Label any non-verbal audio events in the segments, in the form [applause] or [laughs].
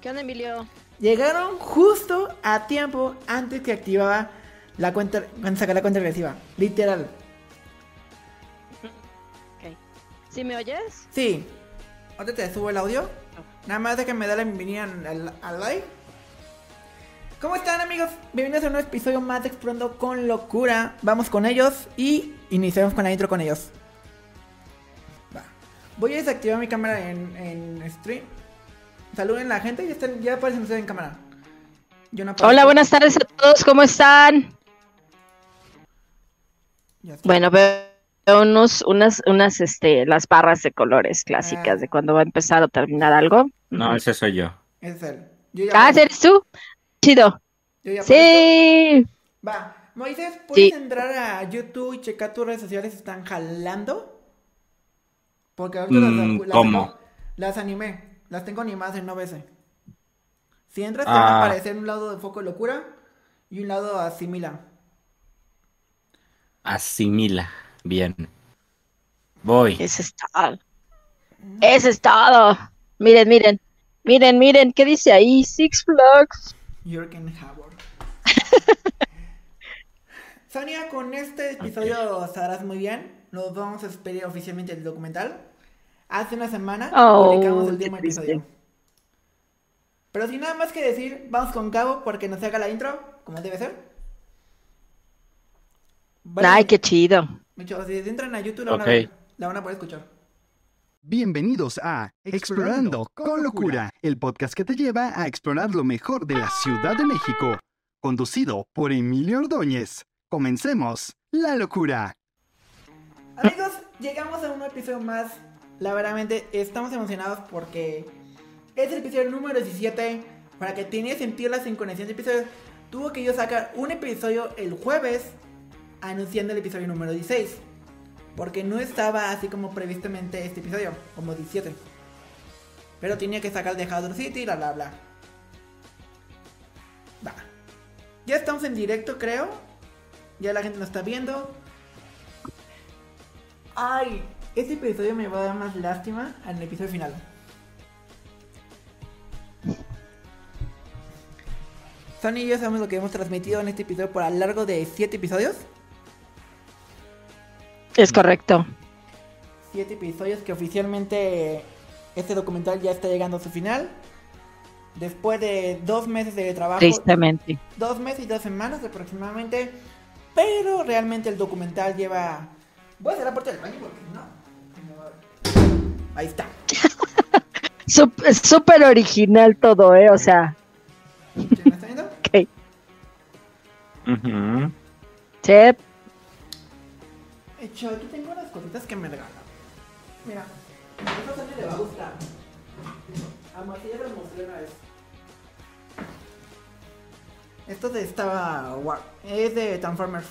¿Qué onda, Emilio? Llegaron justo a tiempo antes que activaba la cuenta, cuando saca la cuenta regresiva. Literal. Ok. ¿Sí me oyes? Sí. Ahora te subo el audio. Nada más de que me da la bienvenida al, al live. ¿Cómo están amigos? Bienvenidos a un nuevo episodio más de Explorando con Locura. Vamos con ellos y iniciamos con la intro con ellos. Va. Voy a desactivar mi cámara en, en stream. Saluden a la gente, ya, están, ya aparecen ustedes en cámara. Yo no. Hola, buenas tardes a todos, ¿cómo están? Ya está. Bueno, veo unos, unas, unas, este, las barras de colores clásicas Ah. de cuando va a empezar o terminar algo. No, ese soy yo. Ese es él. Yo ya Ah. ¿eres tú? Chido. Yo ya. Sí. Va, Moisés, ¿puedes Sí. entrar a YouTube y checar tus redes sociales están jalando? Porque ahorita las, Mm, las ¿cómo? tengo- las animé, las tengo animadas en OBS. Si entras te van a Ah. aparecer un lado de foco de locura y un lado asimila. Asimila. Bien. Voy. Eso es todo. Eso es todo. Miren, miren. Miren, miren, ¿qué dice ahí? Six Flags. Jürgen Howard. Sonia, con este episodio estarás muy bien. Nos vamos a despedir oficialmente del documental. Hace una semana Oh, publicamos el último episodio. Pero sin nada más que decir, vamos con Cabo porque nos haga la intro, como debe ser. Vale, Ay, qué chido. Si entran a YouTube la van, a, Ok. ver- la van a poder escuchar. Bienvenidos a Explorando con Locura, el podcast que te lleva a explorar lo mejor de la Ciudad de México, conducido por Emilio Ordóñez. Comencemos la locura. Amigos, llegamos a un episodio más. La verdaderamente estamos emocionados porque es el episodio número 17. Para que tenga sentido la sincronización de episodios, tuvo que yo sacar un episodio el jueves anunciando el episodio número 16. Porque no estaba así como previstamente este episodio, como 17. Pero tenía que sacar de Howard City, bla bla bla. Va. Ya estamos en directo, creo. Ya la gente nos está viendo. Ay, este episodio me va a dar más lástima al episodio final. Sony y yo sabemos lo que hemos transmitido en este episodio por a lo largo de 7 episodios. Es correcto. 7 episodios que oficialmente este documental ya está llegando a su final. Después de dos meses de trabajo, Tristemente. dos meses y dos semanas aproximadamente. Pero realmente el documental lleva. Voy a hacer la puerta del baño porque no. Ahí está. [laughs] Súper original todo, ¿eh? O sea, ¿Sí ¿Me está viendo? [laughs] ok. Ujú. Sí. Hecho, aquí tengo unas cositas que me regalan. Mira, a esta Sonia le va a gustar. A Martí ya lo mostré una vez. Esto de esta. Es de Transformers.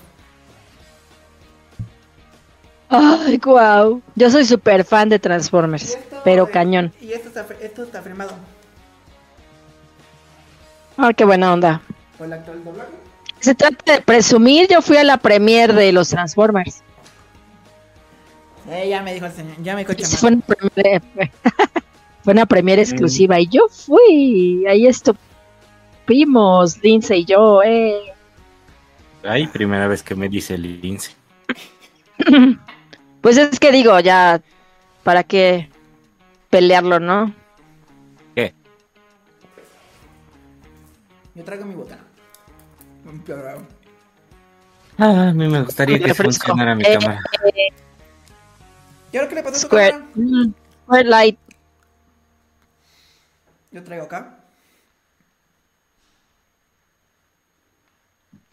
Ay, wow. Yo soy súper fan de Transformers, esto, pero eh, cañón. Y esto está, esto está firmado Ay, qué buena onda. por el actual doblaje. Se trata de presumir, yo fui a la premier de los Transformers. Eh, ya me dijo el señor, ya me dijo el. [laughs] Fue una premier, fue una premier exclusiva y yo fui. Ahí estuvimos, Lindsay y yo. Eh. Ay, primera vez que me dice el lince. [laughs] Pues es que digo, ya, ¿para qué pelearlo, no? Yo traigo mi botana. Ah, a mí me gustaría que Refresco. funcionara mi Eh, cámara. ¿Y ahora qué le pasó a tu Square, cámara? mm, Square Light. Yo traigo acá.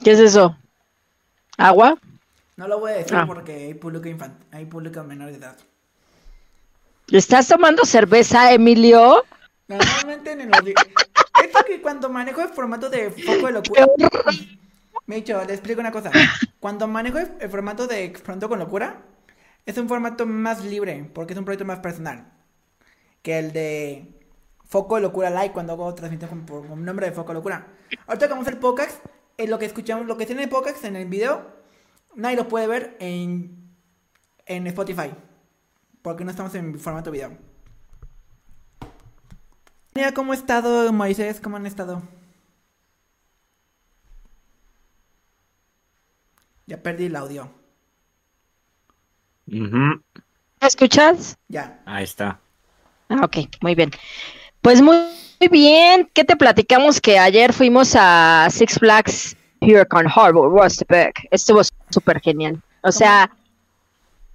¿Qué es eso? ¿Agua? No lo voy a decir Ah. porque hay público infantil, hay público menor de edad. ¿Estás tomando cerveza, Emilio? Normalmente en di- Esto que cuando manejo el formato de foco de locura... Me he dicho, le explico una cosa. Cuando manejo el, el formato de Explorando con Locura, es un formato más libre, porque es un proyecto más personal. Que el de Foco de Locura Live, cuando hago transmisión con, con nombre de Foco de Locura. Ahorita como es el podcast, es lo que escuchamos, lo que tiene el podcast en el video, nadie lo puede ver en, en Spotify. Porque no estamos en formato video. Mira, ¿cómo ha estado Moisés? ¿Cómo han estado? Ya perdí el audio. ¿Me escuchas? Ya. Ahí está. Ah, ok, muy bien. Pues muy, muy bien. ¿Qué te platicamos? Que ayer fuimos a Six Flags Hurricane Harbor, Westepec. Estuvo súper genial. O sea,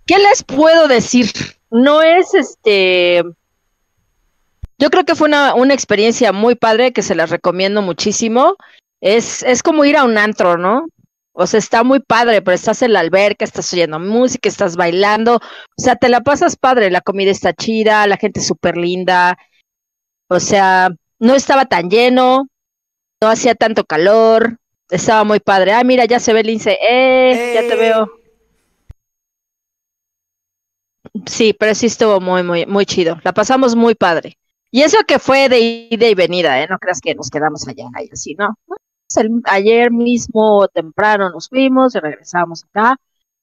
¿qué les puedo decir? No es este. Yo creo que fue una, una experiencia muy padre que se las recomiendo muchísimo. Es, es como ir a un antro, ¿no? O sea, está muy padre, pero estás en la alberca, estás oyendo música, estás bailando. O sea, te la pasas padre, la comida está chida, la gente es súper linda. O sea, no estaba tan lleno, no hacía tanto calor, estaba muy padre. Ah, mira, ya se ve el lince. Eh, ya te ¡Eh! veo. Sí, pero sí estuvo muy, muy, muy chido. La pasamos muy padre. Y eso que fue de ida y venida, ¿eh? No creas que nos quedamos allá y así, ¿no? Pues el- ayer mismo temprano nos fuimos y regresamos acá.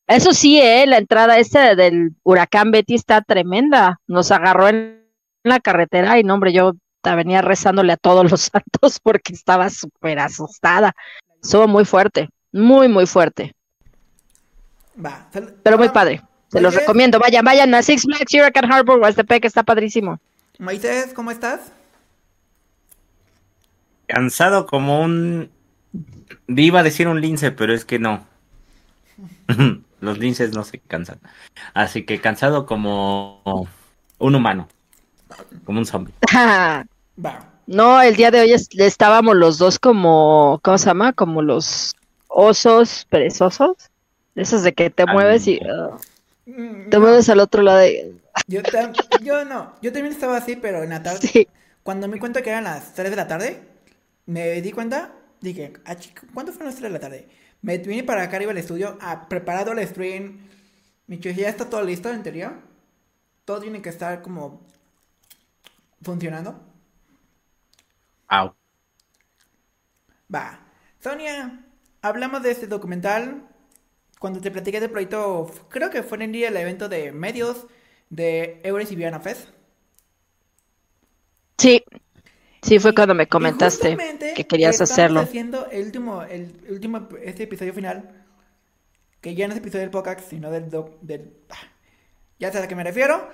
Eso sí, ¿eh? La entrada esta del huracán Betty está tremenda. Nos agarró en la carretera y no, hombre, yo venía rezándole a todos los [laughs] santos porque estaba súper asustada. Estuvo muy fuerte, muy, muy fuerte, Va. pero muy Ah, padre. Se los recomiendo. Vayan, vayan a Six Flags Hurricane Harbor, Westepec, está padrísimo. Moisés, ¿cómo estás? Cansado como un... Iba a decir un lince, pero es que no. [laughs] Los linces no se cansan. Así que cansado como un humano. Como un zombie. [laughs] Va. No, el día de hoy es- estábamos los dos como, ¿cómo se llama? Como los osos perezosos. Esos de que te mueves y ah, Mm, te no, mueves al otro lado. de- Yo, no. Yo también estaba así, pero en la tarde. [laughs] Sí. Cuando me di cuenta que eran las 3 de la tarde, me di cuenta, dije, ah, chico, ¿cuándo fueron las 3 de la tarde? Me vine para acá arriba al estudio, ah, preparado el stream. Mi chico, ya está todo listo en teoría. Todo tiene que estar como funcionando. Au. Va. Sonia, hablamos de este documental. Cuando te platiqué del proyecto, creo que fue en el día del evento de medios de Eures y Viana Fest. Sí, sí fue Y- cuando me comentaste que querías estamos hacerlo. haciendo el último, el último, este episodio final, que ya no es episodio del podcast, sino del, doc- del, ah, ya sabes a qué me refiero.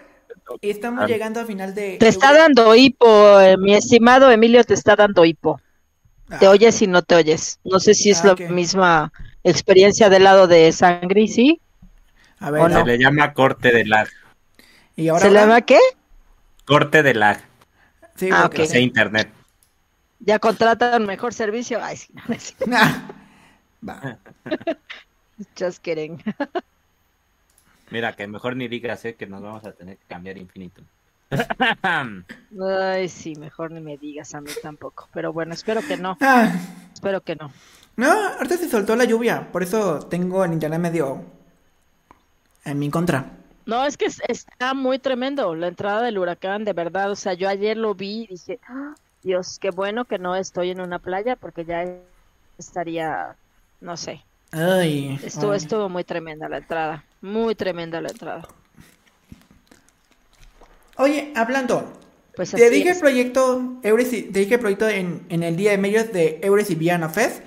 Y estamos Ah. llegando al final de. Te está dando hipo, eh, mi estimado Emilio, te está dando hipo. Te Ah, oyes y no te oyes. No sé si es Ah, la misma experiencia del lado de Sangri, ¿sí? A ver, ¿O Se no? le llama corte de lag. y ahora. ¿Se le llama qué? Corte de lag. Sí, Ah, porque- ok. Hace internet. Ya contratan mejor servicio. Ay, sí, no, sí, Ah, [laughs] Va. [laughs] just kidding. [laughs] Mira, que mejor ni digas eh, que nos vamos a tener que cambiar infinito. Ay, sí, mejor ni me digas a mí tampoco. Pero bueno, espero que no. Ah, Espero que no. no, ahorita se soltó la lluvia, por eso tengo el internet medio en mi contra. No, es que es- está muy tremendo la entrada del huracán, de verdad. O sea, yo ayer lo vi y dije, "Ah, Dios, qué bueno que no estoy en una playa porque ya estaría, no sé. Ay. Estuvo, ay. estuvo muy tremenda la entrada. Muy tremenda la entrada. Oye, hablando, Pues te dije el proyecto te dije el proyecto en, en el día de medios de Eures y Viana Fest,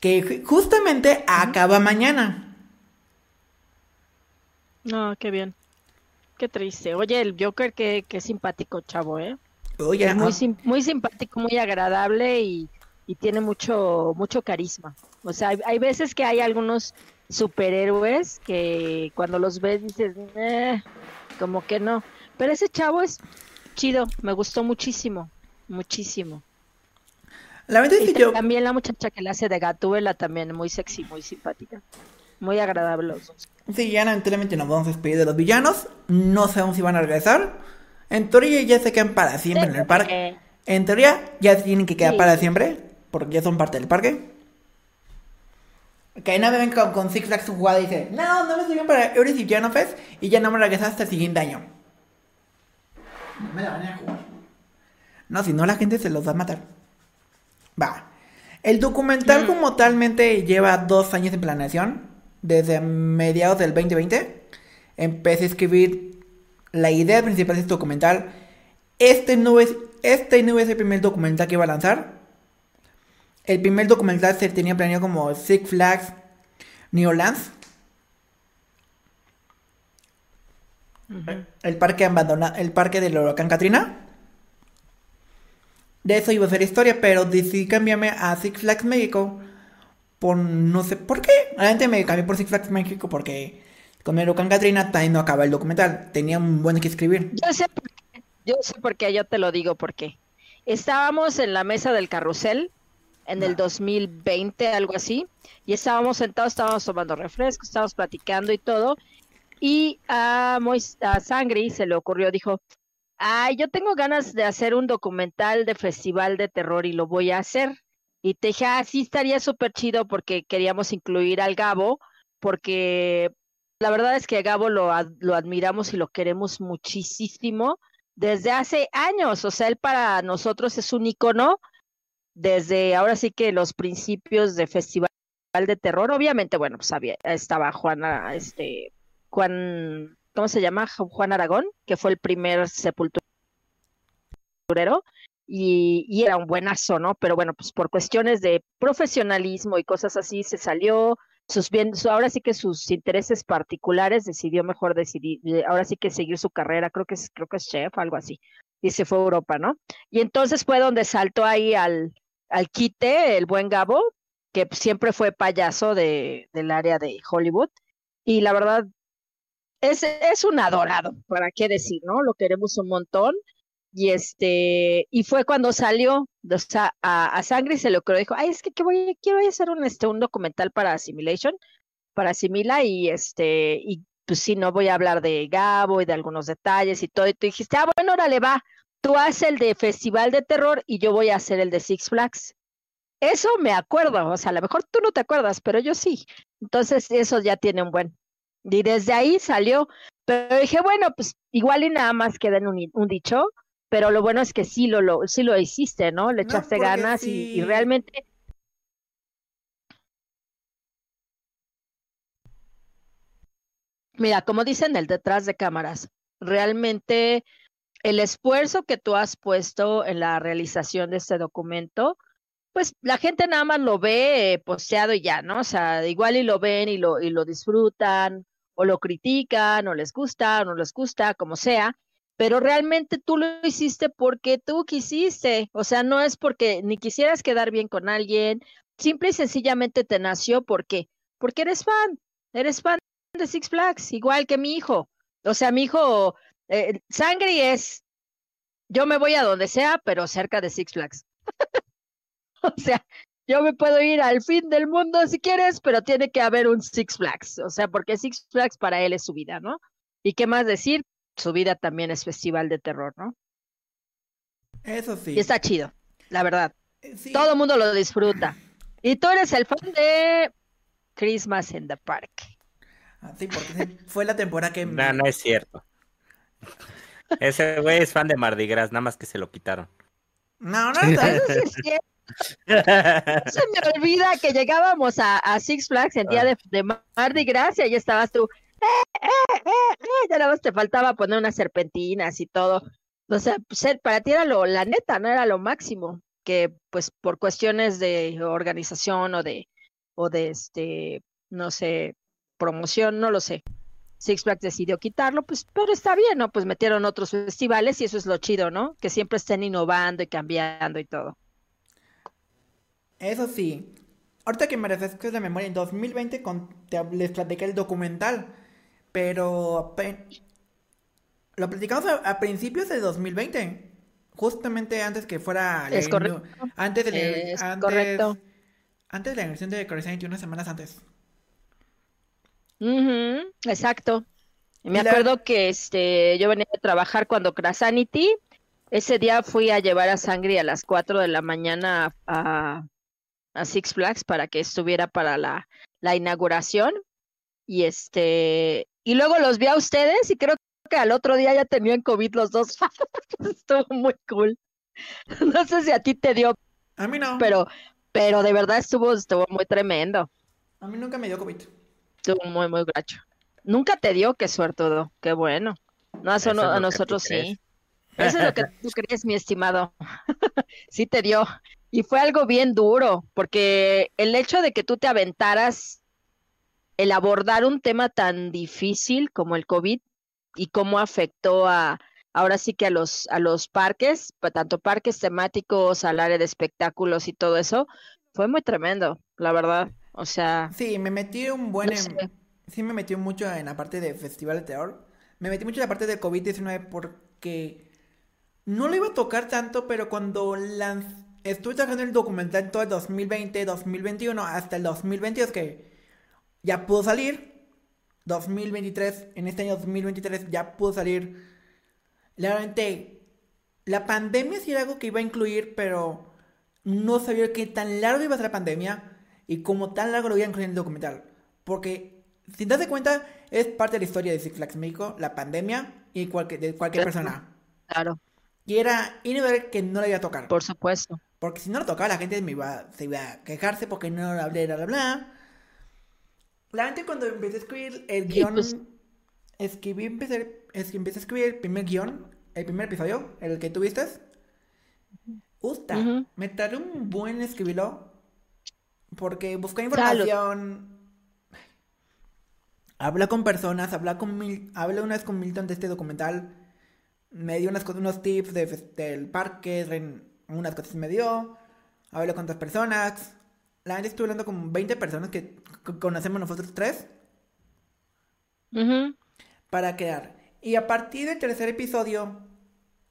que ju- justamente acaba mañana. No, qué bien. Qué triste. Oye, el Joker, qué, qué simpático, chavo, ¿eh? Oye, Es muy, ah, sim- muy simpático, muy agradable y, y tiene mucho, mucho carisma. O sea, hay, hay veces que hay algunos superhéroes que cuando los ves dices, "Eh", como que no. Pero ese chavo es chido, me gustó muchísimo, muchísimo. la verdad es Y que yo, también la muchacha que le hace de Gatúbela también, muy sexy, muy simpática. Muy agradable los dos. sí, ya lamentablemente nos vamos a despedir de los villanos. No sabemos si van a regresar. En teoría ya se quedan para siempre en el parque. En teoría ya tienen que quedar Sí. para siempre, porque ya son parte del parque. Que no me ven con, con Six Flags su jugada y dice, no, no me estoy bien para Euros y Piano Fest y ya no me regresas hasta el siguiente año. No me la van a jugar. No, si no la gente se los va a matar. Va. El documental como talmente lleva dos años en planeación, desde mediados del 2020. Empecé a escribir la idea principal de este documental. Este no es este no es el primer documental que iba a lanzar. El primer documental se tenía planeado como Six Flags New Orleans. El parque abandonado, el parque del huracán Katrina. De eso iba a ser historia, pero decidí cambiarme a Six Flags México. Por no sé por qué. Realmente me cambié por Six Flags México porque con el huracán Katrina también no acaba el documental. Tenía un buen que escribir. Yo sé por qué, yo sé por qué, yo te lo digo por qué. Estábamos en la mesa del carrusel en el 2020, algo así, y estábamos sentados, estábamos tomando refrescos, estábamos platicando y todo, y a, Mois, a Sangri se le ocurrió, dijo, ay, yo tengo ganas de hacer un documental de festival de terror y lo voy a hacer. Y te dije, ah, sí, estaría súper chido porque queríamos incluir al Gabo, porque la verdad es que a Gabo lo, lo admiramos y lo queremos muchísimo desde hace años. O sea, él para nosotros es un icono desde ahora sí que los principios de festival de terror. Obviamente, bueno, pues había, estaba Juana, este, Juan, ¿cómo se llama? Juan Aragón, que fue el primer sepulturero. Y, era un buenazo, ¿no? Pero bueno, pues por cuestiones de profesionalismo y cosas así se salió, sus bien, ahora sí que sus intereses particulares decidió mejor decidir, ahora sí que seguir su carrera, creo que es, creo que es chef, algo así, y se fue a Europa, ¿no? Y entonces fue donde saltó ahí al, al quite, el buen Gabo, que siempre fue payaso de, del área de Hollywood, y la verdad es, es un adorado, para qué decir, ¿no? Lo queremos un montón, y este, y fue cuando salió, a, a Sangre se le ocurrió, dijo, ay, es que, que voy, quiero hacer un, este, un documental para Assimilation, para Asimila, y este, y pues sí, no voy a hablar de Gabo y de algunos detalles y todo, y tú dijiste, ah, bueno, órale, va, tú haces el de Festival de Terror y yo voy a hacer el de Six Flags. Eso me acuerdo, o sea, a lo mejor tú no te acuerdas, pero yo sí. Entonces, eso ya tiene un buen. Y desde ahí salió, pero dije, bueno, pues igual y nada más queda en un, un dicho, pero lo bueno es que sí lo, lo, sí lo hiciste, ¿no? Le echaste No, ganas y, y sí. realmente... Mira, como dicen el detrás de cámaras, realmente el esfuerzo que tú has puesto en la realización de este documento, pues la gente nada más lo ve eh, posteado y ya, ¿no? O sea, igual y lo ven y lo, y lo disfrutan, o lo critican, o les gusta, o no les gusta, como sea, pero realmente tú lo hiciste porque tú quisiste, o sea, no es porque ni quisieras quedar bien con alguien, simple y sencillamente te nació porque, porque eres fan, eres fan de Six Flags, igual que mi hijo. O sea, mi hijo, eh, sangre es, yo me voy a donde sea, pero cerca de Six Flags. [laughs] o sea, yo me puedo ir al fin del mundo si quieres, pero tiene que haber un Six Flags. O sea, porque Six Flags para él es su vida, ¿no? ¿Y qué más decir? Su vida también es festival de terror, ¿no? Eso sí. Y está chido, la verdad. Eh, sí. Todo el mundo lo disfruta. Y tú eres el fan de Christmas in the Park. Ah, sí, porque fue la temporada que... No, no es cierto. Ese güey es fan de Mardi Gras, nada más que se lo quitaron. No, no, Eso no. [laughs] se me olvida que llegábamos a, a Six Flags el día de, de Mardi Gras y ahí estabas tú. "Eh, eh, eh, eh", ya nada más te faltaba poner unas serpentinas y todo. O sea, pues, para ti era lo, la neta, no era lo máximo. Que pues por cuestiones de organización o de, o de este, no sé, promoción, no lo sé. Six Flags decidió quitarlo, pues, pero está bien, ¿no? Pues metieron otros festivales y eso es lo chido, ¿no? Que siempre estén innovando y cambiando y todo. Eso sí. Ahorita que me refresco la memoria, en 2020 con- te- les platiqué el documental, pero lo platicamos a, a principios de 2020, justamente antes que fuera Es correcto. antes de la, Es antes, correcto. antes de la inauguración de Coruscant, unas semanas antes. Exacto. Me la- acuerdo que este, yo venía a trabajar cuando Krasanity. Ese día fui a llevar a Sangre a las 4 de la mañana a, a Six Flags para que estuviera para la, la inauguración. Y este, y luego los vi a ustedes y creo que al otro día ya tenían COVID los dos. [laughs] Estuvo muy cool. No sé si a ti te dio, A mí no. pero, pero de verdad estuvo, estuvo muy tremendo. A mí nunca me dio COVID. Estuvo muy, muy gacho. Nunca te dio, qué suertudo, qué bueno. No, a, Eso no- que nosotros sí. crees. Eso es lo que [laughs] tú crees, mi estimado. [laughs] sí te dio. Y fue algo bien duro, porque el hecho de que tú te aventaras el abordar un tema tan difícil como el COVID y cómo afectó a, ahora sí que a los, a los parques, tanto parques temáticos, al área de espectáculos y todo eso, fue muy tremendo, la verdad. O sea. Sí, me metí un buen. sí, me metí mucho en la parte de Festival de Terror. Me metí mucho en la parte de COVID-19 porque no lo iba a tocar tanto, pero cuando estuve trabajando en el documental todo el 2020, 2021, hasta el 2022 que ya pudo salir. 2023, en este año 2023 ya pudo salir. Realmente, la pandemia sí era algo que iba a incluir, pero no sabía qué tan largo iba a ser la pandemia y como tan largo lo iba a incluir en el documental. Porque, si te das cuenta, es parte de la historia de Six Flags México, la pandemia y cualquier, de cualquier persona. Claro. Y era inevitable que no la iba a tocar. Por supuesto. Porque si no lo tocaba, la gente me iba, se iba a quejarse porque no hablé, bla, bla, bla. La gente cuando empecé a escribir el guion, pues escribí, empecé, empecé a escribir el primer guion, el primer episodio, el que tuviste. Usta, me tardé un buen escribirlo porque busqué información. Habla con personas, habla con Mil habla una vez con Milton de este documental. Me dio unas, unos tips de, del parque, unas cosas me dio. Hablé con otras personas. La gente estuvo hablando con 20 personas que conocemos nosotros tres. Para quedar. Y a partir del tercer episodio,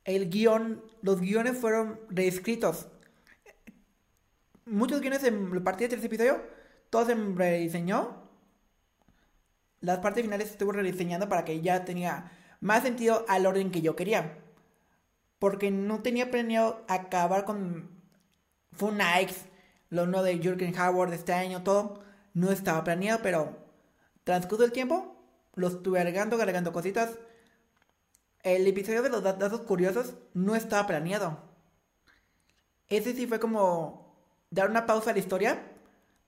el guion, los guiones fueron reescritos. Muchos guiones en la parte del tercer episodio, todo se rediseñó. Las partes finales estuvo rediseñando para que ya tenía más sentido al orden que yo quería. Porque no tenía planeado acabar con Fun Nights, lo uno de Jürgen Howard de este año, todo. No estaba planeado, pero transcurso el tiempo, lo estuve agregando, agregando cositas el episodio de los datos curiosos no estaba planeado. Ese sí fue como dar una pausa a la historia,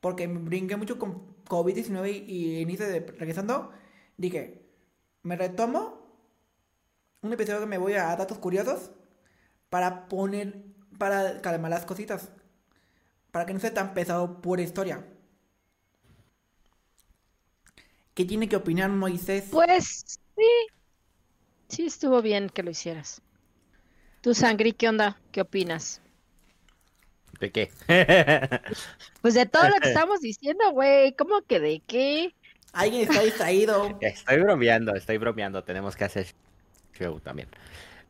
porque me brinqué mucho con COVID-19 y inicio de regresando. Dije, me retomo un episodio que me voy a datos curiosos para poner, para calmar las cositas, para que no sea tan pesado pura historia. ¿Qué tiene que opinar Moisés? Pues sí, Sí, estuvo bien que lo hicieras. Tú, Sangri, ¿qué onda? ¿Qué opinas? ¿De qué? [laughs] pues de todo lo que [laughs] estamos diciendo, güey. ¿Cómo que de qué? Alguien está distraído. [laughs] Estoy bromeando, estoy bromeando. Tenemos que hacer show también.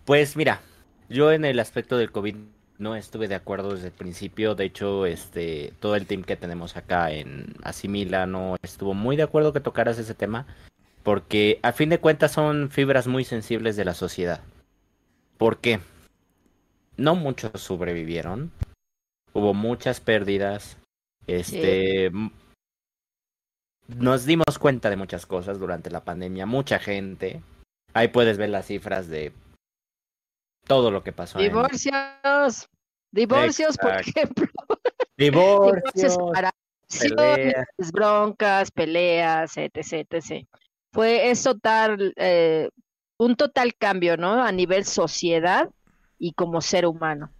Pues mira, yo en el aspecto del COVID no estuve de acuerdo desde el principio. De hecho, este, todo el team que tenemos acá en Asimila no estuvo muy de acuerdo que tocaras ese tema porque a fin de cuentas son fibras muy sensibles de la sociedad. ¿Por qué? No muchos sobrevivieron. Hubo muchas pérdidas. Este nos dimos cuenta de muchas cosas durante la pandemia, mucha gente. Ahí puedes ver las cifras de todo lo que pasó. Divorcios. Divorcios, por ejemplo. [laughs] Divorcios. Divorcios broncas, peleas, etc, etc fue es total, eh, un total cambio, ¿no? A nivel sociedad y como ser humano.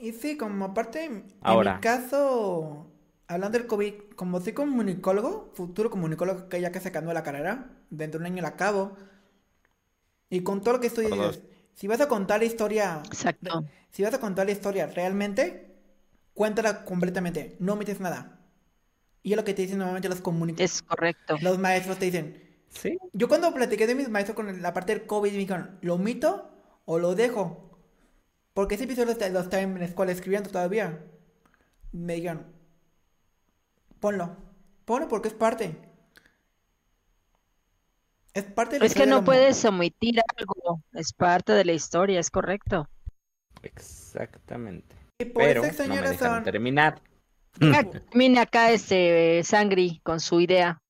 Y sí, como parte, en mi caso, hablando del COVID, como soy comunicólogo, futuro comunicólogo que ya que se cambió la carrera, dentro de un año la acabo, y con todo lo que estoy si vas a contar la historia, Exacto. si vas a contar la historia realmente, cuéntala completamente, no omites nada. Y es lo que te dicen normalmente los comunicadores. Es correcto. Los maestros te dicen, yo cuando platiqué de mis maestros con la parte del COVID, me dijeron, ¿lo omito o lo dejo? Porque ese episodio lo está, en la escuela escribiendo todavía. Me dijeron, ponlo. Ponlo porque es parte. Es parte de la Es que no puedes omitir algo. Es parte de la historia, es correcto. Exactamente. Y por Pero no me dejan terminar. [laughs] Termina acá este Sangri con su idea.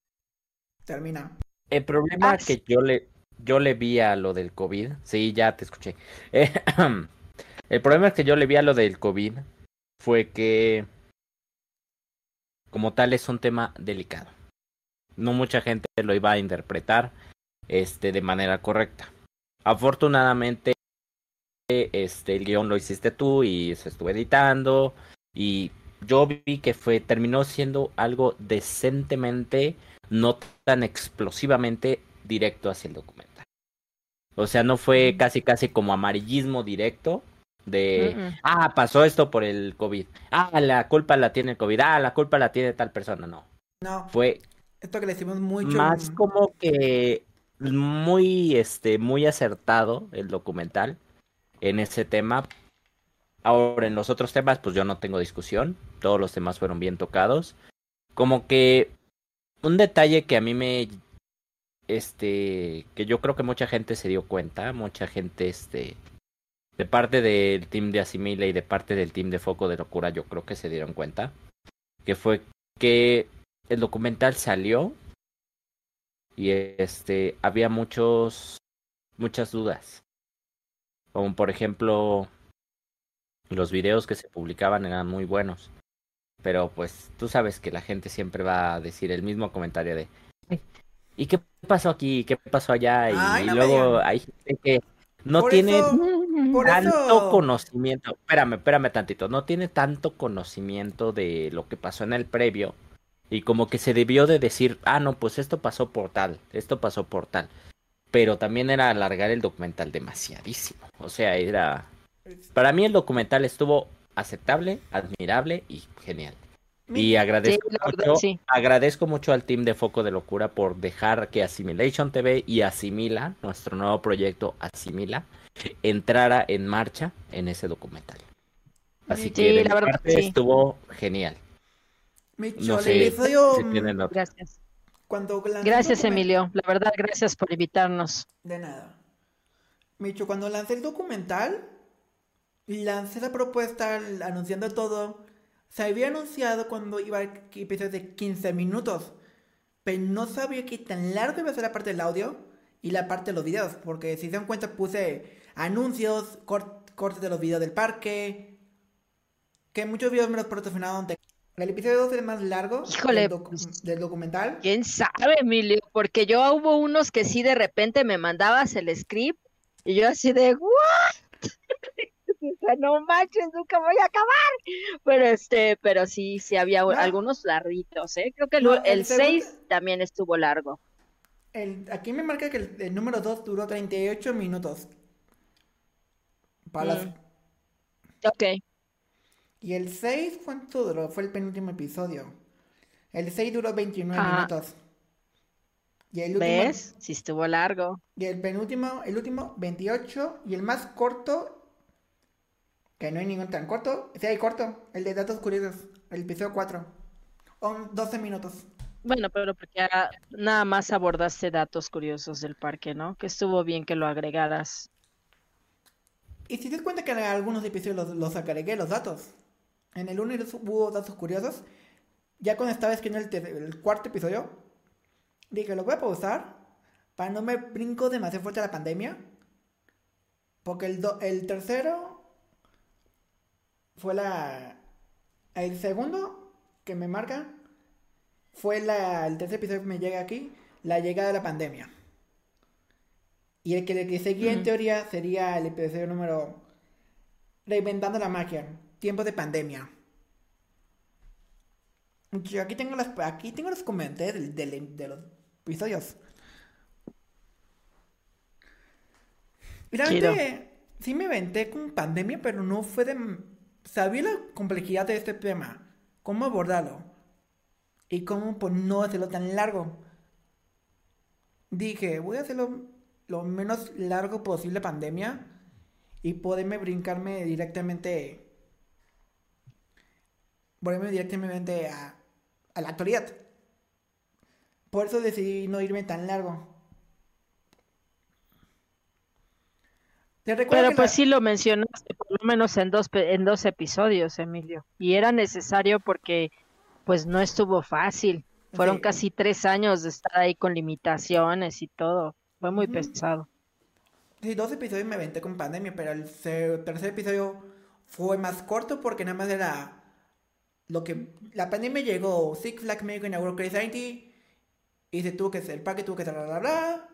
Termina. El problema ah, que yo le, yo le vi a lo del COVID, sí, ya te escuché. Eh, [clears throat] el problema que yo le vi a lo del COVID fue que, como tal, es un tema delicado. No mucha gente lo iba a interpretar este, de manera correcta. Afortunadamente, este, el guion lo hiciste tú y se estuvo editando y yo vi que fue, terminó siendo algo decentemente, no tan explosivamente directo hacia el documental. O sea, no fue casi casi como amarillismo directo de, Mm, mm. ah, pasó esto por el COVID, ah, la culpa la tiene el COVID, ah, la culpa la tiene tal persona, no. No, Fue esto que le decimos mucho. más como que muy este muy acertado el documental en ese tema. Ahora en los otros temas pues yo no tengo discusión. Todos los temas fueron bien tocados. Como que un detalle que a mí me este que yo creo que mucha gente se dio cuenta mucha gente este de parte del team de Asimila y de parte del team de Foco de Locura yo creo que se dieron cuenta que fue que el documental salió y este había muchos muchas dudas. Como por ejemplo los videos que se publicaban eran muy buenos pero pues tú sabes que la gente siempre va a decir el mismo comentario de ¿y qué pasó aquí? ¿qué pasó allá? y, Ay, no me luego hay gente que no Por tiene eso- tanto eso- conocimiento. Espérame, espérame tantito. No tiene tanto conocimiento de lo que pasó en el previo. Y como que se debió de decir, ah, no, pues esto pasó por tal, esto pasó por tal. Pero también era alargar el documental demasiadísimo. O sea, era... Para mí el documental estuvo aceptable, admirable y genial. Y agradezco Sí, la verdad, mucho, sí. agradezco mucho al team de Foco de Locura por dejar que Assimilation TV y Asimila, nuestro nuevo proyecto Asimila, entrara en marcha en ese documental. Así Sí, que de la mi verdad, parte sí. estuvo genial. Micho, No el sé episodio, si. Gracias. cuando el Gracias, Emilio. La verdad, gracias por invitarnos. De nada. Micho, cuando lancé el documental, lancé la propuesta anunciando todo. Se había anunciado cuando iba a episodios de 15 minutos. Pero no sabía que tan largo iba a ser la parte del audio y la parte de los videos. Porque si se dan cuenta puse anuncios, cort- cortes de los videos del parque. Que muchos videos me los patrocinaron. de- El episodio 2 es el más largo Híjole, del, docu- pues- del documental. ¿Quién sabe, Emilio? Porque yo hubo unos que sí de repente me mandabas el script y yo así de, ¿what? Sea, no manches, nunca voy a acabar. Pero este, pero sí, sí había No. algunos larguitos, ¿eh? Creo que el, No, el el segundo- 6 también estuvo largo. El- aquí me marca que el, número 2 duró 38 minutos. Para las- Mm. Ok. Y el 6, ¿cuánto duró? Fue el penúltimo episodio. El 6 duró 29 Ah. minutos. Y el último, ¿Ves? Sí estuvo largo. y el penúltimo, el último, 28. Y el más corto, que no hay ningún tan corto. Sí, hay corto. El de datos curiosos. El episodio 4. Son 12 minutos. Bueno, pero porque nada más abordaste datos curiosos del parque, ¿no? Que estuvo bien que lo agregaras. Y si te das cuenta que en algunos episodios los, los agregué los datos. En el 1 hubo datos curiosos. Ya cuando estaba escribiendo el, el cuarto episodio, dije, lo voy a pausar para no me brinco demasiado fuerte a la pandemia. Porque el, do- el tercero fue la... El segundo que me marca fue la... El tercer episodio que me llega aquí, la llegada de la pandemia. Y el que, el que seguía en teoría sería el episodio número Reinventando la magia, tiempos de pandemia. Yo aquí tengo las aquí tengo los comentarios de, los episodios. Realmente sí me aventé con pandemia, pero no fue de sabía la complejidad de este tema, cómo abordarlo y cómo pues, no hacerlo tan largo. Dije, voy a hacerlo lo menos largo posible pandemia y poderme brincarme directamente volverme directamente a, a la actualidad. Por eso decidí no irme tan largo. Te Pero pues la- sí lo mencionaste, por lo menos en dos, en dos episodios, Emilio. Y era necesario porque pues no estuvo fácil. Fueron Sí. casi tres años de estar ahí con limitaciones y todo. Fue muy pesado. Sí, dos episodios me aventé con pandemia, pero el tercer episodio fue más corto porque nada más era lo que la pandemia llegó, Six Flags México inauguró Crazy Science y se tuvo que el parque tuvo que bla bla bla.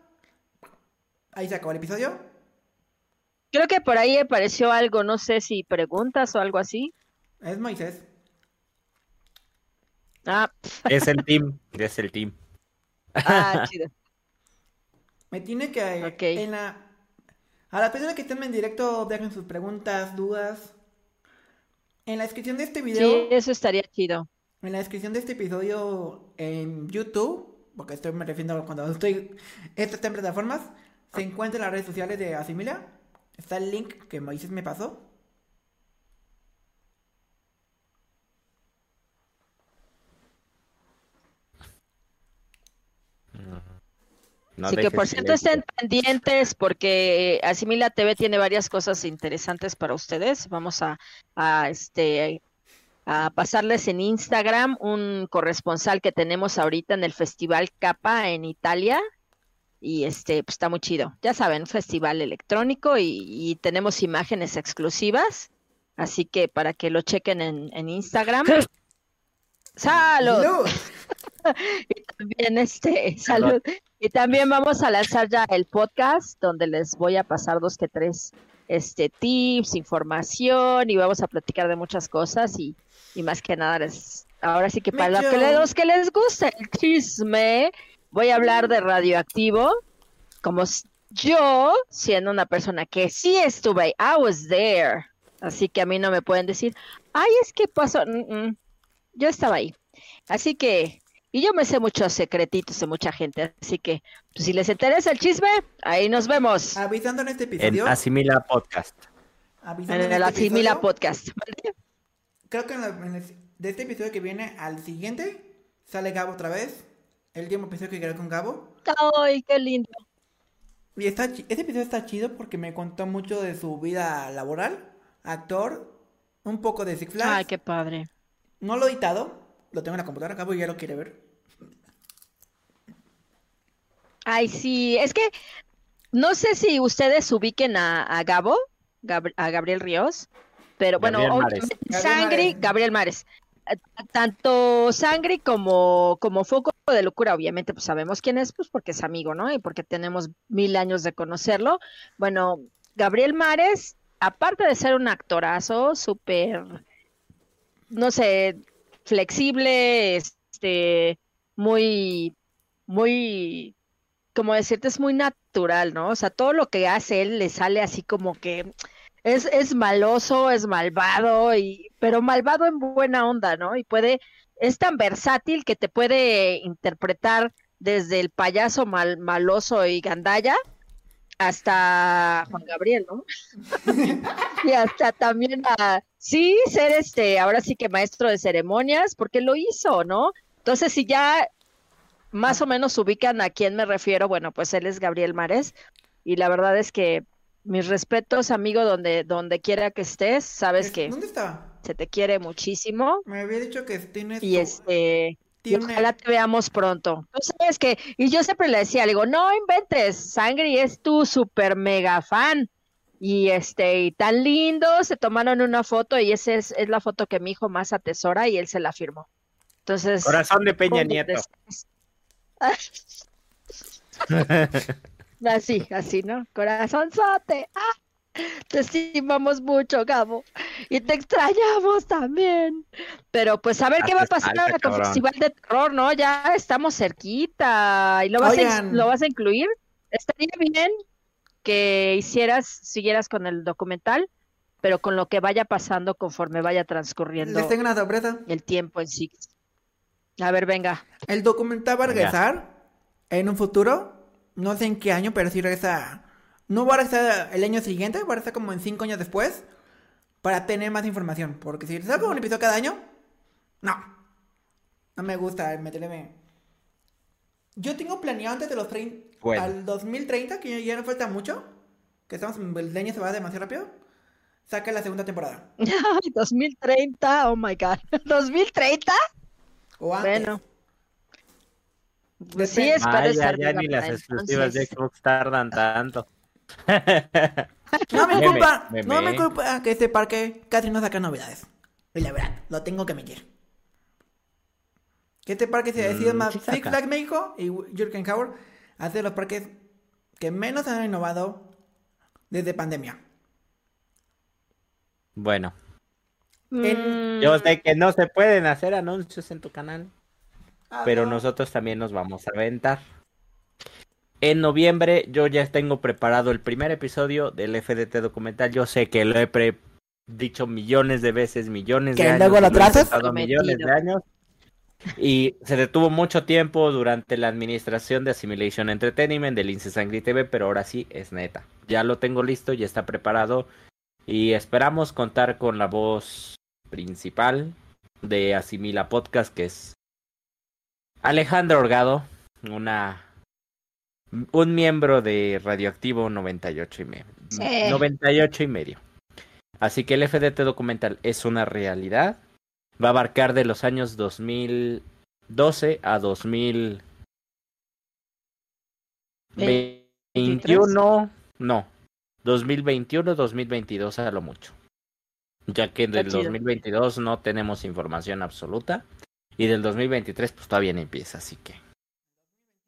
Ahí se acabó el episodio. Creo que por ahí apareció algo, no sé si preguntas o algo así. Es Moisés. Ah, Es el [laughs] team, es el team. ah [laughs] chido. Me tiene que... Ok. En la... A las personas que estén en directo, dejen sus preguntas, dudas. En la descripción de este video... Sí, eso estaría chido. En la descripción de este episodio en YouTube, porque estoy me refiriendo a cuando estoy esto está en plataformas, se encuentran las redes sociales de Asimila. Está el link que Moisés me pasó. No Así que por cierto estén pendientes porque Asimila TV tiene varias cosas interesantes para ustedes. Vamos a, a, este a pasarles en Instagram un corresponsal que tenemos ahorita en el Festival Capa en Italia. Y este pues, está muy chido. Ya saben, un festival electrónico y, y tenemos imágenes exclusivas. Así que para que lo chequen en, en Instagram. [laughs] ¡Salud! ¡Salud! [laughs] Y también este, salud. Y también vamos a lanzar ya el podcast donde les voy a pasar dos que tres este tips, información y vamos a platicar de muchas cosas y, y más que nada les, ahora sí que para los que les gusta el chisme, voy a hablar de radioactivo como yo siendo una persona que sí estuve ahí, I was there. Así que a mí no me pueden decir, ay, es que pasó. Mm, mm. Yo estaba ahí. Así que, y yo me sé muchos secretitos de mucha gente. Así que, pues, si les interesa el chisme, ahí nos vemos. Avisando en este En episodio. Asimila Podcast. En el este Asimila episodio, Podcast. ¿vale? Creo que en la- en el- de este episodio que viene al siguiente sale Gabo otra vez. El último episodio que grabé con Gabo. Ay, qué lindo. Y está, chi- este episodio está chido porque me contó mucho de su vida laboral, actor, un poco de Six Flags. Ay, qué padre. No lo he editado, lo tengo en la computadora, Gabo ya lo quiere ver. Ay, sí, es que no sé si ustedes ubiquen a, a Gabo, Gab- a Gabriel Ríos, pero bueno, Mares. Gabriel Sangri, Mares. Gabriel Mares. Tanto Sangri como, como Foco de Locura, obviamente, pues sabemos quién es, pues porque es amigo, ¿no? Y porque tenemos mil años de conocerlo. Bueno, Gabriel Mares, aparte de ser un actorazo, súper, no sé, flexible, este, muy, muy, como decirte, es muy natural, ¿no? O sea, todo lo que hace él le sale así como que es, es maloso, es malvado, y, pero malvado en buena onda, ¿no? Y puede, es tan versátil que te puede interpretar desde el payaso mal, maloso y gandalla hasta Juan Gabriel, ¿no? [laughs] y hasta también a, sí, ser este, ahora sí que maestro de ceremonias, porque lo hizo, ¿no? Entonces, si ya más o menos ubican a quién me refiero, bueno, pues él es Gabriel Mares, y la verdad es que mis respetos, amigo, donde, donde quiera que estés, sabes Es- que ¿Dónde estaba? Se te quiere muchísimo, Me había dicho que tienes y tu- este, y ojalá te veamos pronto. Tú sabes que, y yo siempre le decía, le digo, no inventes, Sangri es tu super mega fan. Y este, y tan lindo, se tomaron una foto y esa es, es la foto que mi hijo más atesora y él se la firmó. Entonces, Corazón de Peña ¿cómo Nieto. [laughs] así, así, ¿no? Corazonzote. ¡Ah! Te estimamos mucho, Gabo. Y te extrañamos también. Pero pues a ver qué va a pasar ahora con. Festival de Terror, ¿no? Ya estamos cerquita. ¿Y lo vas, a, lo vas a incluir? Estaría bien que hicieras, siguieras con el documental, pero con lo que vaya pasando conforme vaya transcurriendo Les tengo una sorpresa. el tiempo en sí. A ver, venga. El documental va a Venga. regresar en un futuro. No sé en qué año, pero sí regresa. No va a regresar el año siguiente, va a regresar como en cinco años después. Para tener más información. Porque si saco un episodio cada año, no. No me gusta meterme. Yo tengo planeado antes de los 30. Bueno. Al 2030, que ya no falta mucho. Que estamos. El año se va demasiado rápido. Saca la segunda temporada. [laughs] Ay, 2030, oh my God. [laughs] ¿2030? O antes. Bueno. Pues sí, Depende. espero Ay, ya, estar ya ni las para exclusivas de. Xbox tardan tanto. No me culpa, meme. no me culpa que este parque casi no saca novedades. Y la verdad, lo tengo que admitir. Que este parque se decide Mm, más sí Six. Flags México y Jürgen Howard hace los parques que menos han innovado desde pandemia. Bueno, En- Mm, yo sé que no se pueden hacer anuncios en tu canal, Ah, pero no. nosotros también nos vamos a aventar. En noviembre yo ya tengo preparado el primer episodio del FDT documental. Yo sé que lo he pre- dicho millones de veces, millones ¿Que de años. luego lo millones de años. Y se detuvo mucho tiempo durante la administración de Assimilation Entertainment de Lince Sangri TV, pero ahora sí es neta. Ya lo tengo listo, ya está preparado. Y esperamos contar con la voz principal de Asimila Podcast, que es Alejandra Orgado, una un miembro de Radioactivo 98 y medio. Sí. 98 y medio. Así que el FDT documental es una realidad. Va a abarcar de los años 2012 a 2021. No, 2021-2022 a lo mucho. Ya que del chido. 2022 no tenemos información absoluta. Y del 2023 pues todavía no empieza, así que...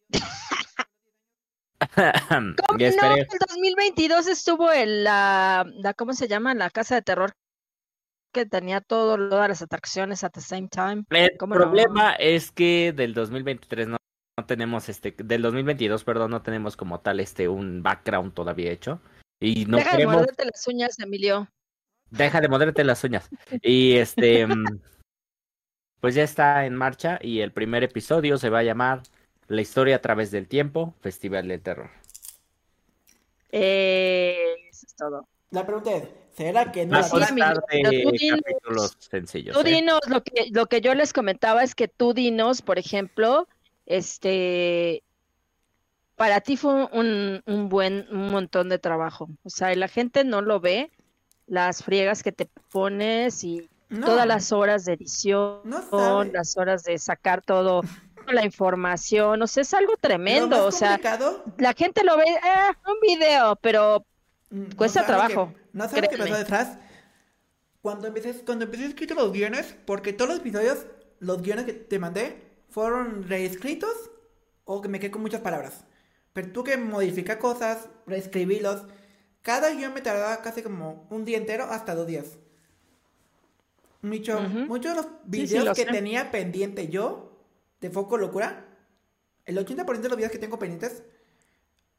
[laughs] [laughs] ¿Cómo no? espere- El 2022 estuvo en la, la, ¿cómo se llama? La casa de terror que tenía todo, todas las atracciones at the same time. El problema es que del 2023 no, no tenemos este, del 2022, perdón, no tenemos como tal este un background todavía hecho y no Deja de morderte las uñas, Emilio. deja de morderte las uñas y este, [laughs] mm, pues ya está en marcha y el primer episodio se va a llamar La historia a través del tiempo, Festival del Terror. Eh, eso es todo. La pregunta es, ¿será que no a la pero tú dinos- capítulos sencillos. Tú ¿eh? dinos, lo que, lo que yo les comentaba es que tú dinos, por ejemplo, este, para ti fue un, un buen, un montón de trabajo. O sea, y la gente no lo ve, las friegas que te pones y No. todas las horas de edición, No las horas de sacar todo, toda la información, o sea, es algo tremendo. O sea, la gente lo ve, eh, un video, pero mm, cuesta sabe trabajo, que- no sabes qué pasó detrás. Cuando empecé, cuando empecé a escribir los guiones, porque todos los episodios, los guiones que te mandé, fueron reescritos o que me quedé con muchas palabras. Pero tuve que modificar cosas, reescribirlos. Cada guion me tardaba casi como un día entero hasta dos días. Mucho- Ujú. Muchos de los Sí, sí, videos lo que sé. tenía pendiente yo, de Foco Locura, el 80% de los videos que tengo pendientes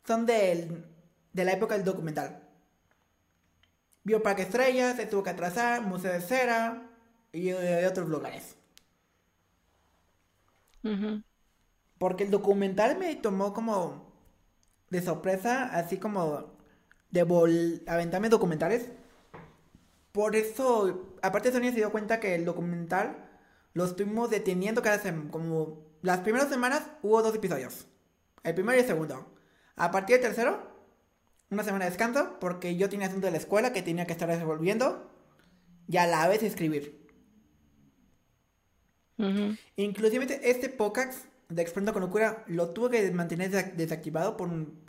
son del, de la época del documental. Bioparque Estrellas, se tuvo que atrasar, Museo de Cera y eh, otros lugares. Porque el documental me tomó como de sorpresa, así como de vol aventarme documentales. Por eso, aparte Sonia se dio cuenta que el documental lo estuvimos deteniendo cada semana. Como las primeras semanas hubo dos episodios. El primero y el segundo. A partir del tercero, una semana de descanso, porque yo tenía asunto de la escuela que tenía que estar resolviendo. Y a la vez escribir. ujú. Inclusive este podcast de Explorando con Locura lo tuve que mantener desac- desactivado por un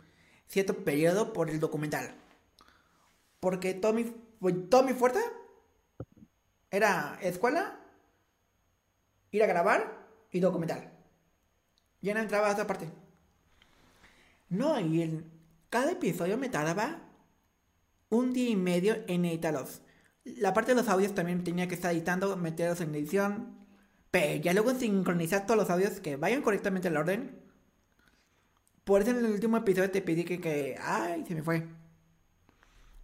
cierto periodo por el documental. Porque todo mi, todo mi fuerza era escuela, ir a grabar y documental. Ya no entraba a esa parte. No, y en cada episodio me tardaba un día y medio en editarlos. La parte de los audios también tenía que estar editando, meterlos en edición. Pero ya luego sincronizar todos los audios que vayan correctamente al orden. Por eso en el último episodio te pedí que, que... Ay, se me fue.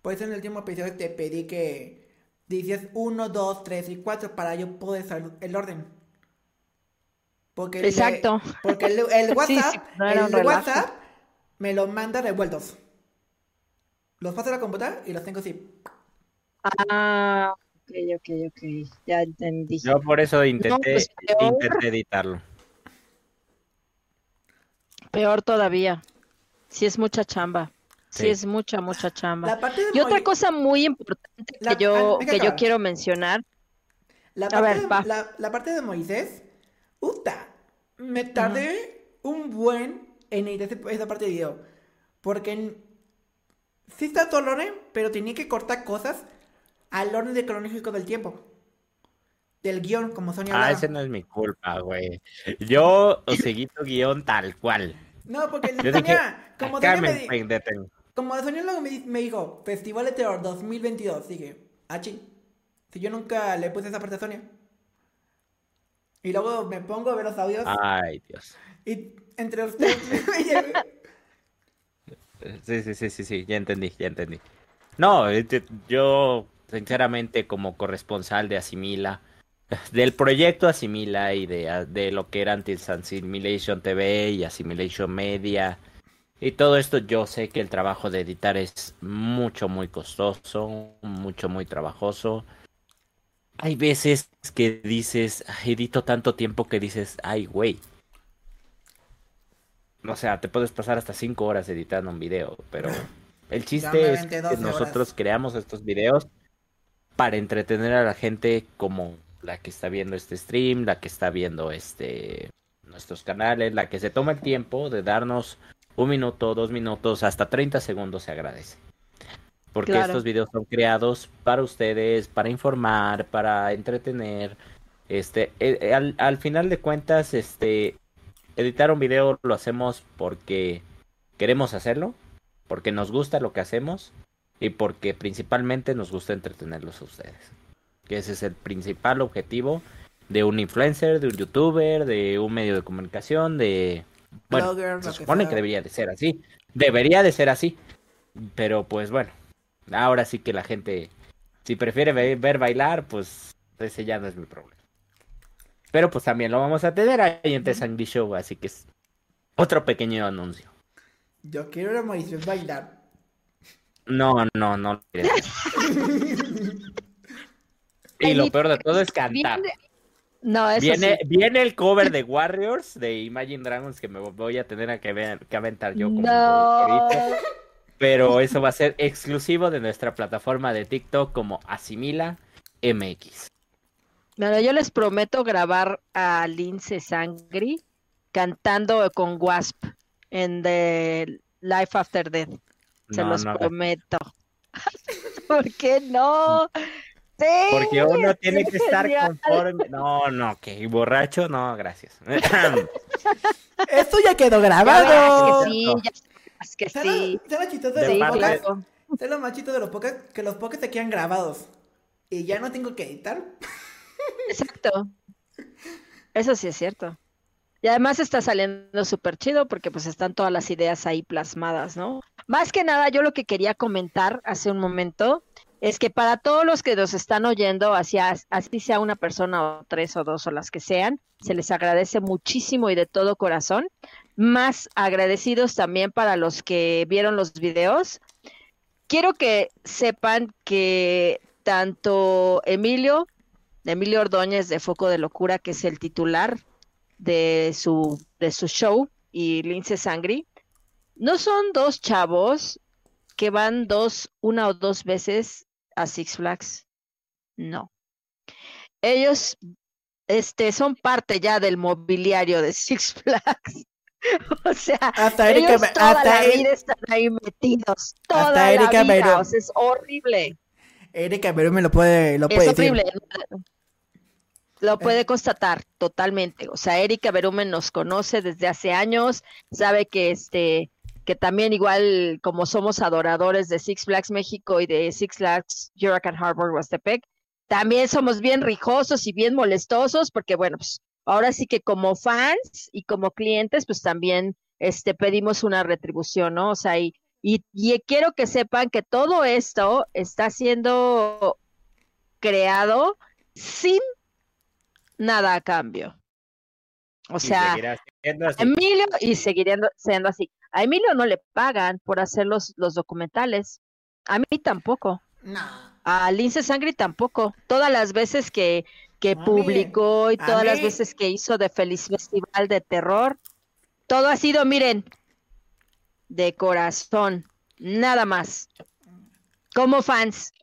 Por eso en el último episodio te pedí que... Dices 1, 2, 3 y 4 para yo poder saber el orden. Porque el, Exacto. Porque el, [laughs] el Sí, WhatsApp, sí, no el relajo. WhatsApp me lo manda revueltos. Los paso a la computadora y los tengo así. Ah, ok, ok, ok, ya entendí. Yo por eso intenté, pues, peor. intenté editarlo. Peor todavía. Si es mucha chamba. Si Sí. es mucha, mucha chamba. Y otra cosa muy importante La- que yo, ah, que yo quiero mencionar. La A parte, ver, de, va. la, la parte de Moisés, puta, me tardé un buen en editar esa parte de video. Porque en- sí está todo el orden, pero tenía que cortar cosas al orden de cronológico del tiempo. Del guion, como Sonia Ah, ese no es mi culpa, güey. Yo seguí tu guion tal cual. No, porque Yo Sonia, dije, como Sonia me, di- me como Sonia luego me, me dijo, Festival de Terror 2022, dije, ah, ching, Si yo nunca le puse esa parte a Sonia. Y luego me pongo a ver los audios. Ay, Dios. Y entre ustedes. [laughs] Sí, sí, sí, sí, sí, ya entendí, ya entendí. No, este, yo, sinceramente, como corresponsal de Asimila, [laughs] del proyecto Asimila y de, de lo que era antes Assimilation TV y Assimilation Media y todo esto, yo sé que el trabajo de editar es mucho, muy costoso, mucho, muy trabajoso. Hay veces que dices, "Ay, edito tanto tiempo que dices, ay, güey. O sea, te puedes pasar hasta cinco horas editando un video, pero el chiste es que 12 nosotros horas. creamos estos videos para entretener a la gente como la que está viendo este stream, la que está viendo este nuestros canales, la que se toma el tiempo de darnos un minuto, dos minutos, hasta 30 segundos se agradece. Porque Claro. estos videos son creados para ustedes, para informar, para entretener. Este, eh, eh, al, al final de cuentas, este, editar un video lo hacemos porque queremos hacerlo, porque nos gusta lo que hacemos y porque principalmente nos gusta entretenerlos a ustedes. Que ese es el principal objetivo de un influencer, de un youtuber, de un medio de comunicación, de... Bueno, Blogger, se que supone que debería de ser así. Debería de ser así. Pero pues bueno, ahora sí que la gente, si prefiere ve- ver bailar, pues ese ya no es mi problema. Pero pues también lo vamos a tener ahí en The Sangri Show, así que es otro pequeño anuncio. Yo quiero ver a Moisés bailar. No, no, no. lo quieres [laughs] ver. y lo peor de todo es cantar. Viene- No, eso Viene, sí. viene el cover de Warriors de Imagine Dragons que me voy a tener a que, ver, que aventar yo como No. Pero eso va a ser exclusivo de nuestra plataforma de TikTok como Asimila MX. Bueno, yo les prometo grabar a Lince Sangri cantando con Wasp en The Life After Death. Se No, los no, prometo. [laughs] ¿Por qué no? Sí, porque uno tiene que es estar conforme. No, no, que borracho, no, gracias. [laughs] Esto ya quedó Ya grabado. que sí, ya verás que ¿Sabes sí. lo- ¿sabes lo chistoso De los parte- podcasts? claro. ¿Sabes lo más chistoso de los podcasts? Que los podcasts se quedan grabados. Y ya no tengo que editar. Exacto. Eso sí es cierto. Y además está saliendo súper chido porque pues están todas las ideas ahí plasmadas, ¿no? Más que nada, yo lo que quería comentar hace un momento es que para todos los que nos están oyendo, así, así sea una persona o tres o dos o las que sean, se les agradece muchísimo y de todo corazón. Más agradecidos también para los que vieron los videos. Quiero que sepan que tanto Emilio, Emilio Ordóñez de Foco de Locura, que es el titular de su, de su show, y Lince Sangri, no son dos chavos que van dos, una o dos veces a Six Flags. No. Ellos este, son parte ya del mobiliario de Six [laughs] Flags. [laughs] o sea, Hasta Erika, ellos toda hasta la Er- vida están ahí metidos. Toda Hasta Erika la vida. Verón. O sea, es horrible. Erika Verón me lo puede, lo Es puede decir. horrible. Lo puede constatar totalmente. O sea, Erika Berumen nos conoce desde hace años, sabe que este, que también igual como somos adoradores de Six Flags México y de Six Flags Hurricane Harbor Huastepec, también somos bien rijosos y bien molestosos, porque bueno, pues ahora sí que como fans y como clientes, pues también este pedimos una retribución, ¿no? O sea, y, y, y quiero que sepan que todo esto está siendo creado sin nada a cambio. O Y sea. Emilio, y seguiría siendo así. A Emilio no le pagan por hacer los, los documentales. A mí tampoco. No. A Lince Sangri tampoco. Todas las veces que, que A publicó y a todas las veces que hizo de Feliz Festival de Terror, todo ha sido, miren, de corazón. Nada más. Como fans.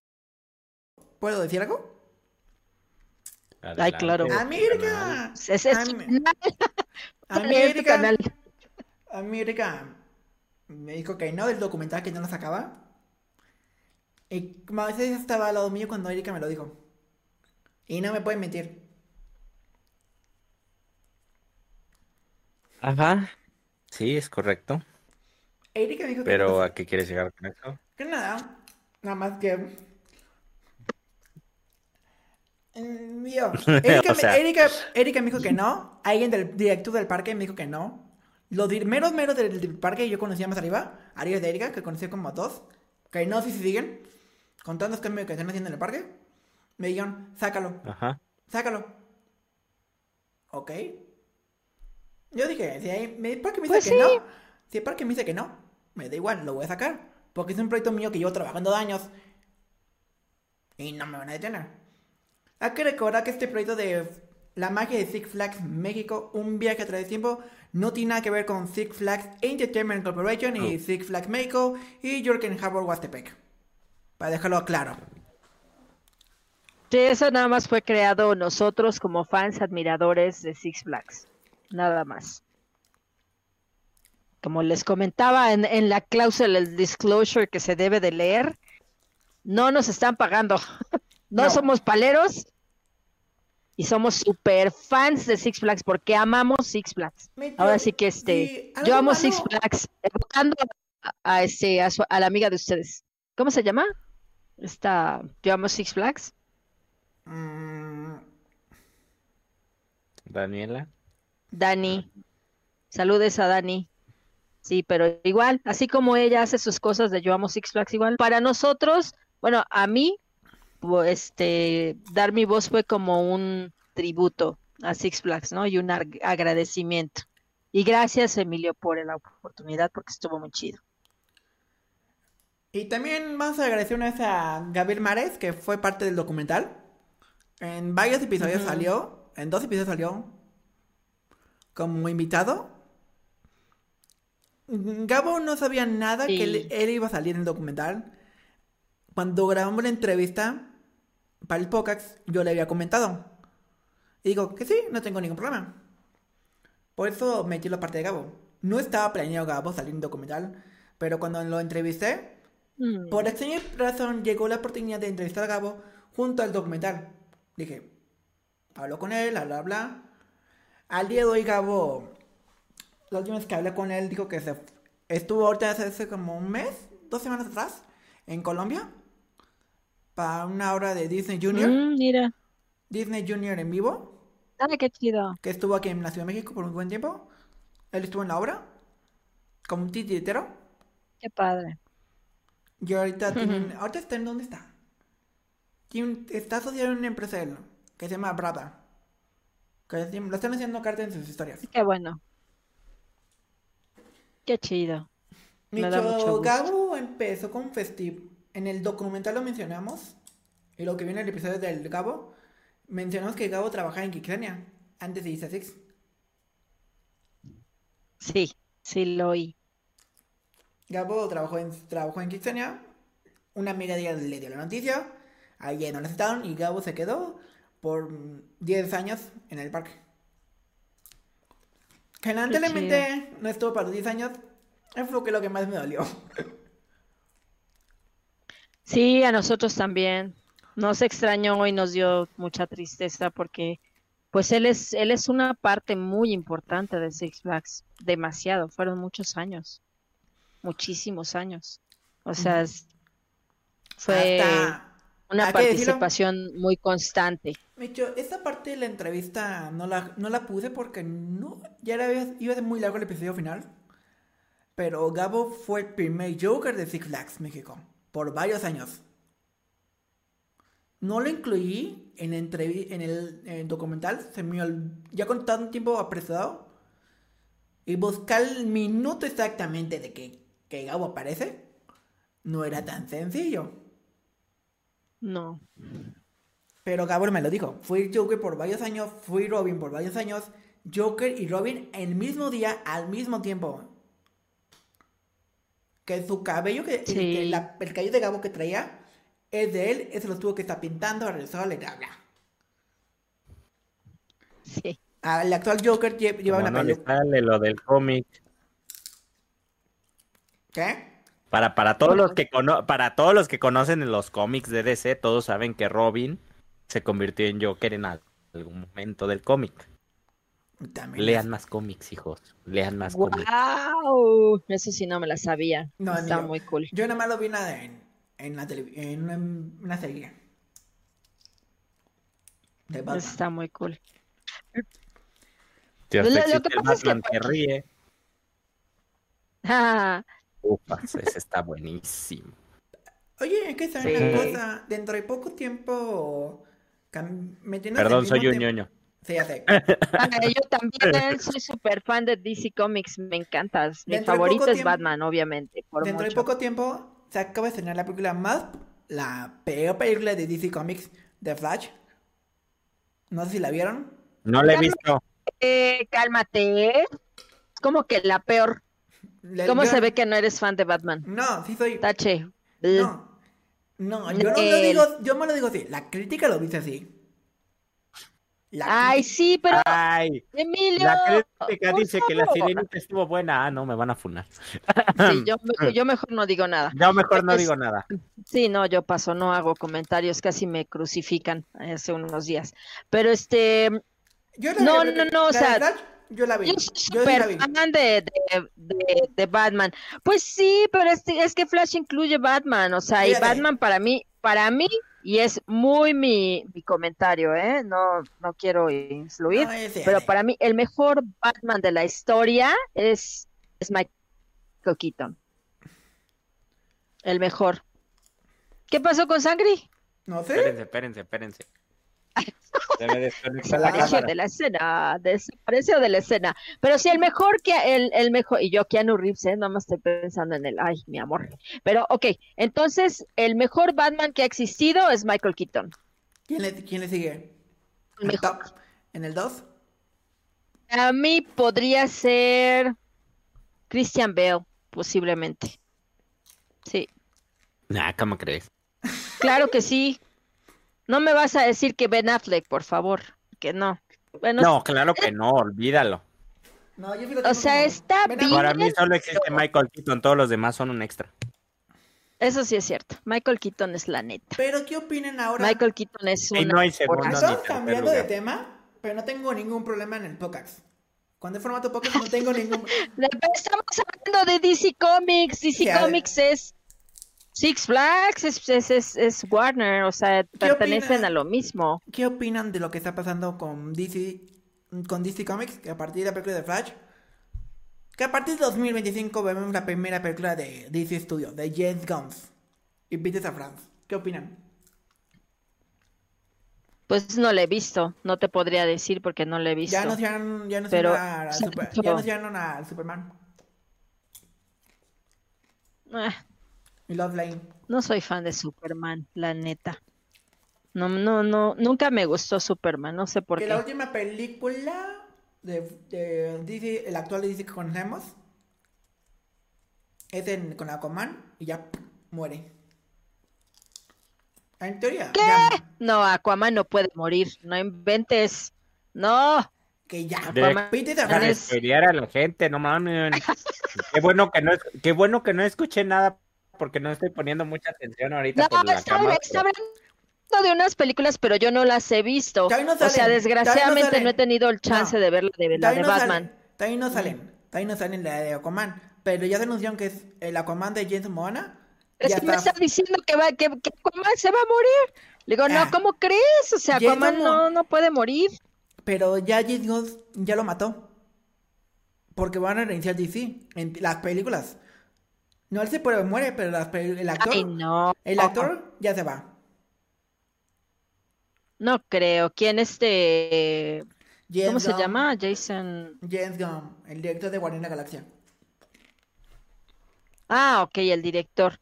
¿Puedo decir algo? Adelante, claro. América. Es A es [laughs] América. canal. América me dijo que no del documental que no lo sacaba. Y Moisés estaba al lado mío cuando Erika me lo dijo. Y no me pueden mentir. Ajá. Sí, es correcto. Erika me dijo que Pero ¿a qué quieres llegar con eso? que nada. Nada más que. Mm, yo. [laughs] Erika, O sea- me, Erika, Erika me dijo que no. Alguien del director del parque me dijo que no. Los dir- meros meros del, del parque yo conocía más arriba. Arriba de Erika, que conocía como a dos. Que no sé si siguen. Con todos los cambios que están haciendo en el parque. Me dijeron, sácalo, Ajá. sácalo. Ok. Yo dije, si hay, me- el parque me dice Pues que sí. no. Si el parque me dice que no, me da igual, lo voy a sacar. Porque es un proyecto mío que llevo trabajando de años. Y no me van a detener. Hay que recordar que este proyecto de la magia de Six Flags México, un viaje a través del tiempo, no tiene nada que ver con Six Flags Entertainment Corporation y. Six Flags México y Jürgen Harbor Huastepec. Para dejarlo claro. Sí, eso nada más fue creado nosotros como fans admiradores de Six Flags. Nada más. Como les comentaba en, en la cláusula del disclosure que se debe de leer, no nos están pagando. [laughs] no, No. somos paleros y somos super fans de Six Flags porque amamos Six Flags. Me- Ahora sí que este, yo amo malo- Six Flags, evocando a, a este, a, su- a la amiga de ustedes. ¿Cómo se llama? Esta, yo amo Six Flags. Mm, Daniela. Dani. Saludes a Dani. Sí, pero igual, así como ella hace sus cosas de Yo Amo Six Flags igual, para nosotros, bueno, a mí, este, dar mi voz fue como un tributo a Six Flags, ¿no? Y un ag- agradecimiento. Y gracias, Emilio, por la oportunidad, porque estuvo muy chido. Y también vamos a agradecer una vez a Gabriel Mares, que fue parte del documental. En varios episodios salió, en dos episodios salió como invitado. Gabo no sabía nada que él, iba a salir en el documental. Cuando grabamos la entrevista para el podcast, yo le había comentado. Y digo que sí, no tengo ningún problema. Por eso metí la parte de Gabo. No estaba planeado Gabo salir en documental, pero cuando lo entrevisté, Mm, por extraña razón llegó la oportunidad de entrevistar a Gabo junto al documental. Dije, hablo con él, bla, bla, bla. Al día de hoy Gabo, la última vez que hablé con él, dijo que se estuvo ahorita hace, hace como un mes, dos semanas atrás, en Colombia, para una obra de Disney Junior, mm, mira, Disney Junior en vivo, ay, qué chido. que estuvo aquí en la Ciudad de México por un buen tiempo. Él estuvo en la obra, como un titiritero. Qué padre. Y ahorita tienen, ahorita está en dónde está. Tiene está asociado a una empresa él, que se llama. Que es- lo están haciendo carta en sus historias. Qué bueno. Qué chido. Micho. Gabo empezó con Festiv. En el documental lo mencionamos. Y lo que viene en el episodio del Gabo, mencionamos que Gabo trabajaba en Kixania antes de irse a Six. Sí, sí lo oí. Gabo trabajó en, trabajó en Kixania. Una amiga de ella le dio la noticia. Ahí no necesitaron y Gabo se quedó por mm, 10 años en el parque. Que lamentablemente no estuvo para los 10 años. Eso fue lo que más me dolió. Sí, a nosotros también. Nos extrañó y nos dio mucha tristeza porque pues él es él es una parte muy importante de Six Flags, demasiado, fueron muchos años. Muchísimos años. O sea, es- fue Hasta. Una que decirlo, participación muy constante. Micho, esta parte de la entrevista no la, no la puse porque no, ya era, iba ser muy largo el episodio final. Pero Gabo fue el primer Joker de Six Flags México por varios años. No lo incluí en, en, el, en el documental, se me ya con tanto tiempo apresurado. Y buscar el minuto exactamente de que, que Gabo aparece no era tan sencillo. No. Pero Gabor me lo dijo. Fui Joker por varios años, fui Robin por varios años. Joker y Robin el mismo día, al mismo tiempo. Que su cabello, que, Sí. que la- el cabello de Gabo que traía, es de él. Ese lo tuvo que estar pintando, arreglar y bla, bla. Sí. El actual Joker lle- lleva Como una no le peluca. sale lo del cómic. ¿Qué? Para, para todos los que cono- para todos los que conocen los cómics de DC, todos saben que Robin se convirtió en Joker en al- algún momento del cómic. También. Lean más cómics, hijos. Lean más cómics. ¡Guau! Eso sí no me la sabía. No, Está muy cool. Yo nada más lo vi en, la- en, en la televi- en una, una serie. de. Está muy cool. Lo- lo que el pasa es que- ríe. [laughs] Upas, ese está buenísimo. Oye, es que saben Sí. una cosa, dentro de poco tiempo Perdón, soy un ñoño. Sí, ya sé. yo también soy súper fan de DC Comics, me encantas. Mi Dentro favorito es tiempo- Batman, obviamente, por Dentro de poco tiempo se acaba de estrenar la película más, la peor película de DC Comics, The Flash. No sé si la vieron. No la he visto. Eh, cálmate. Es como que la peor. Le- ¿Cómo yo- se ve que no eres fan de Batman? No, sí soy... Tache. No, no, yo no lo El- digo, yo me lo digo así, la crítica lo dice así. La Ay, sí, pero Ay, Emilio. la crítica dice que la sirenita estuvo buena. Ah, no, me van a funar. Sí, yo, [laughs] yo mejor no digo nada. Yo mejor no Es- digo nada. Sí, no, yo paso, no hago comentarios, casi me crucifican hace unos días. Pero este, Yo no, vi, no, no, o sea, Flash, yo la vi. yo Yo, soy sí la vi. fan de, de, de- de Batman. Pues sí, pero es, es que Flash incluye Batman, o sea, y. Batman para mí, para mí, y es muy mi, mi comentario, ¿eh? No, no quiero influir, No, pero para mí el mejor Batman de la historia es, es Michael Keaton. El mejor. ¿Qué pasó con Sangri? No sé. Espérense, espérense, espérense. Se me desconectó la Desapareció cámara. de la escena, desapareció de la escena. Pero sí, el mejor que el, el mejor, y yo Keanu Reeves, ¿eh? no me estoy pensando en el, ay, mi amor. Pero, ok, entonces, el mejor Batman que ha existido es Michael Keaton. ¿Quién le, quién le sigue? El ¿En, mejor. top? ¿En el 2? A mí podría ser Christian Bale, posiblemente. Sí, Nah, ¿cómo crees? claro que sí. No me vas a decir que Ben Affleck, por favor, que no. Bueno, No, claro que no, olvídalo. No, yo O sea, como- está bien. Para mí solo existe Michael Keaton, todos los demás son un extra. eso sí es cierto. Michael Keaton es la neta. Pero, ¿qué opinan ahora? Michael Keaton es Y una no hay segundo Estamos cambiando de tema, pero no tengo ningún problema en el podcast. Cuando es formato podcast no tengo ningún... [laughs] Estamos hablando de DC Comics. DC. Comics es Six Flags, es, es, es- es Warner, o sea, pertenecen opinas? a lo mismo. ¿Qué opinan de lo que está pasando con DC, con DC Comics? Que a partir de la película de Flash, que a partir de 2025 vemos la primera película de DC Studios, de James Gunn y Peter Safran. ¿Qué opinan? Pues no le he visto, no te podría decir porque no le he visto. Ya anunciaron, ya Pero- anunciaron, a, Super- ya anunciaron a Superman Ah, y Lois Lane. no soy fan de Superman, la neta. No, no, no, nunca me gustó Superman, no sé por que qué. la última película de, de DC, el actual DC que conocemos, es en, con Aquaman y ya muere. En teoría, ¿Qué? ya- No, Aquaman no puede morir, no inventes. No, que ya. Aquaman de es- a la gente, no mames. [laughs] Qué bueno que no, es- qué bueno que no escuché nada porque no estoy poniendo mucha atención ahorita No, por la está, hablando de unas películas, pero yo no las he visto. No o sea, desgraciadamente no no he tenido el chance No. de ver la de, la de no Batman. Todavía no salen. Todavía no salen la de Aquaman. Pero ya se anunciaron que es el Aquaman de James Moana. Es ya que me está. diciendo que, va, que, que Aquaman se va a morir. Le digo, Ah. no, ¿cómo crees? O sea, Aquaman no, no puede morir. Pero ya James Gunn ya lo mató. Porque van a reiniciar DC en las películas. No él se puede muere, pero el actor, Ay, no. el actor ya se va. No creo. ¿Quién este? James ¿Cómo se llama? Jason. James Gunn, el director de Guardián de la Galaxia. Ah, ok, el director.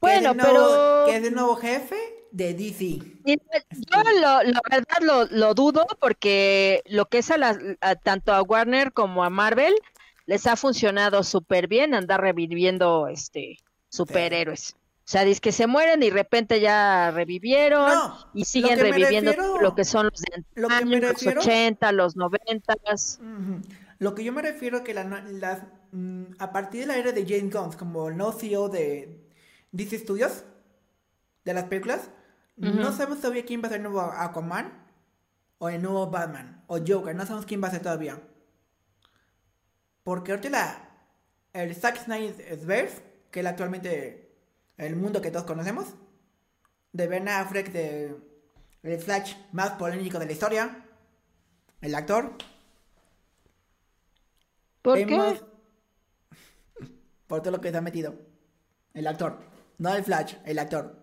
Bueno, nuevo- pero Que es el nuevo jefe de DC. Mira, Yo lo, la verdad lo, lo dudo porque lo que es a, las- a tanto a Warner como a Marvel les ha funcionado súper bien andar reviviendo este superhéroes. O sea, dice que se mueren y de repente ya revivieron No, y lo siguen me reviviendo refiero- lo que son los de lo antaño, me los refiero- 80, los 90. Ujú. Lo que yo me refiero que la, las, mm, a partir de la era de James Gunn, como el no CEO de DC Studios, de las películas, no Ujú. sabemos todavía quién va a ser el nuevo Aquaman, o el nuevo Batman, o Joker, no sabemos quién va a ser todavía. Porque ahorita la, el Zack Snyderverse, que es actualmente el mundo que todos conocemos, de Ben Affleck, de El Flash más polémico de la historia. El actor. ¿Por qué? Por todo lo que se ha metido. El actor. No el Flash, el actor.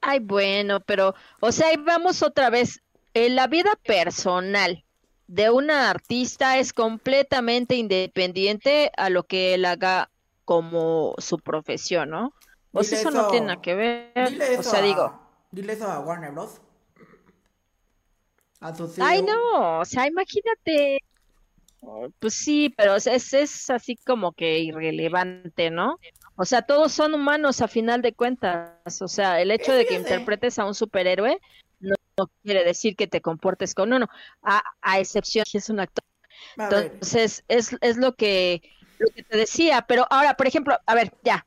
Ay, bueno, pero, o sea, ahí vamos otra vez. En la vida personal de una artista es completamente independiente a lo que él haga como su profesión, ¿no? O sea, eso no tiene nada que ver. O sea, a- digo, Dile eso a Warner Bros. A ay, no, o sea, imagínate. Pues sí, pero es, es, así como que irrelevante, ¿no? O sea, todos son humanos a final de cuentas. O sea, el hecho de que interpretes a un superhéroe no, quiere decir que te comportes con uno, a, a excepción que es un actor. Entonces, es, es lo que, lo que te decía. Pero ahora, por ejemplo, a ver, ya,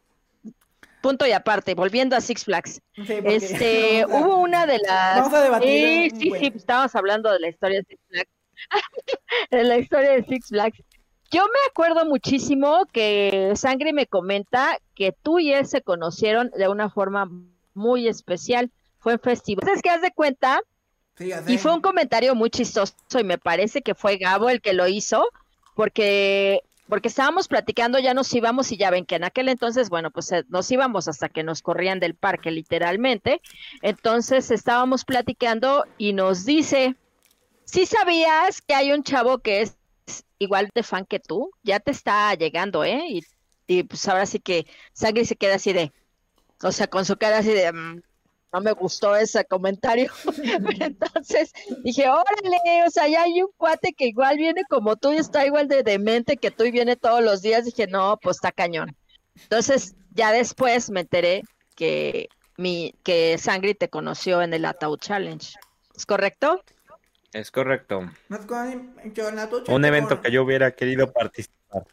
punto y aparte, volviendo a Six Flags. sí, Este, [laughs] a- hubo una de las... Vamos a debatir Sí, sí, buen. sí, estábamos hablando de la historia de Six Flags. [laughs] de la historia de Six Flags. Yo me acuerdo muchísimo que Sangre me comenta que tú y él se conocieron de una forma muy especial. Fue en festival. Entonces, que haz de cuenta? Sé. Y fue un comentario muy chistoso y me parece que fue Gabo el que lo hizo, porque porque estábamos platicando, ya nos íbamos y ya ven que en aquel entonces, bueno, pues eh, nos íbamos hasta que nos corrían del parque literalmente. Entonces estábamos platicando y nos dice, ¿sí sabías que hay un chavo que es igual de fan que tú? Ya te está llegando, ¿eh? Y, y pues ahora sí que Sangre se queda así de, o sea, con su cara así de, "Mm, no me gustó ese comentario. [laughs] Pero entonces dije, órale, o sea, ya hay un cuate que igual viene como tú y está igual de demente que tú y viene todos los días. Dije, no, pues está cañón. Entonces, ya después me enteré que mi, que Sangri te conoció en el Ataúd Challenge. ¿Es correcto? Es correcto. Un evento que yo hubiera querido participar.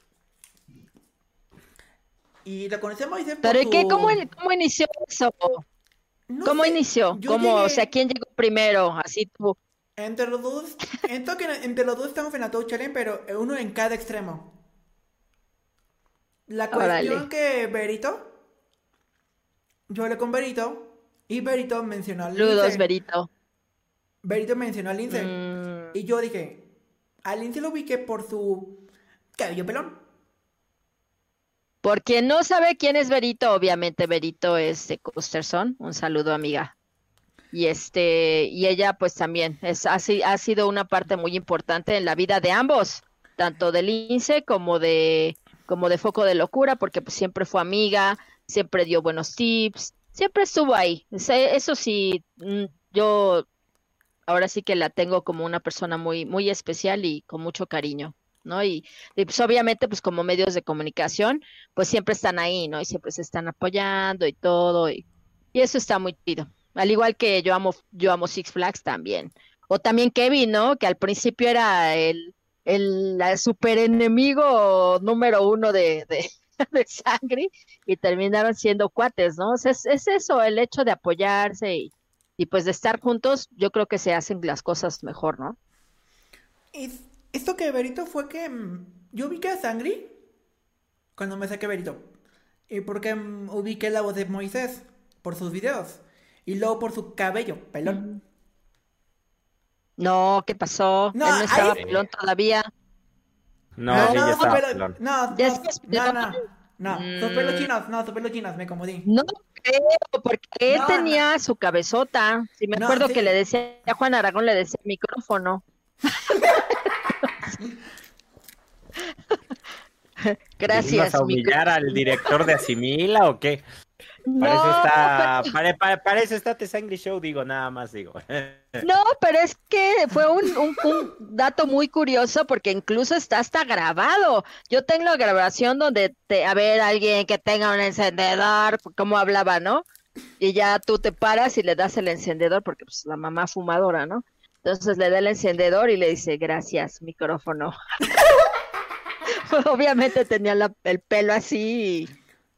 Y lo conocemos dice, Pero ¿y qué? ¿Cómo, cómo inició eso? No ¿Cómo sé, inició? ¿Cómo, o sea, quién llegó primero? Así tú. Entre los dos, ento que entre los dos estamos en la Touch Challenge, pero uno en cada extremo. La cuestión que Berito, yo hablé con Berito y Berito mencionó al Lince. Berito. Berito mencionó al Lince. Mm, Y yo dije, al Lince lo ubiqué por su cabello pelón. Por quien no sabe quién es Berito, obviamente Berito es de Custerson. Un saludo, amiga. Y este, y ella pues también es, ha, ha sido una parte muy importante en la vida de ambos, tanto de Lince como de, como de Foco de Locura, porque pues siempre fue amiga, siempre dio buenos tips, siempre estuvo ahí. Eso sí, mm, yo ahora sí que la tengo como una persona muy, muy especial y con mucho cariño, ¿no? Y, y, pues obviamente pues como medios de comunicación, pues siempre están ahí, ¿no? Y siempre se están apoyando y todo, y, eso está muy chido. Al igual que yo amo, yo amo Six Flags también. O también Kevin, ¿no? Que al principio era el, el, super enemigo número uno de, de, [laughs] de Sangre y terminaron siendo cuates, ¿no? Es, es eso, el hecho de apoyarse y, y pues de estar juntos, yo creo que se hacen las cosas mejor, ¿no? Esto que Berito fue que mm, yo ubiqué a Sangri cuando me saqué Berito. Y porque mm, ubiqué la voz de Moisés por sus videos. Y luego por su cabello, pelón. No, ¿qué pasó? No, Él no estaba ahí- pelón todavía. No, Ah, sí, ya pelo- pelón. No, ¿Ya no, no, pelón? no, no, sus Mm. pelos chinos, no, sus pelos chinos, me confundí. No creo, porque él No, tenía su cabezota. Si me No, acuerdo sí. que le decía a Juan Aragón, le decía micrófono. [laughs] [laughs] Gracias. ¿Ibas a humillar al director de Asimila o qué? No, Parece está, pero- [laughs] pare, pare- parece está The Sangre Show, digo, nada más digo. [laughs] no, pero es que fue un, un- un dato muy curioso porque incluso está hasta grabado. Yo tengo la grabación donde te, a ver, alguien que tenga un encendedor, como hablaba, ¿no? Y ya tú te paras y le das el encendedor porque pues la mamá fumadora, ¿no? Entonces le da el encendedor y le dice, gracias, micrófono. [laughs] Obviamente tenía la- el pelo así y,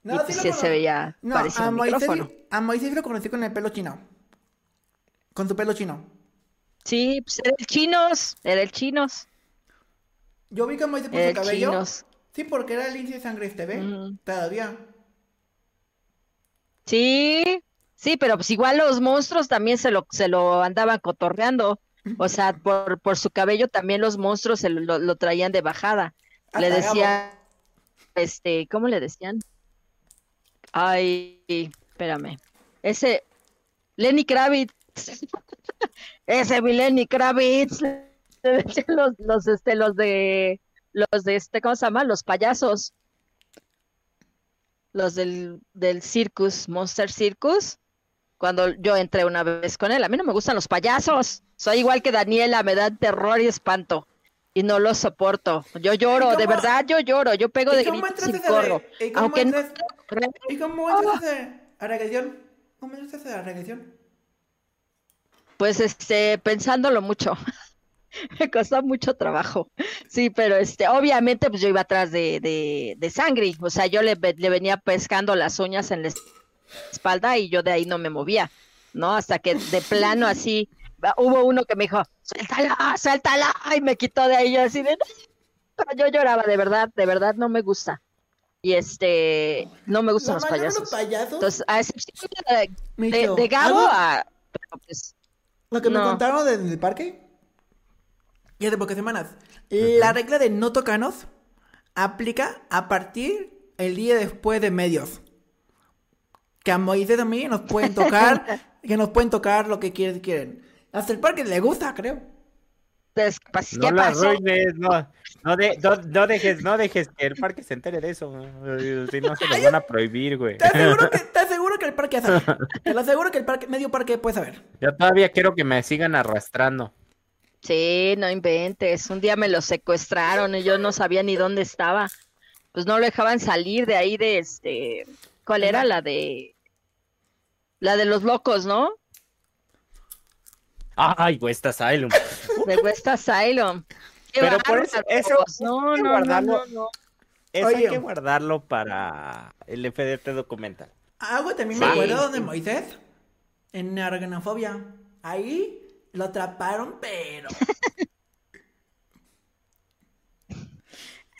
No, y, sí pues, se veía No, parecido a un Moisés, micrófono. a Moisés lo conocí con el pelo chino. Con su pelo chino. Sí, pues era el chinos, era el chinos, Yo vi a Moisés su el cabello. chinos. Sí, porque era el índice de sangre TV. Ujú. Todavía. Sí, Sí, pero pues igual los monstruos también se lo, se lo andaban cotorreando. O sea, [laughs] por, por su cabello también los monstruos se lo, lo traían de bajada. le Hasta decía, este, ¿cómo le decían? Ay, espérame. Ese, Lenny Kravitz. [laughs] Ese mi Lenny Kravitz. Le [laughs] decían Los, los, este, los de, los de este, ¿cómo se llama? Los payasos. Los del, del Circus, Monster Circus. Cuando yo entré una vez con él, a mí no me gustan los payasos. Soy igual que Daniela, me dan terror y espanto. Y no los soporto. Yo lloro, ¿Y de verdad yo lloro. Yo pego de ¿Y cómo gritos y corro. y cómo Aunque no ¿Y cómo entraste a regresión? ¿Cómo a la regresión? Pues este, pensándolo mucho. Me [laughs] costó mucho trabajo. Sí, pero este, obviamente, pues yo iba atrás de, de, de Sangri. O sea, yo le, le venía pescando las uñas en la es- espalda y yo de ahí no me movía, ¿no? Hasta que de plano así, hubo uno que me dijo, suéltala, suéltala, y me quitó de ahí yo así de, "No". Pero yo lloraba, de verdad, de verdad no me gusta. Y este, no me gustan los payasos. los payasos, Entonces, a excepción de, de, Gabo, a, pero pues, Lo que me contaron desde el parque, y hace pocas semanas, la regla de no tocarnos aplica a partir el día después de medios. Que a Moisés y a mí nos pueden [laughs] tocar, que nos pueden tocar lo que quieren, quieren. Hasta el parque le gusta, creo. des- pas- No ¿qué la pasó? arruines, no. No, de- no, no dejes, no dejes que el parque se entere de eso. Si no se lo van a prohibir, güey. Te aseguro que, [laughs] te aseguro que el parque sabe. Te lo aseguro que el parque, medio parque puede saber. Yo todavía quiero que me sigan arrastrando. Sí, no inventes. Un día me lo secuestraron y yo no sabía ni dónde estaba. Pues no lo dejaban salir de ahí de este. ¿Cuál era la de? La de los locos, ¿no? Ay, West Asylum. [laughs] De West Asylum. Qué Pero por eso- eso- no, hay que no, no, guardarlo. no, no. Eso hay Oye. que guardarlo para el FDT documental. Algo también Sí, me acuerdo de. Moisés en Arganofobia. Ahí lo atraparon, pero. [laughs]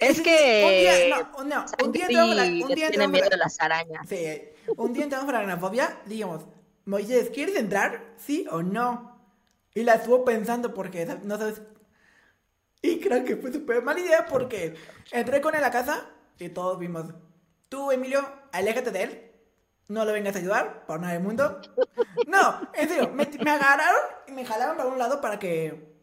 Es Un que. día, no, un- no, un día entramos a la- un día entramos miedo las arañas. Sí, un día entramos para Arganofobia, digamos, Moisés, ¿quieres entrar? ¿Sí o no? Y la estuvo pensando porque no sabes. Y creo que fue súper mala idea porque entré con él a casa y todos vimos. Tú, Emilio, aléjate de él. No lo vengas a ayudar por nada del mundo. No, en serio, me, me agarraron y me jalaron para un lado para que.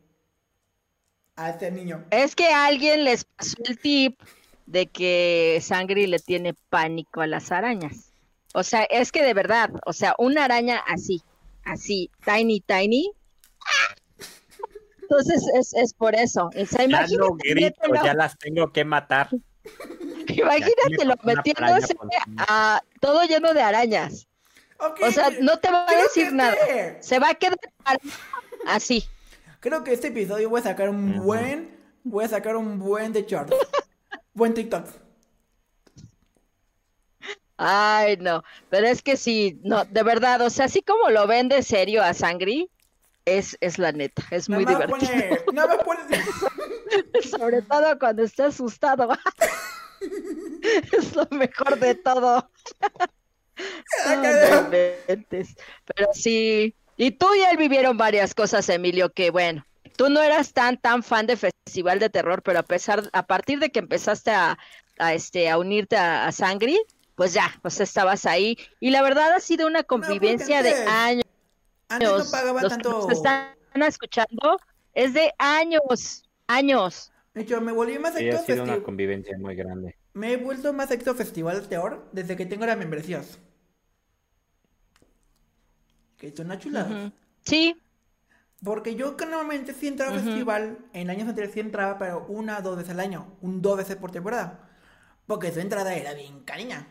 A este niño. Es que alguien les pasó el tip de que Sangri le tiene pánico a las arañas. O sea, es que de verdad, o sea, una araña así, así, tiny, tiny. Entonces es, es por eso. O sea, Ya no imagínate, grito, mételo- ya las tengo que matar. [laughs] imagínatelo metiéndose a todo lleno de arañas. O sea, no te va a decir nada. este- Se va a quedar así. Creo que este episodio voy a sacar un buen. Voy a sacar un buen de shorts. [laughs] buen TikTok. Ay, no, pero es que sí, no, de verdad, o sea, así como lo ven de serio a Sangri, es, es la neta, es muy divertido. pone. [laughs] Nada más pone. Sobre todo cuando está asustado. [laughs] es lo mejor de todo. No inventes. Pero sí, y tú y él vivieron varias cosas, Emilio, que bueno, tú no eras tan tan fan de Festival de Terror, pero a pesar, a partir de que empezaste a, a, este a unirte a, a Sangri, pues ya, pues estabas ahí. Y la verdad ha sido una convivencia de años. Antes no pagaba Los que tanto. nos están escuchando, es de años, años. De hecho, me volví más Sí, ha acto sido una festival. convivencia muy grande. Me he vuelto más acto festival de desde que tengo las membresías. Que son una chulada. Sí, Porque yo que normalmente sí entraba a Ujú. festival, en años anteriores sí entraba, pero una o dos veces al año, un dos veces por temporada. Porque su entrada era bien cariña.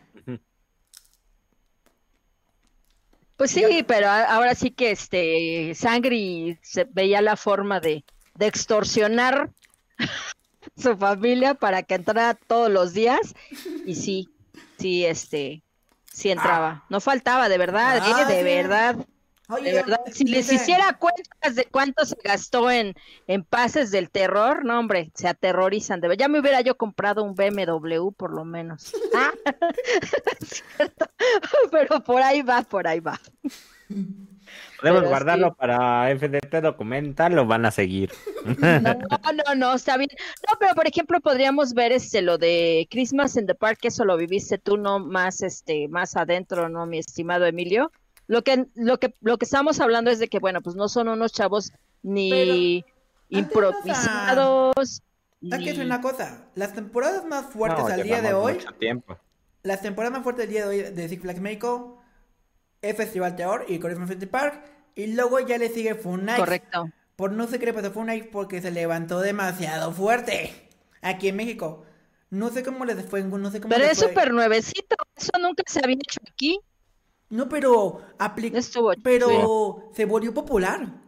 Pues sí, Ya. pero ahora sí que este Sangri se veía la forma de, de extorsionar [laughs] su familia para que entrara todos los días y sí, sí, este, sí entraba. No faltaba, de verdad, Ah, eh, de sí. verdad. Oye, De verdad, si les hiciera cuentas de cuánto se gastó en, en pases del terror, no, hombre, se aterrorizan. De. Ya me hubiera yo comprado un BMW por lo menos. [laughs] Ah, [laughs] cierto. [laughs] Pero por ahí va, por ahí va. Podemos Pero es guardarlo que- para FDT documental, lo van a seguir. No, no, no, está bien. No, pero por ejemplo podríamos ver este lo de Christmas in the Park, que eso lo viviste tú no más este más adentro, no mi estimado Emilio. Lo que lo que lo que estamos hablando es de que bueno, pues no son unos chavos ni Pero, improvisados. Hay que ni- decir una cosa, las temporadas más fuertes No, al día de hoy, mucho tiempo. las temporadas más fuertes del día de hoy de Six Flags México es Festival Terror y Christmas City Park y luego ya le sigue Fun Night. Correcto. Por no sé qué le pasó a Fun Night porque se levantó demasiado fuerte aquí en México. No sé cómo les fue, no sé cómo Pero les es súper nuevecito, eso nunca se había hecho aquí. No, pero aplicó, pero se volvió popular.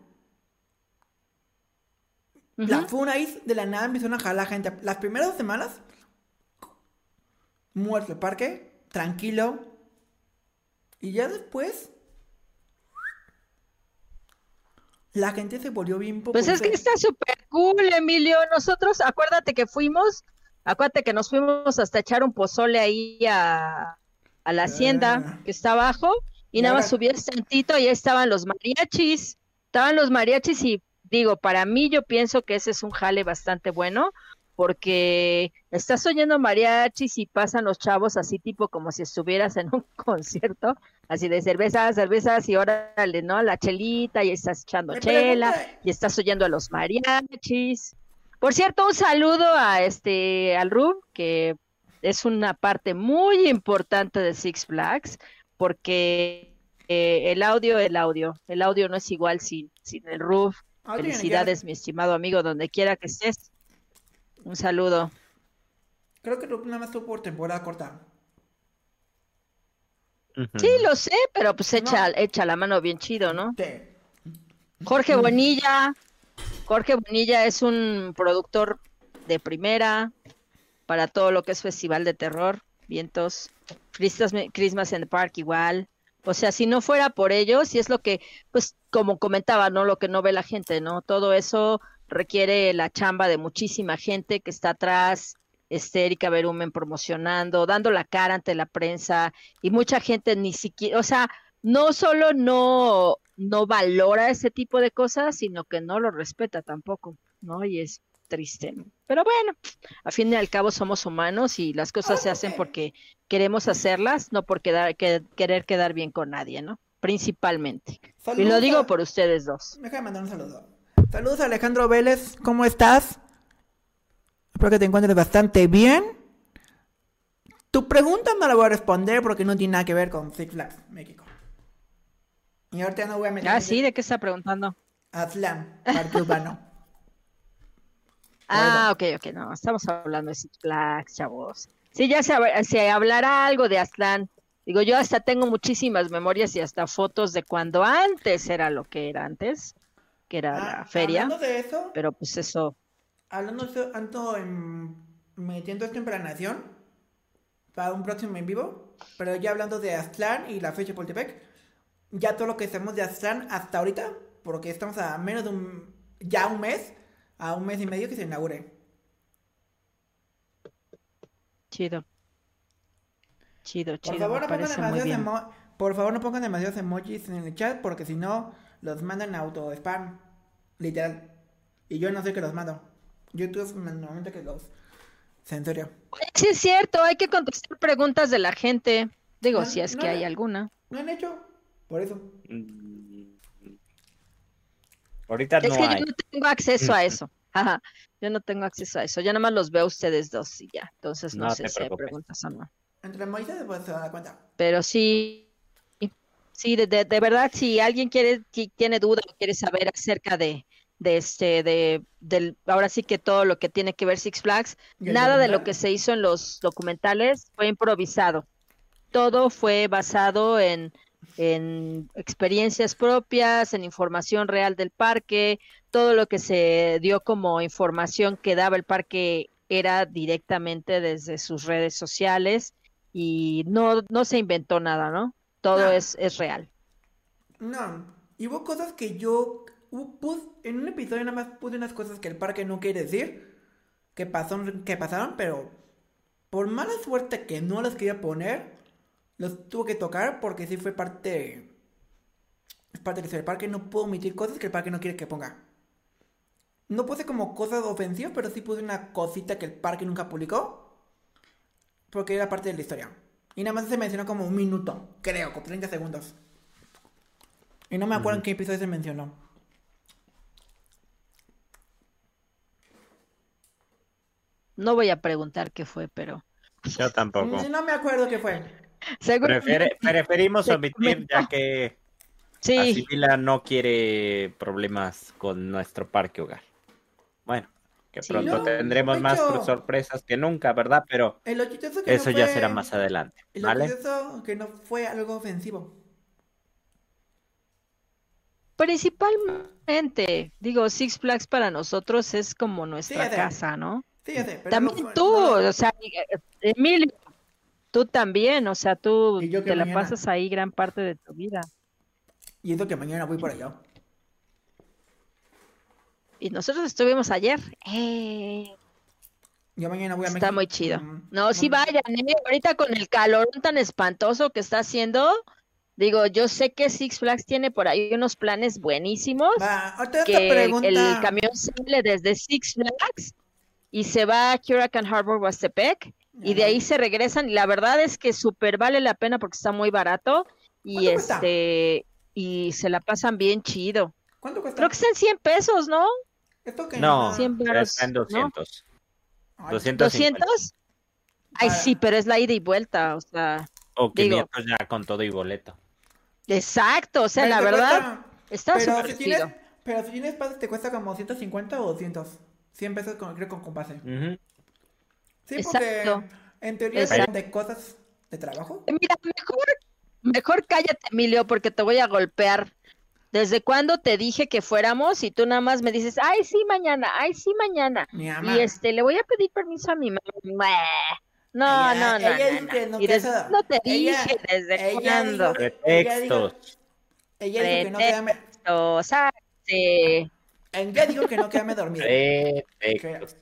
La Ujú. Fun Night de la nada empezó a jalar gente. Las primeras dos semanas muerto el parque, tranquilo. Y ya después la gente se volvió bien popular. Pues es que está súper cool, Emilio. Nosotros, acuérdate que fuimos, acuérdate que nos fuimos hasta echar un pozole ahí a, a la hacienda Ah. que está abajo y nada más subías tantito y ahí estaban los mariachis. Estaban los mariachis y digo, para mí yo pienso que ese es un jale bastante bueno porque estás oyendo mariachis y pasan los chavos así tipo como si estuvieras en un [laughs] concierto, así de cervezas, cervezas y órale, ¿no? La chelita y estás echando Me chela pregunta- y estás oyendo a los mariachis. Por cierto, un saludo a este al Rub, que es una parte muy importante de Six Flags, porque eh, el audio, el audio, el audio no es igual sin, sin el viene, Felicidades, mi estimado amigo, donde quiera que estés. Un saludo. Creo que nada más estuvo por temporada corta. Sí, lo sé, pero pues echa, echa la mano bien chido, ¿no? Sí. Jorge Bonilla. Jorge Bonilla es un productor de primera para todo lo que es Festival de Terror, Vientos, Christmas, in the Park igual. O sea, si no fuera por ellos, y es lo que, pues, como comentaba, ¿no? Lo que no ve la gente, ¿no? Todo eso requiere la chamba de muchísima gente que está atrás, este, Erika Berumen promocionando, dando la cara ante la prensa, y mucha gente ni siquiera, o sea, no solo no, no valora ese tipo de cosas, sino que no lo respeta tampoco, ¿no? Y es triste. ¿no? Pero bueno, a fin y al cabo somos humanos y las cosas se hacen porque queremos hacerlas, no por quedar, que- querer quedar bien con nadie, ¿no? Principalmente. Y lo digo a- por ustedes dos. Déjame mandar un saludo. Saludos a Alejandro Vélez, ¿cómo estás? Espero que te encuentres bastante bien. Tu pregunta no la voy a responder porque no tiene nada que ver con Six Flags México. Y ahorita no voy a meter Ah, sí, ¿de qué está preguntando? Aslan, parque urbano. Ah, ok, ok, no, estamos hablando de Six Flags, chavos. Sí, ya se, se hablará algo de Aztlán. Digo, yo hasta tengo muchísimas memorias y hasta fotos de cuando antes era lo que era antes, que era Ah, la feria, Hablando de eso, pero pues eso, hablando de eso, ando en, metiendo esto en planeación para un próximo en vivo. Pero ya hablando de Aztlán y la fecha de Poltepec, ya todo lo que sabemos de Aztlán hasta ahorita, porque estamos a menos de un, ya un mes, a un mes y medio que se inaugure. chido. Chido, Por chido, favor, me no pongan demasiados por favor, no pongan demasiados emojis en el chat porque si no, los mandan a auto spam. Literal. Y yo no sé que los mando. YouTube es normalmente que los censura. Sí es cierto, hay que contestar preguntas de la gente. Digo, No, si es no, que no. hay alguna. No han hecho. Por eso. Mm. Ahorita Es no que hay. yo no tengo acceso a eso. Ajá, yo no tengo acceso a eso. Yo nada más los veo a ustedes dos y ya. Entonces no, No sé si hay preguntas o no. Entre Moisés después se da cuenta. Pero sí, sí, de, de- de verdad, si alguien quiere, qui- tiene duda o quiere saber acerca de, de este, de, del, ahora sí que todo lo que tiene que ver Six Flags, ¿Y el nada de lo que se hizo en los documentales fue improvisado. Todo fue basado en, en experiencias propias, en información real del parque, todo lo que se dio como información que daba el parque era directamente desde sus redes sociales y no, no se inventó nada, ¿no? Todo No. es, es real. No. Y hubo cosas que yo en un episodio nada más puse unas cosas que el parque no quiere decir, que, pasó, que pasaron, pero por mala suerte que no las quería poner, los tuve que tocar porque sí fue parte, es parte de la historia del parque, no puedo omitir cosas que el parque no quiere que ponga. No puse como cosas ofensivas, pero sí puse una cosita que el parque nunca publicó, porque era parte de la historia. Y nada más se mencionó como un minuto, creo, como 30 segundos. Y no me acuerdo en qué episodio se mencionó. No voy a preguntar qué fue, pero Yo tampoco. Mm, No me acuerdo qué fue. Preferimos Se omitir ya que Sí, Asimila no quiere problemas con nuestro parque hogar. Bueno, que Sí. pronto No, tendremos más sorpresas que nunca, ¿verdad? Pero El que eso no ya fue- será más adelante, el ¿vale? que no fue algo ofensivo. principalmente, digo, Six Flags para nosotros es como nuestra casa, ¿no? Sí, sé, pero También no tú, o sea, Emilio, tú también, o sea, tú te la pasas ahí gran parte de tu vida. Y eso que mañana voy por allá. Y nosotros estuvimos ayer. Eh, Yo mañana voy a está México. muy chido. Mm, No, sí vayan, ¿eh? Ahorita con el calor tan espantoso que está haciendo, digo, yo sé que Six Flags tiene por ahí unos planes buenísimos, Va, que pregunta. el camión sale desde Six Flags y se va a Hurricane Harbor, Huastepec, y de ahí se regresan, y la verdad es que súper vale la pena porque está muy barato, y ¿Cuánto cuesta? este, y se la pasan bien chido. ¿Cuánto cuesta? Creo que están 100 pesos, ¿no? Esto que No, Cien varos, está en ¿no? 200. Ay, 250. ¿200? Ay, Para- sí, pero es la ida y vuelta, o sea, O Digo- 500 ya con todo y boleto. exacto, o sea, pero la verdad, cuesta- está pero súper si tienes, chido. pero si tienes pases te cuesta como 150 o 200. 100 pesos con, creo con, con pase. Ujú. Sí, Exacto. porque en teoría Exacto. son de cosas de trabajo. Mira, mejor, mejor cállate, Emilio, porque te voy a golpear. ¿Desde cuándo te dije que fuéramos y tú nada más me dices, ay, sí, mañana, ay, sí, mañana? Mi mamá. Y este, le voy a pedir permiso a mi mamá. No, Ella- no, no, ella no, dice no. que no, Y desde- no te ella- dije desde ella cuándo. dijo- ella dijo- Pretextos. Ella dijo que no quedarme. O sea, este, Ella dijo que no quedarme dormido. Pretextos.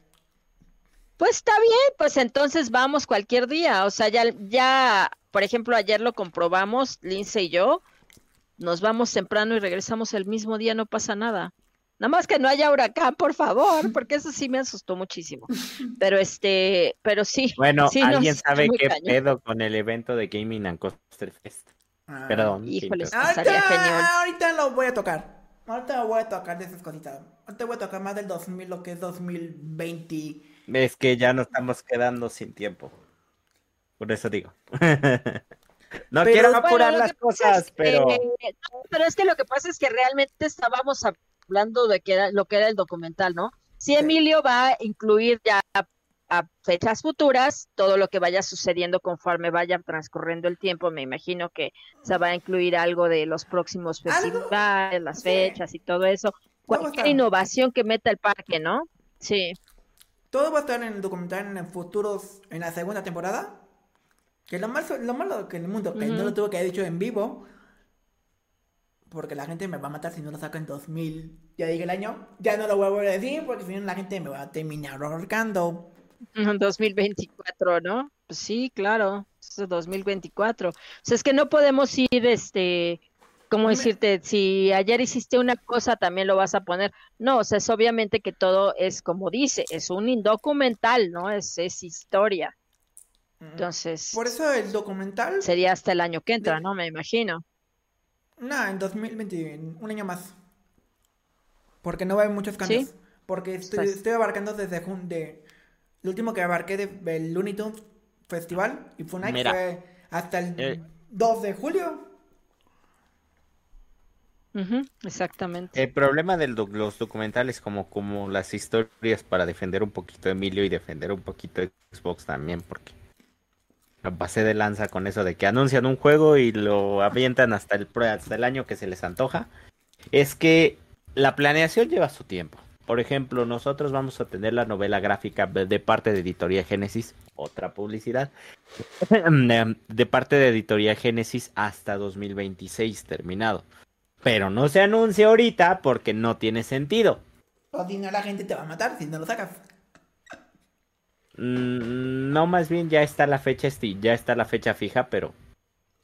Pues está bien, pues entonces vamos cualquier día. O sea, ya, ya, por ejemplo, ayer lo comprobamos, Lince y yo, nos vamos temprano y regresamos el mismo día, no pasa nada. Nada más que no haya huracán, por favor, [laughs] porque eso sí me asustó muchísimo. Pero este, pero sí. Bueno, sí, ¿alguien sabe qué cañón. pedo con el evento de Gaming and Coaster Fest? Ah. Perdón. Híjoles. Estaría genial. Ahorita, ahorita lo voy a tocar. Ahorita voy a tocar de esas cositas. Ahorita voy a tocar más del 2000, lo que es 2020. Es que ya nos estamos quedando sin tiempo. Por eso digo. [laughs] no Pero- quiero apurar las cosas, es que- pero no, pero es que lo que pasa es que realmente estábamos hablando de que era, lo que era el documental, ¿no? Si Sí. Emilio va a incluir ya a, a fechas futuras todo lo que vaya sucediendo conforme vaya transcurriendo el tiempo, me imagino que se va a incluir algo de los próximos Algo, festivales, las sí. fechas y todo eso, cualquier innovación que meta el parque, ¿no? Sí. Todo va a estar en el documental en futuros, en la segunda temporada. Que lo malo, lo malo que el mundo, que no Ujú. lo tuvo que haber dicho en vivo. Porque la gente me va a matar si no lo saco en 2000. Ya dije el año. Ya no lo voy a volver a decir porque si no la gente me va a terminar ahorcando. En 2024, ¿no? Pues sí, claro, es 2024. O sea, es que no podemos ir, este, ¿cómo decirte? Si ayer hiciste una cosa, también lo vas a poner. No, o sea, es obviamente que todo es como dice, es un documental, ¿no? Es, es historia. Entonces, Por eso el documental. sería hasta el año que entra, de- ¿no? Me imagino. No, en 2020, en un año más. Porque no va a haber muchos cambios. ¿Sí? Porque estoy, Pues- estoy abarcando desde jun- de El último que abarqué de- del Looney Tunes Festival y Mira. fue hasta el Eh. 2 de julio. Exactamente. el problema de los documentales como, las historias para defender un poquito Emilio y defender un poquito a Xbox también, porque pasé de lanza con eso de que anuncian un juego y lo avientan hasta el, hasta el año que se les antoja, es que la planeación lleva su tiempo. Por ejemplo, nosotros vamos a tener la novela gráfica de parte de Editoría Génesis, otra publicidad, [laughs] de parte de Editoría Génesis hasta 2026 terminado. Pero no se anuncia ahorita porque no tiene sentido. O si no, la gente te va a matar si no lo sacas. Mm, no, más bien ya está la fecha, ya está la fecha fija, pero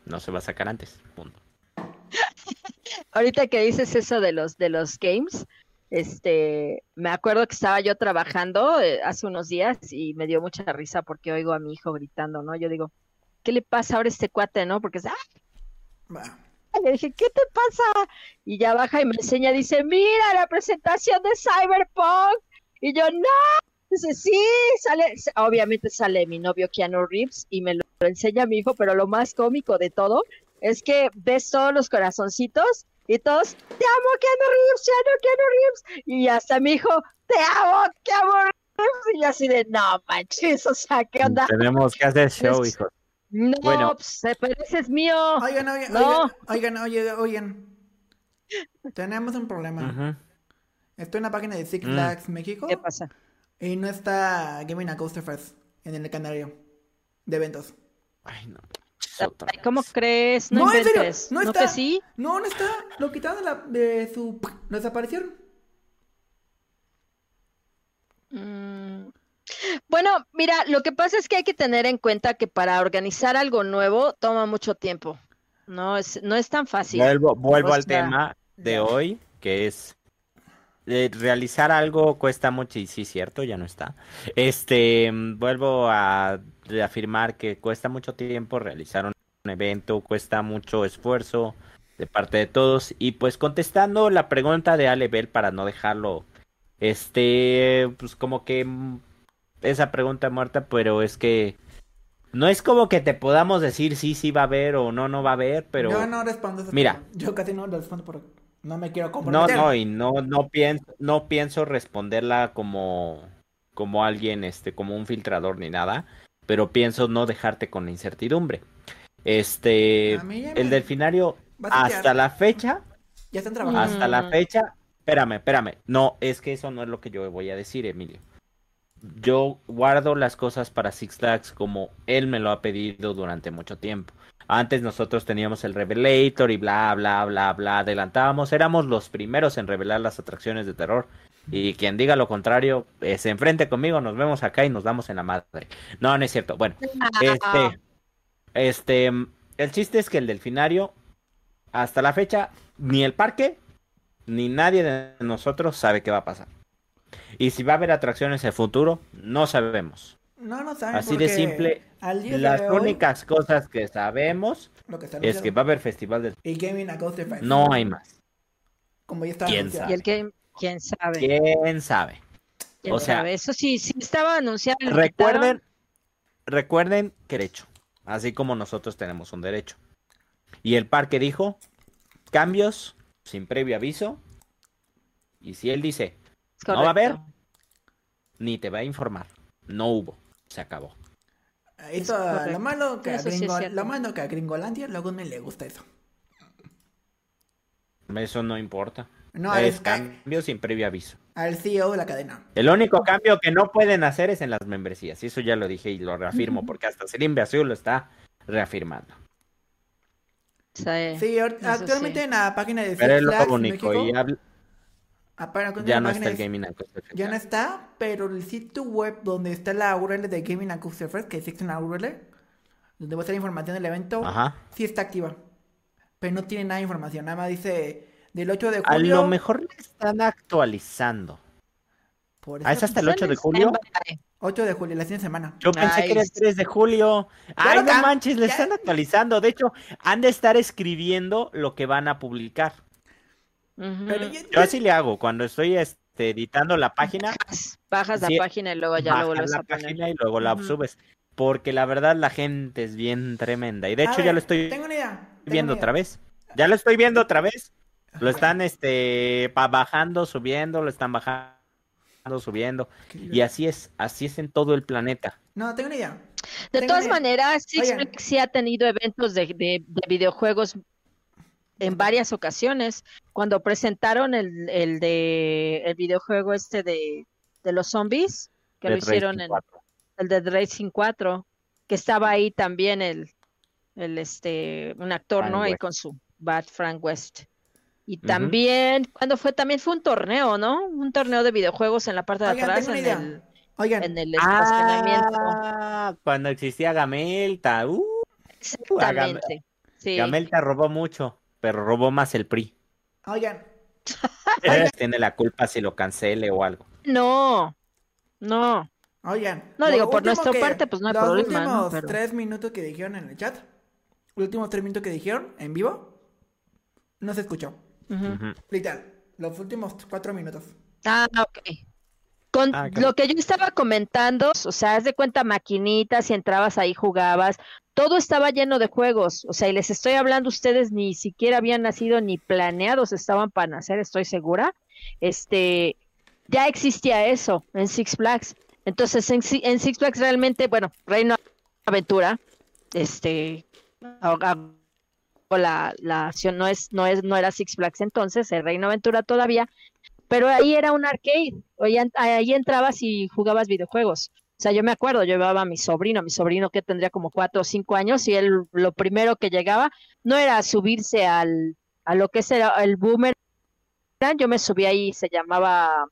no se va a sacar antes. Punto. [laughs] Ahorita que dices eso de los de los games, este, me acuerdo que estaba yo trabajando eh, hace unos días y me dio mucha risa porque oigo a mi hijo gritando, ¿no? Yo digo, ¿qué le pasa ahora a este cuate, no? Porque es, ¡ah! Le dije, ¿qué te pasa? Y ya baja y me enseña, dice, mira la presentación de Cyberpunk. Y yo, no. Dice, sí, sale, obviamente sale mi novio Keanu Reeves y me lo, lo enseña mi hijo, pero lo más cómico de todo es que ves todos los corazoncitos y todos, te amo Keanu Reeves, te amo Keanu Reeves. Y hasta mi hijo, te amo Keanu Reeves. Y así de, no manches, o sea, ¿qué onda? Tenemos que hacer show, [laughs] hijo. No, Bueno. pues, pero ese es mío. Oigan, oigan, No. oigan, oigan, oigan, oigan. Tenemos un problema. Estoy en la página de Six Mm. Flags México ¿Qué pasa? y no está Gaming a Coaster Fest en el calendario de eventos. Ay, no. ¿Cómo crees? No, No, en serio, no ¿No está. que sí? No, no está. Lo quitaron de, la, de su. Lo desaparecieron. Mm. Bueno, mira, lo que pasa es que hay que tener en cuenta que para organizar algo nuevo toma mucho tiempo. No es, no es tan fácil. Vuelvo, vuelvo al tema de hoy, que es eh, realizar algo cuesta mucho y sí, cierto, ya no está. Este, mm, vuelvo a reafirmar que cuesta mucho tiempo realizar un, un evento, cuesta mucho esfuerzo de parte de todos y pues contestando la pregunta de Ale Bell para no dejarlo, este, pues como que mm, esa pregunta muerta, pero es que no es como que te podamos decir sí, sí va a haber o no, no va a haber, pero... Yo no respondo esa Mira. pregunta. Yo casi no respondo porque no me quiero No, comprometer. no, y no, no pienso, no pienso responderla como, como alguien, este, como un filtrador ni nada, pero pienso no dejarte con la incertidumbre. Este, ya el me- delfinario, hasta la fecha, Ya están trabajando. hasta la fecha, espérame, espérame, no, es que eso no es lo que yo voy a decir, Emilio. Yo guardo las cosas para Six Flags como él me lo ha pedido durante mucho tiempo. Antes nosotros teníamos el Revelator y bla, bla, bla, bla, adelantábamos, éramos los primeros en revelar las atracciones de terror. Y quien diga lo contrario, se enfrente conmigo, nos vemos acá y nos damos en la madre. No, no es cierto. Bueno, este, este, el chiste es que el delfinario, hasta la fecha, ni el parque, ni nadie de nosotros sabe qué va a pasar. Y si va a haber atracciones en el futuro, no sabemos. No, no saben Así de simple, Al día Las de hoy, únicas cosas que sabemos lo que es que va a haber festival de... Y Gaming Fest. No hay más. Como ya está ¿Quién anunciado. Y el que, quién sabe. ¿Quién sabe? ¿Quién o sea, sabe? Eso sí, sí estaba anunciado. Recuerden, quitaron. recuerden que derecho, así como nosotros tenemos un derecho. Y el parque dijo cambios sin previo aviso. Y si él dice No va a haber. ni te va a informar, no hubo, se acabó. Eso, lo malo que a Eso sí es Gringo, lo malo que a Gringolandia luego no le gusta eso. Eso no importa. No, al, es cambio sin previo aviso. al CEO de la cadena. El único cambio que no pueden hacer es en las membresías. Y eso ya lo dije y lo reafirmo porque hasta Selim Azul lo está reafirmando. Sí. Actualmente sí. en la página de Pero es lo único. México, Y aparte, ya no está el gaming and Coaster Ya no Fest. está, pero el sitio web donde está la URL de Gaming and Coaster Fest, que existe una URL, donde va a estar información del evento, Ajá. sí está activa. Pero no tiene nada de información, nada más dice del 8 de A julio. lo mejor le están actualizando. por Ah, es hasta el Están 8 de julio. standby. 8 de julio, la siguiente semana. Yo pensé que era el Nice. 3 de julio. Ay, no manches, le ya- están actualizando. De hecho, han de estar escribiendo lo que van a publicar. Pero Yo así le hago. Cuando estoy este, editando la página, Bajas, la Sí, página y luego ya lo bajas vuelves la a poner. página y luego la subes. Porque la verdad la gente es bien tremenda. Y de A hecho ver, ya lo estoy Tengo una idea. tengo viendo una otra vez. Ya lo estoy viendo otra vez. Lo están este pa- bajando, subiendo, lo están bajando, subiendo. Y así es, así es en todo el planeta. No, tengo una idea. De Tengo todas maneras, Six. Flags sí ha tenido eventos de, de- de videojuegos en varias ocasiones. Cuando presentaron el, el de el videojuego este de, de los zombies, que lo hicieron Racing en 4. el de Racing 4, que estaba ahí también el, el este un actor, Frank ¿no? Ahí con su Bad Frank West. Y también, cuando fue? También fue un torneo, ¿no? Un torneo de videojuegos en la parte de Oigan, atrás, en idea. el, Oigan, en el estacionamiento. Ah, cuando existía Gamelta. Uh, Exactamente. Sí. Gamelta robó mucho, pero robó más el PRI. [laughs] oigan, Tiene la culpa si lo cancele o algo. No, no. oigan. No, digo, por último nuestra que- parte, pues no hay los problema, ¿no? últimos Pero- tres minutos que dijeron en el chat, los últimos tres minutos que dijeron en vivo, no se escuchó. Literal, los últimos cuatro minutos. Ah, ok. Con Ah, lo que yo estaba comentando, o sea, haz de cuenta maquinitas, si entrabas ahí jugabas, todo estaba lleno de juegos, o sea, y les estoy hablando, ustedes ni siquiera habían nacido ni planeados estaban para nacer, estoy segura. Este, ya existía eso en Six Flags. Entonces, en, en Six Flags realmente, bueno, Reino Aventura, este, la, la acción no es, no es, no era Six Flags entonces, el Reino Aventura todavía, pero ahí era un arcade, ahí, en- ahí entrabas y jugabas videojuegos. O sea, yo me acuerdo, yo llevaba a mi sobrino, mi sobrino que tendría como cuatro o cinco años, y él lo primero que llegaba no era subirse al, a lo que es el, el boomer, yo me subí ahí, se llamaba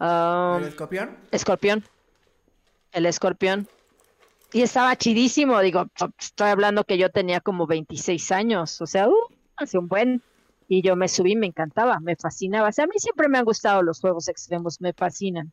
um, ¿El escorpión? Escorpión. El escorpión. Y estaba chidísimo, digo, estoy hablando que yo tenía como 26 años, o sea, uh, hace un buen. Y yo me subí, me encantaba, me fascinaba. O sea, a mí siempre me han gustado los juegos extremos, me fascinan.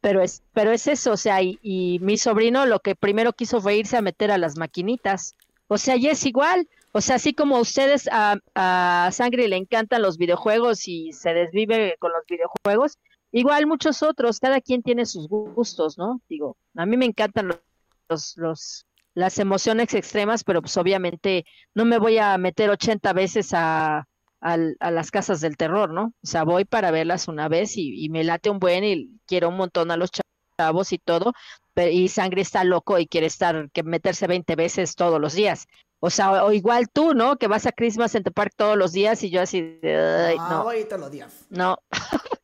Pero es, pero es eso, o sea, y, mi sobrino lo que primero quiso fue irse a meter a las maquinitas. O sea, y es igual. O sea, así como a ustedes a, a Sangre le encantan los videojuegos y se desvive con los videojuegos, igual muchos otros, cada quien tiene sus gustos, ¿no? Digo, a mí me encantan los, los, los- las emociones extremas, pero pues obviamente no me voy a meter 80 veces a, a las casas del terror, ¿no? O sea, voy para verlas una vez y, y me late un buen y quiero un montón a los chavos y todo, pero, y sangre está loco y quiere estar, que meterse 20 veces todos los días. O sea, o, igual tú, ¿no? Que vas a Christmas en the Park todos los días y yo así, de, "Ay, no, no. voy todos los días. No. [laughs]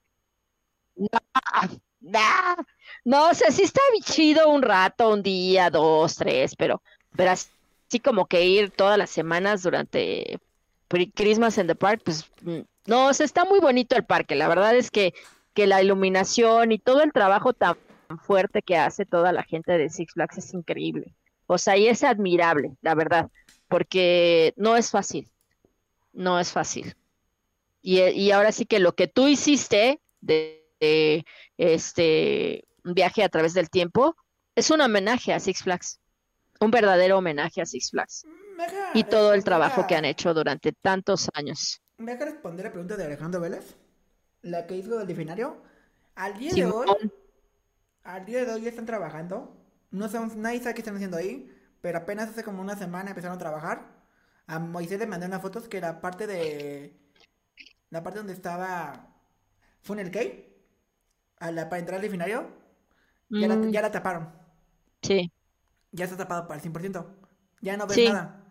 no, [laughs] no, no, o sea, sí está chido un rato, un día, dos, tres, pero, pero así como que ir todas las semanas durante Christmas in the Park, pues mm, no, o sea, está muy bonito el parque. La verdad es que, que la iluminación y todo el trabajo tan fuerte que hace toda la gente de Six Flags es increíble. O sea, y es admirable, la verdad, porque no es fácil, no es fácil. Y, y ahora sí que lo que tú hiciste de, de, este viaje a través del tiempo es un homenaje a Six Flags, un verdadero homenaje a Six Flags deja y todo el trabajo que han hecho durante tantos años. ¿Me deja responder la pregunta de Alejandro Vélez? La que hizo del diccionario. Al día de hoy, al día de hoy están trabajando. No sabemos, nadie sabe qué están haciendo ahí. Pero apenas hace como una semana empezaron a trabajar. A Moisés le mandé unas fotos que era parte de. La parte donde estaba. Funnel Key. A la, para entrar al diccionario. Ya, la, Mm. ya la taparon. sí, Ya está tapado para el 100%. Ya no ves Sí, nada.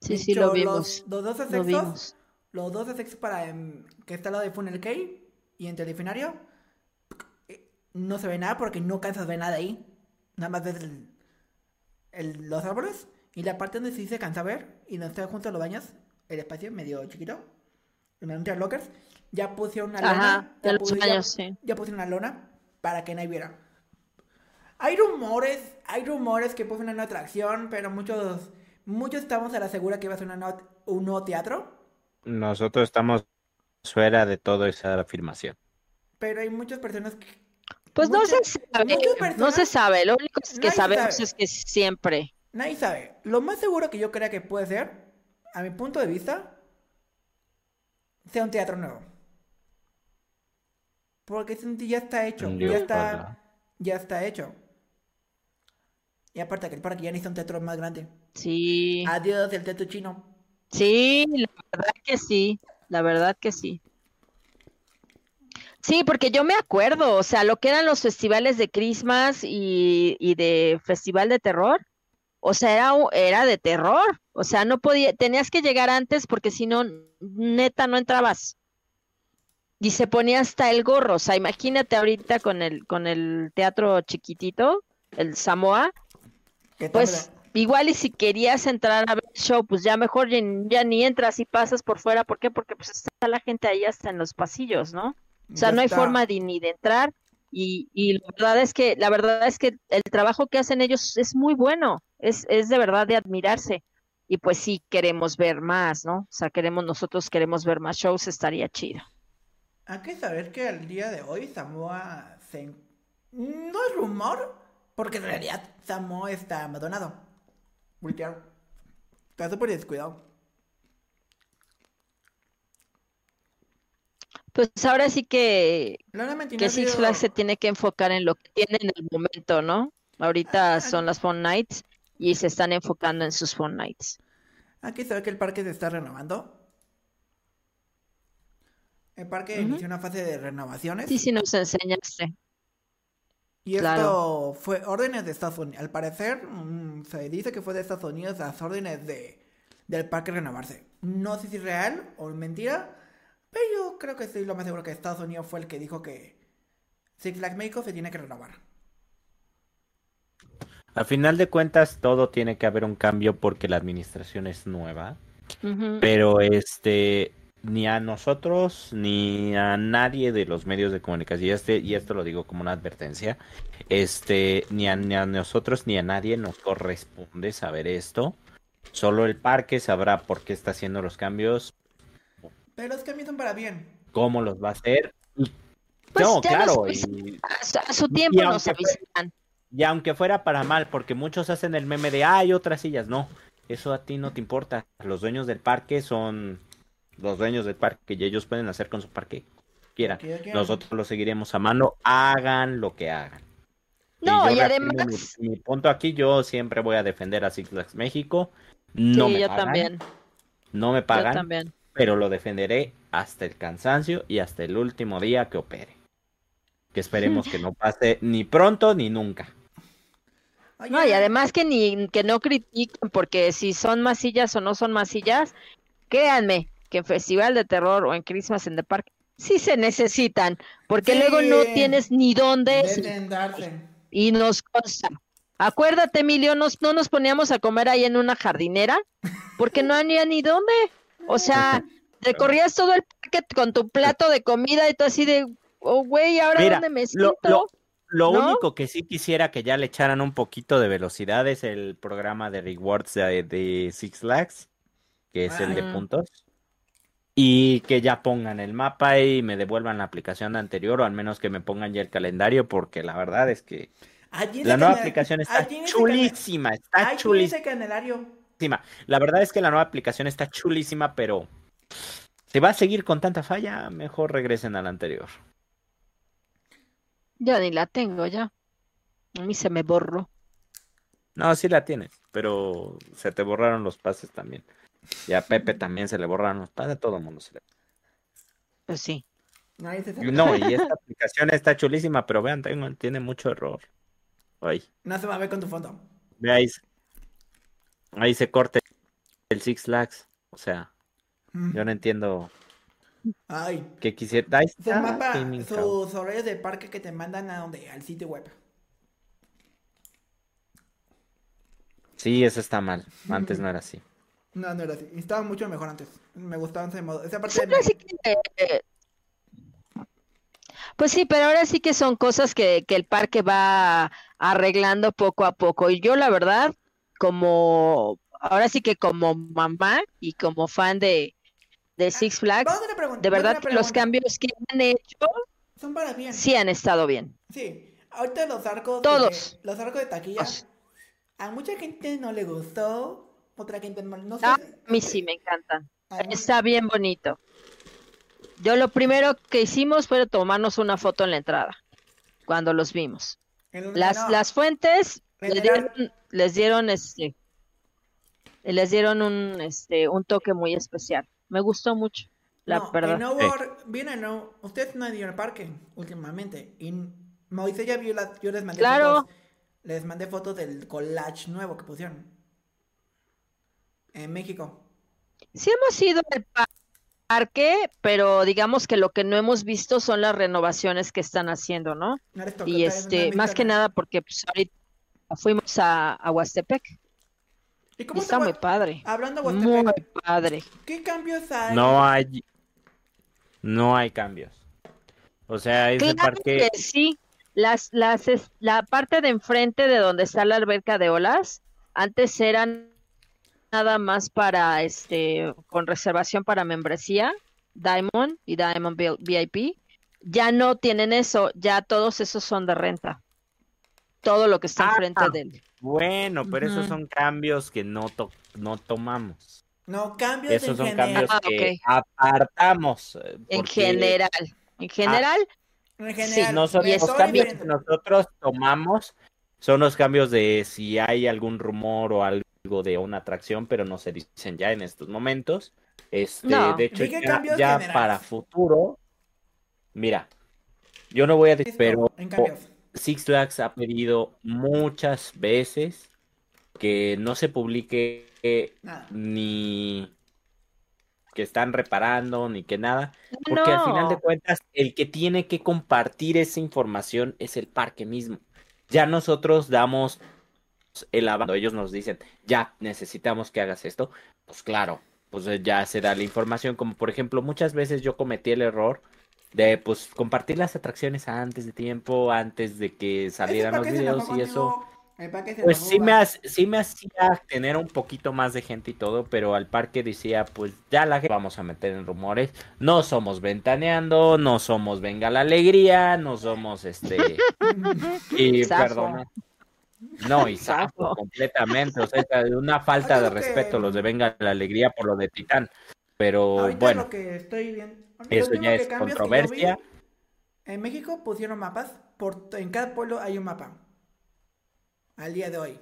sí, sí, lo vimos. Los, los dos Lo efectos, vimos. los dos efectos para em, que está al lado de Funnel Key y entre el delfinario, eh, no se ve nada porque no cansas de ver nada ahí. Nada más ves el- el- los árboles y la parte donde sí se cansa ver y donde está junto a los baños, el espacio medio chiquito, en los lockers, ya pusieron una Ajá, lona. ya los pusi- ya- baños, sí. ya pusieron una lona para que nadie viera. Hay rumores, hay rumores que puede ser una nueva atracción, pero muchos, muchos estamos a la segura que va a ser una nueva- un nuevo teatro. Nosotros estamos fuera de toda esa afirmación. Pero hay muchas personas que... Pues no muchas- se sabe, muchas no personas- se sabe. Lo único que Nadie sabemos sabe. es que siempre. Nadie sabe. Lo más seguro que yo crea que puede ser, a mi punto de vista, sea un teatro nuevo. Porque ya está hecho, ya está, ya está hecho. Y aparte que el parque ya necesita un teatro más grande. Sí, Adiós el teatro chino. sí, la verdad que sí, la verdad que sí. Sí, porque yo me acuerdo, o sea, lo que eran los festivales de Christmas y, y de festival de terror, o sea, era, un- era de terror, o sea, no podía, tenías que llegar antes porque si no, neta, no entrabas. Y se ponía hasta el gorro, o sea, imagínate ahorita con el, con el teatro chiquitito, el Samoa, Pues, igual y si querías entrar a ver el show, pues ya mejor ya, ya ni entras y pasas por fuera. ¿Por qué? Porque pues está la gente ahí hasta en los pasillos, ¿no? O sea, Ya no hay está. forma de, ni de entrar y, y la verdad es que la verdad es que el trabajo que hacen ellos es muy bueno, es, es de verdad de admirarse y pues sí queremos ver más, ¿no? O sea, queremos nosotros queremos ver más shows, estaría chido. Hay que saber que al día de hoy Samoa se... No es rumor, porque en realidad Samoa está abandonado. Voltear. Está súper descuidado. Pues ahora sí que, que Six Flags se tiene que enfocar en lo que tiene en el momento, ¿no? Ahorita Ah. son las Fun Nights y se están enfocando en sus Fun Nights. Hay que saber que el parque se está renovando. El parque inició una fase de renovaciones. Sí, sí nos enseñaste. Y esto Claro. fue órdenes de Estados Unidos. Al parecer, mm, se dice que fue de Estados Unidos las órdenes de, del parque renovarse. No sé si es real o mentira, pero yo creo que sí, lo más seguro que Estados Unidos fue el que dijo que Six Flags México se tiene que renovar. Al final de cuentas, todo tiene que haber un cambio porque la administración es nueva. Pero este, ni a nosotros, ni a nadie de los medios de comunicación, y, este, y esto lo digo como una advertencia, este, ni a, ni a nosotros ni a nadie nos corresponde saber esto. Solo el parque sabrá por qué está haciendo los cambios, Pero los cambios son para bien. cómo los va a hacer. Y- Pues no, nos claro, y, A su- tiempo Y nos avisan. y aunque fuera para mal, porque muchos hacen el meme de, hay otras sillas, no, eso a ti no te importa. Los dueños del parque son los dueños del parque y ellos pueden hacer con su parque quieran. Nosotros lo seguiremos amando, hagan lo que hagan. No, y además, Mi, mi punto aquí, yo siempre voy a defender a Six Flags México. No sí, me yo pagan, también, no me yo pagan, también. pero lo defenderé hasta el cansancio y hasta el último día que opere. Que esperemos que no pase ni pronto ni nunca. No, y además que ni que no critiquen porque si son masillas o no son masillas, créanme que en Festival de Terror o en Christmas en the Park sí se necesitan, porque Sí. luego no tienes ni dónde darse. y nos consta. Acuérdate, Emilio, nos, no nos poníamos a comer ahí en una jardinera porque no había ni dónde. O sea, recorrías todo el parque con tu plato de comida y tú así de, oh, güey, ¿ahora Mira, dónde me lo, siento? lo- lo ¿No? único que sí quisiera que ya le echaran un poquito de velocidad es el programa de rewards de, de Six Flags, que es el de Ah. puntos. Y que ya pongan el mapa y me devuelvan la aplicación anterior, o al menos que me pongan ya el calendario, porque la verdad es que Allí la nueva aplicación está allí chulísima, está allí chulísima. La verdad es que la nueva aplicación está chulísima, pero si va a seguir con tanta falla, mejor regresen a la anterior. Ya ni la tengo ya. A mí se me borró. No, sí la tienes, pero se te borraron los pases también. Y a Pepe también se le borraron los pases, a todo el mundo se le Pues sí. No, y esta aplicación está chulísima, pero vean, tengo- tiene mucho error. Ahí, No se va a ver con tu fondo. ve ahí, se- ahí se corta el Six Flags. O sea, Mm. yo no entiendo Ay. qué quisiera. Ahí Su está, mapa, sus horarios del parque que te mandan a donde, al sitio web. Sí, eso está mal. Antes no era así. No, no era así. Estaba mucho mejor antes. Me gustaba ese modo. Esa parte Pues que, pues sí, pero ahora sí que son cosas que, que el parque va arreglando poco a poco. Y yo, la verdad, como, ahora sí que como mamá y como fan de, de Six Flags, pregunta, de verdad que los cambios que han hecho Son para bien. sí han estado bien. Sí. Ahorita los arcos. Todos. De, los arcos de taquilla. A mucha gente no le gustó. Otra gente no, no sé. Ah, a mí sí me encantan. A mí- Está bien bonito. Yo lo primero que hicimos fue tomarnos una foto en la entrada, cuando los vimos. el- Las, no, las fuentes En les dieron, les dieron este les dieron un este un toque muy especial. Me gustó mucho, la no, verdad. En No Sí. Ustedes no han ido al parque últimamente. Y Moisés ya vio las, yo les mandé Claro. fotos. Les mandé fotos del collage nuevo que pusieron. En México. Sí hemos ido al pa- parque, pero digamos que lo que no hemos visto son las renovaciones que están haciendo, ¿no? Y este, más que nada. porque pues ahorita fuimos a, a Huastepec ¿Y cómo Está muy padre. Hablando Muy Huastepec, padre. ¿qué cambios hay? No hay, no hay cambios. O sea, ese Claro parque, que sí. Las, las, es- la parte de enfrente de donde está la alberca de olas, antes eran nada más para, este, con reservación para membresía, Diamond y Diamond Vi- VIP. Ya no tienen eso, ya todos esos son de renta. Todo lo que está Ah. enfrente del. bueno, pero esos son cambios que no, to- no tomamos. No, cambios Esos en son general. cambios Ah, que apartamos. En general. En general, En Sí, nosotros- me los cambios que nosotros tomamos son los cambios de si hay algún rumor o algo de una atracción, pero no se dicen ya en estos momentos. Este, No. de hecho, ya, para futuro, mira, yo no voy a decir, pero. Six Flags ha pedido muchas veces que no se publique Nada. ni que están reparando ni que nada, porque al final de cuentas el que tiene que compartir esa información es el parque mismo. Ya nosotros damos el avance, ellos nos dicen, ya necesitamos que hagas esto, pues claro, pues eh, ya se da la información, como por ejemplo muchas veces yo cometí el error de pues compartir las atracciones antes de tiempo, antes de que salieran los videos y eso. contigo, se Pues sí me, sí me hacía tener un poquito más de gente y todo, pero al parque decía, pues ya la gente vamos a meter en rumores. No somos ventaneando, no somos venga la alegría, no somos este... [laughs] y Zafo. No, y [laughs] completamente. O sea, [laughs] una falta Ahorita de lo que- respeto los de venga la alegría por lo de Titán. Pero Ahorita bueno, lo que estoy lo eso ya es que controversia. en México pusieron mapas. Por, en cada pueblo hay un mapa. Al día de hoy.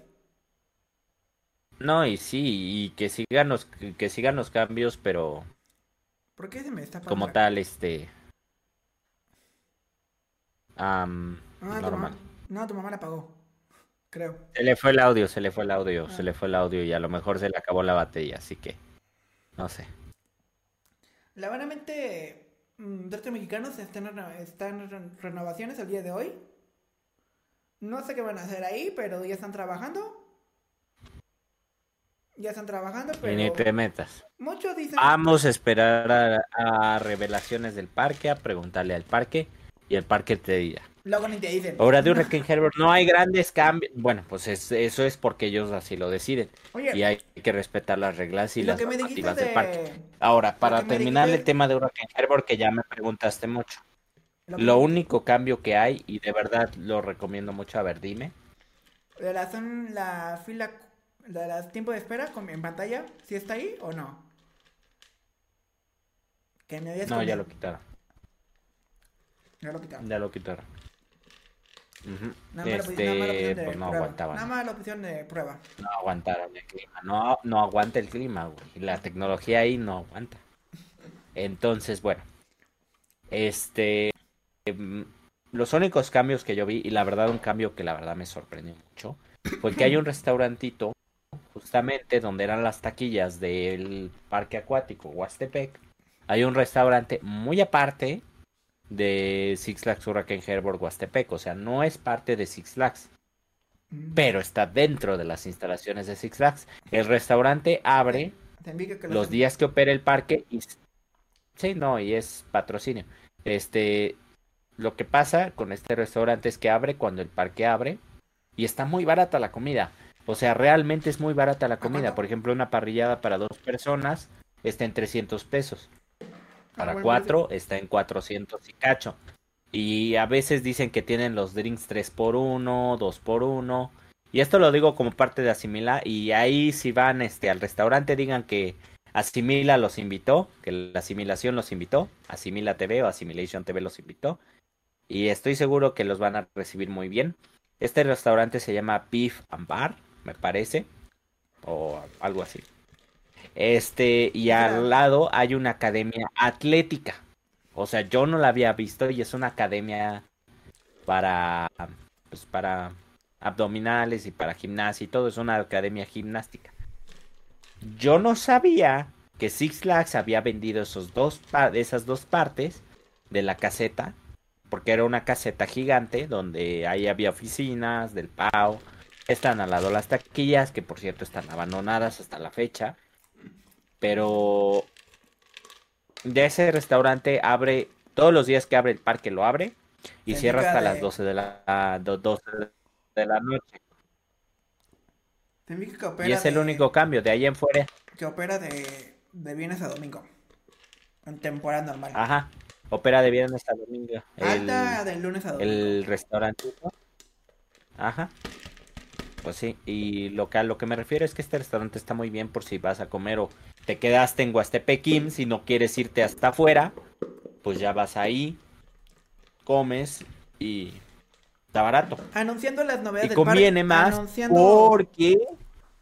No, y sí, y que sigan los, que sigan los cambios, pero ¿Por qué se me está como tal, este... Ah, tu mamá, no, tu mamá la apagó. Creo. Se le fue el audio, se le fue el audio, se le fue el audio y a lo mejor se le acabó la batería, así que no sé. La verdaderamente, mm, Dretes Mexicanos están, en están renovaciones el día de hoy. No sé qué van a hacer ahí, pero ya están trabajando. Ya están trabajando, Y ni pero te metas. muchos dicen... Vamos a esperar a, a revelaciones del parque, a preguntarle al parque y el parque te dirá. Luego ni te dicen. De Herbert [laughs] no hay grandes cambios. Bueno, pues es- eso es porque ellos así lo deciden Oye, y hay que respetar las reglas y las normativas del parque. de... Ahora, para terminar dijiste- el tema de Hurricane Herbert, que ya me preguntaste mucho. Lo, único cambio que hay, y de verdad lo recomiendo mucho, a ver, dime. de la, son la fila, de las tiempo de espera con- en pantalla, si está ahí o no. Que me habías No, ya lo quitaron. Ya lo quitaron. Ya lo quitaron. Nada más, nada Este, de pues no prueba. aguantaban. Nada más la opción de prueba. No aguantaron el clima. No, no aguanta el clima, güey. La tecnología ahí no aguanta. Entonces, bueno. Este. em, los únicos cambios que yo vi, y la verdad, un cambio que la verdad me sorprendió mucho, fue que hay un restaurantito, justamente donde eran las taquillas del parque acuático Huastepec. Hay un restaurante muy aparte de Six Flags Hurricane Herbert Huastepec. O sea, no es parte de Six Flags Mm. pero está dentro de las instalaciones de Six Flags. El restaurante abre que los días que opera el parque y sí, no, y es patrocinio. Este, lo que pasa con este restaurante es que abre cuando el parque abre y está muy barata la comida. O sea, realmente es muy barata la comida. Por ejemplo, una parrillada para dos personas está en 300 pesos. Para Ah, bueno, cuatro está en 400 y cacho. Y a veces dicen que tienen los drinks 3 por 1 2 por 1 Y esto lo digo como parte de Asimila. Y ahí si van este, al restaurante digan que Asimila los invitó, que la asimilación los invitó. Asimila TV o Assimilation TV los invitó. Y estoy seguro que los van a recibir muy bien. Este restaurante se llama Beef and Bar, me parece. O algo así. Este, y al lado hay una academia atlética. O sea, yo no la había visto y es una academia para, pues para abdominales y para gimnasia y todo. Es una academia gimnástica. Yo no sabía que Six Flags había vendido esos dos esas dos partes de la caseta. Porque era una caseta gigante donde ahí había oficinas del PAO Están al lado las taquillas, que por cierto están abandonadas hasta la fecha. Pero de ese restaurante abre todos los días que abre el parque lo abre y cierra hasta de- las 12 de la a- do- 12 de la noche. Que opera Y es el único cambio, de ahí en fuera. Que opera de, de viernes a domingo. En temporada normal. Ajá. Opera de viernes a domingo. Alta El, de lunes a domingo. el restaurantito. Ajá. Pues sí, y lo que a lo que me refiero es que este restaurante está muy bien por si vas a comer o te quedaste en Huastepequín, si no quieres irte hasta afuera, pues ya vas ahí, comes y está barato. Anunciando las novedades Y del conviene más Anunciando porque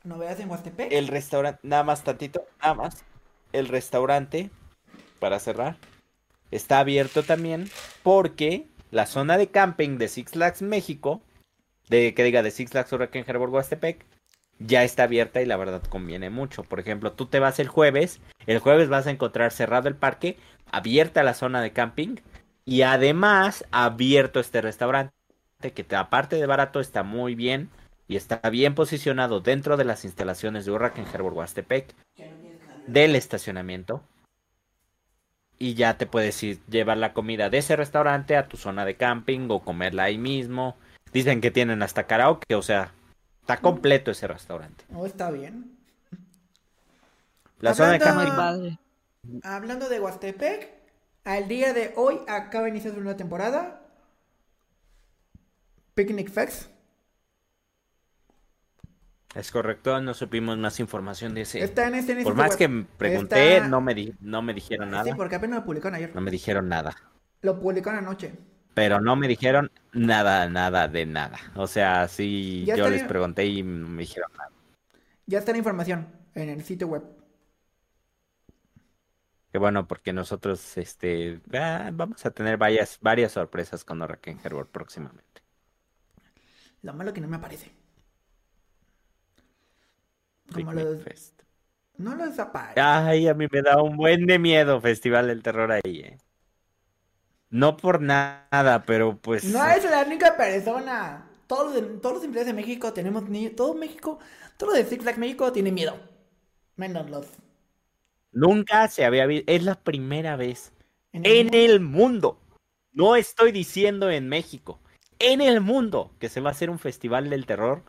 novedades en Huastepec. el restaurante, nada más tantito, nada más, el restaurante, para cerrar, está abierto también porque la zona de camping de Six Flags México, de que diga de Six Flags Hurricane Harbor Huastepec, ya está abierta y la verdad conviene mucho. Por ejemplo, tú te vas el jueves, el jueves vas a encontrar cerrado el parque, abierta la zona de camping y además abierto este restaurante que te- aparte de barato está muy bien y está bien posicionado dentro de las instalaciones de Hurricane Harbor Huastepec del estacionamiento y ya te puedes ir llevar la comida de ese restaurante a tu zona de camping o comerla ahí mismo. Dicen que tienen hasta karaoke, o sea, está completo ese restaurante. Oh, está bien. La zona de padre. Hablando de Huastepec, al día de hoy acaba de iniciar su nueva temporada. Picnic Fest. es correcto, no supimos más información de ese. Está en este en Por este más web. que pregunté, Está- no me di- no me dijeron Sí, nada. porque apenas lo publicaron ayer. No me dijeron nada. Lo publicaron anoche. Pero no me dijeron nada, nada de nada. O sea, sí, Ya yo les pregunté y no me dijeron nada. Ya está la información en el sitio web. Que bueno, porque nosotros este ah, vamos a tener varias, varias sorpresas con Hurricane Herbert próximamente. Lo malo que no me aparece. Como los... Fest. No los aparece. Ay, a mí me da un buen de miedo Festival del Terror ahí, eh. No por nada, pero pues No es la única persona. Todos, los- todos los empleados de México tenemos ni todo México, todo lo de Six Flags México tiene miedo. Menos los. nunca se había visto. Es la primera vez En el mundo. No estoy diciendo en México. En el mundo que se va a hacer un festival del terror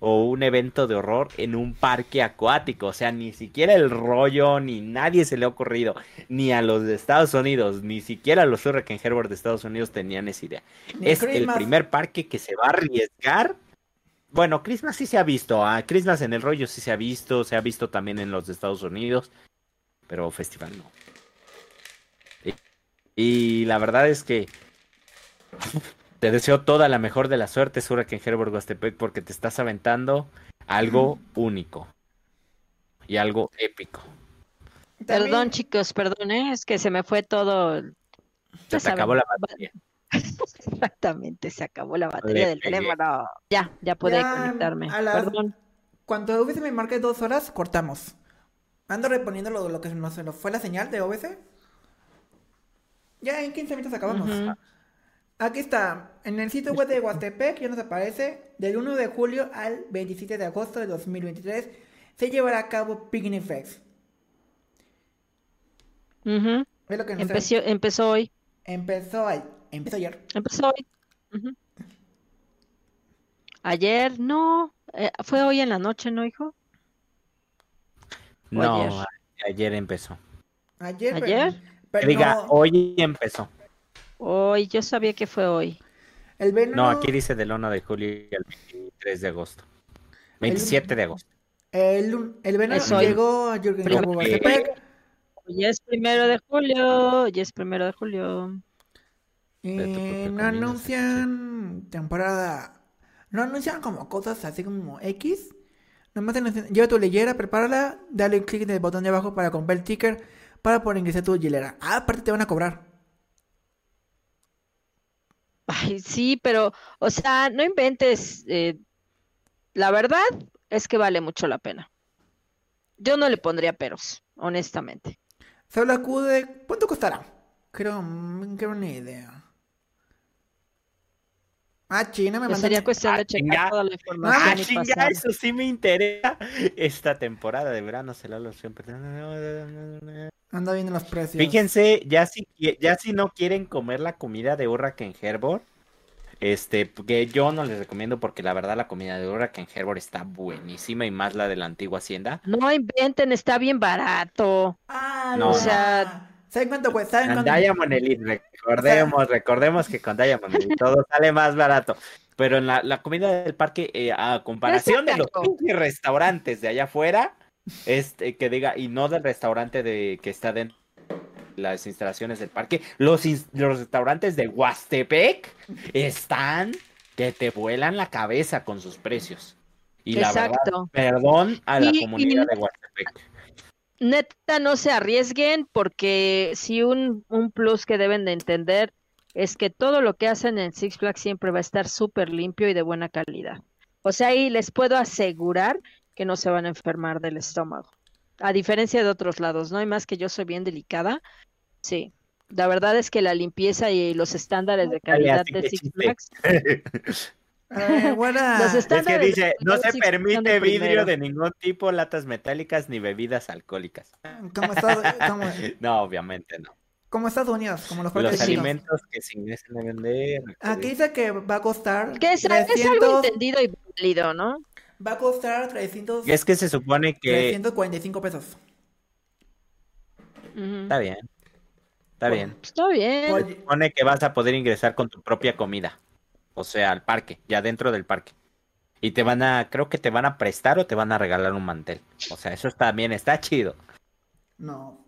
o un evento de horror en un parque acuático. O sea, ni siquiera el rollo, ni nadie se le ha ocurrido, ni a los de Estados Unidos, ni siquiera los Hurricane Herbert de Estados Unidos tenían esa idea. Ni es el primer parque que se va a arriesgar. Bueno, Christmas sí se ha visto. ah, Christmas en el rollo sí se ha visto. Se ha visto también en los de Estados Unidos. Pero festival no. Y, y la verdad es que te deseo toda la mejor de la suerte, Hurricane Herbert Huastepec, porque te estás aventando algo único. Y algo épico. También- Perdón, chicos, perdón, ¿eh? es que se me fue todo. Se te acabó la ba- batería. [laughs] Exactamente, se acabó la batería del teléfono. Ya, ya pude Ya, conectarme. a las- Perdón. Cuando OBS me marque dos horas, cortamos. Ando reponiendo lo, lo que se nos, fue la señal de OBS. Ya en 15 minutos acabamos. Aquí está. En el sitio web de Huastepec ya nos aparece. Del 1 de julio al 27 de agosto de 2023 se llevará a cabo Picnic Fest. Es lo que nos Empezó, empezó hoy. empezó, ay- empezó ayer. Empezó hoy. Ayer, no. eh, fue hoy en la noche, ¿no, hijo? No, ayer. empezó. Ayer. pero- ¿Ayer? Pero, Diga, no, hoy empezó. Hoy, yo sabía que fue hoy. el veneno, No, aquí dice del 1 de julio y al 23 de agosto. 27 de agosto. el, el veneno hoy. llegó a Jürgen Primero-. Hoy es primero de julio. Hoy es primero de julio. No anuncian temporada. No anuncian como cosas así como X. Nomás anuncian, lleva tu leyera, prepárala, dale clic en el botón de abajo para comprar el ticker para poder ingresar tu hilera. Ah, aparte te van a cobrar. Ay, sí, pero, o sea, no inventes. eh, la verdad es que vale mucho la pena. Yo no le pondría peros, honestamente. Solo acude. ¿Cuánto costará? Creo, mm, creo una idea. Ah, china, me mandan. sería cuestión de Ah, checar chinga. toda la Ah, información y chinga, pasar. eso sí me interesa. Esta temporada de verano se la lo siempre. Ando viendo los precios. Fíjense, ya si, ya si no quieren comer la comida de Hurricane Herbor, este, que yo no les recomiendo porque la verdad la comida de Hurricane Herbor está buenísima y más la de la antigua hacienda. No inventen, está bien barato. Ah, No. o sea- ¿Saben cuánto cuesta? ¿Saben Con cuánto? Diamond Elite, recordemos, recordemos que con Diamond todo [laughs] sale más barato. Pero en la, la comida del parque, eh, a comparación de los restaurantes de allá afuera, este, que diga, y no del restaurante de que está dentro de las instalaciones del parque, los, los restaurantes de Huastepec están que te vuelan la cabeza con sus precios. Y la verdad, Exacto. perdón a la Y- comunidad y- de Huastepec. Neta, no se arriesguen porque si un, un plus que deben de entender es que todo lo que hacen en Six Flags siempre va a estar súper limpio y de buena calidad. O sea, ahí les puedo asegurar que no se van a enfermar del estómago. A diferencia de otros lados, ¿no? hay más que yo soy bien delicada. Sí. La verdad es que la limpieza y los estándares de calidad de Six. Flags [laughs] Eh, buena. [laughs] Los Es que estándares dice, no se permite vidrio primero. de ningún tipo, latas metálicas ni bebidas alcohólicas. Como Estados, [laughs] como, No, obviamente no. como Estados Unidos, como los Los alimentos que se ingresan a vender. Aquí dice que va a costar Que es, es algo 300, entendido y válido, ¿no? va a costar 300, Es que se supone que 345 pesos. Está bien. Está bien. Está bien. Se supone que vas a poder ingresar con tu propia comida. O sea, al parque, ya dentro del parque. Y te van a, creo que te van a prestar o te van a regalar un mantel. O sea, eso está bien, está chido. no.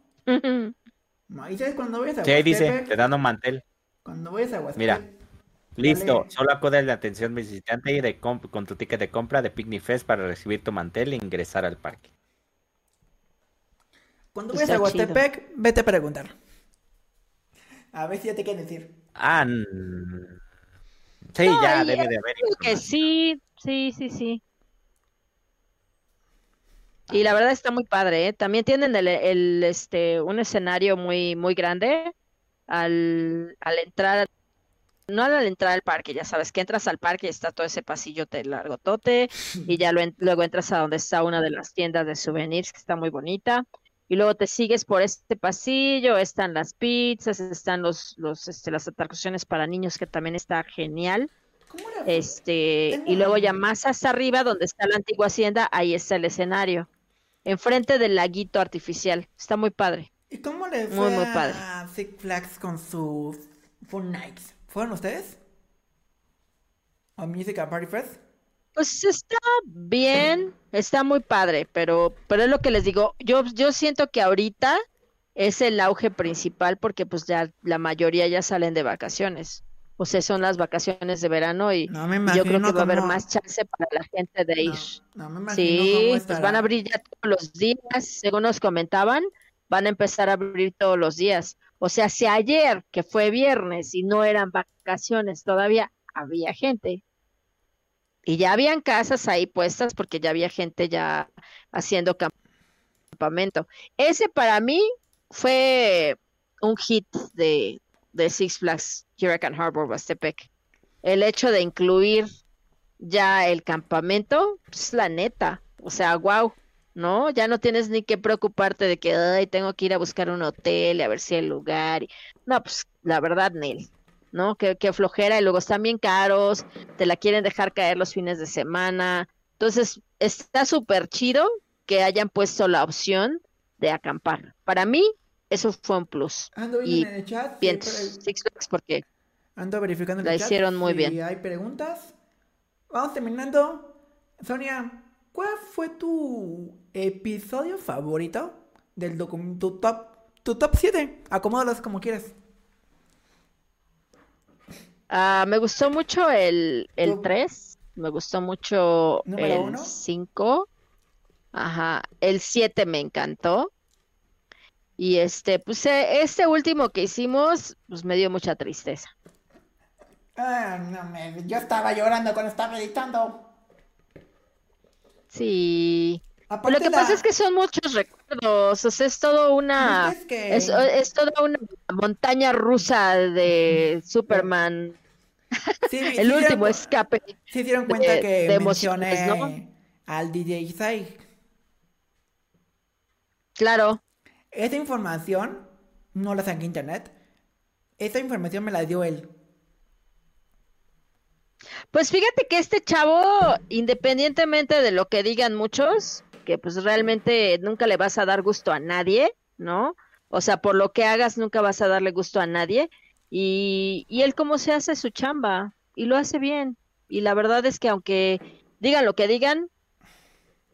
No, ¿y sabes cuando vayas a Sí, ahí dice, te dan un mantel. Cuando vayas a Huastepec, Mira. Listo, Dale. solo acude la atención visitante y de comp- con tu ticket de compra de Picnic Fest para recibir tu mantel e ingresar al parque. Cuando vayas a Huastepec, vete a preguntar. A ver si ya te quieren decir. Ah, sí, No, ya debe de haber. Que sí, sí, sí, sí. Y la verdad está muy padre, ¿eh? También tienen el, el, este, un escenario muy, muy grande al, al entrar, no al entrar al parque, ya sabes que entras al parque y está todo ese pasillote largotote y ya [laughs] lo luego entras a donde está una de las tiendas de souvenirs que está muy bonita y luego te sigues por este pasillo, están las pizzas, están los, los, este, las atracciones para niños que también está genial. ¿Cómo era? Este, Tengo y luego ya más hasta arriba, donde está la antigua hacienda, ahí está el escenario. Enfrente del laguito artificial. Está muy padre. ¿Y cómo le Muy, fue muy padre. a Six Flags con sus Fun Nights? ¿Fueron ustedes? ¿O Music and Party Fest? Pues está bien, está muy padre, pero, pero es lo que les digo. Yo, yo siento que ahorita es el auge principal porque pues ya la mayoría ya salen de vacaciones. O sea, son las vacaciones de verano y No yo creo que va a haber más chance para la gente de ir. No, no me Sí, pues van a abrir ya todos los días, según nos comentaban, van a empezar a abrir todos los días. O sea, si ayer, que fue viernes y no eran vacaciones todavía, había gente. Y ya habían casas ahí puestas porque ya había gente ya haciendo campamento. Ese para mí fue un hit de, de Six Flags Hurricane Harbor Huastepec. El hecho de incluir ya el campamento, pues la neta, o sea, wow, ¿no? Ya no tienes ni que preocuparte de que, ay, tengo que ir a buscar un hotel y a ver si hay lugar. No, pues la verdad, Nel, ¿no? Que, que flojera y luego están bien caros, te la quieren dejar caer los fines de semana. Entonces, está súper chido que hayan puesto la opción de acampar. Para mí, eso fue un plus. Ando Y viendo en el chat. Bien, Six Flags, porque Ando verificando en la el chat. hicieron muy si bien. hay preguntas. Vamos terminando. Sonia, ¿cuál fue tu episodio favorito del docu- tu top tu top 7? Acomódalos como quieras. Ah, me gustó mucho el, el ¿Cómo? 3, me gustó mucho ¿Número el uno? 5, ajá, el 7 me encantó. Y este, pues eh, este último que hicimos, pues me dio mucha tristeza. Ah, no me, yo estaba llorando cuando estaba editando. Sí. Aparte Lo que la- pasa es que son muchos recuerdos, o sea, es todo una, ¿Viste que- es, es toda una montaña rusa de Superman Sí, El último escape. Sí se dieron cuenta de- que de mencioné emociones, al DJ Isai. Claro. Esta información no la saqué internet. Esta información me la dio él. Pues fíjate que este chavo, independientemente de lo que digan muchos, que pues realmente nunca le vas a dar gusto a nadie, ¿no? O sea, por lo que hagas nunca vas a darle gusto a nadie. Y, y él como se hace su chamba y lo hace bien. Y la verdad es que aunque digan lo que digan,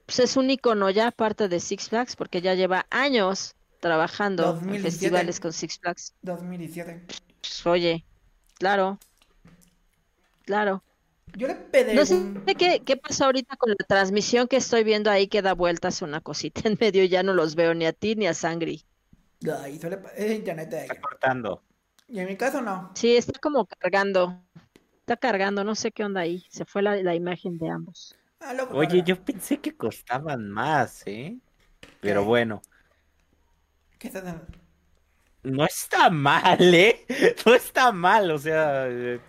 pues es un icono ya parte de Six Flags porque ya lleva años trabajando en 2017. festivales con Six Flags. 2017. Pues, oye, claro, claro. Yo le pedí No sé qué, qué pasó ahorita con la transmisión que estoy viendo ahí que da vueltas una cosita [laughs] en medio, ya no los veo ni a ti ni a Sangri. Ay, es internet de Está cortando. Y en mi caso no. Sí, está como cargando, está cargando, no sé qué onda ahí, se fue la, la imagen de ambos. Ah, Oye, yo pensé que costaban más, ¿eh? Pero ¿Qué? bueno, ¿Qué haciendo? no está mal, ¿eh? [laughs] No está mal, o sea, eh,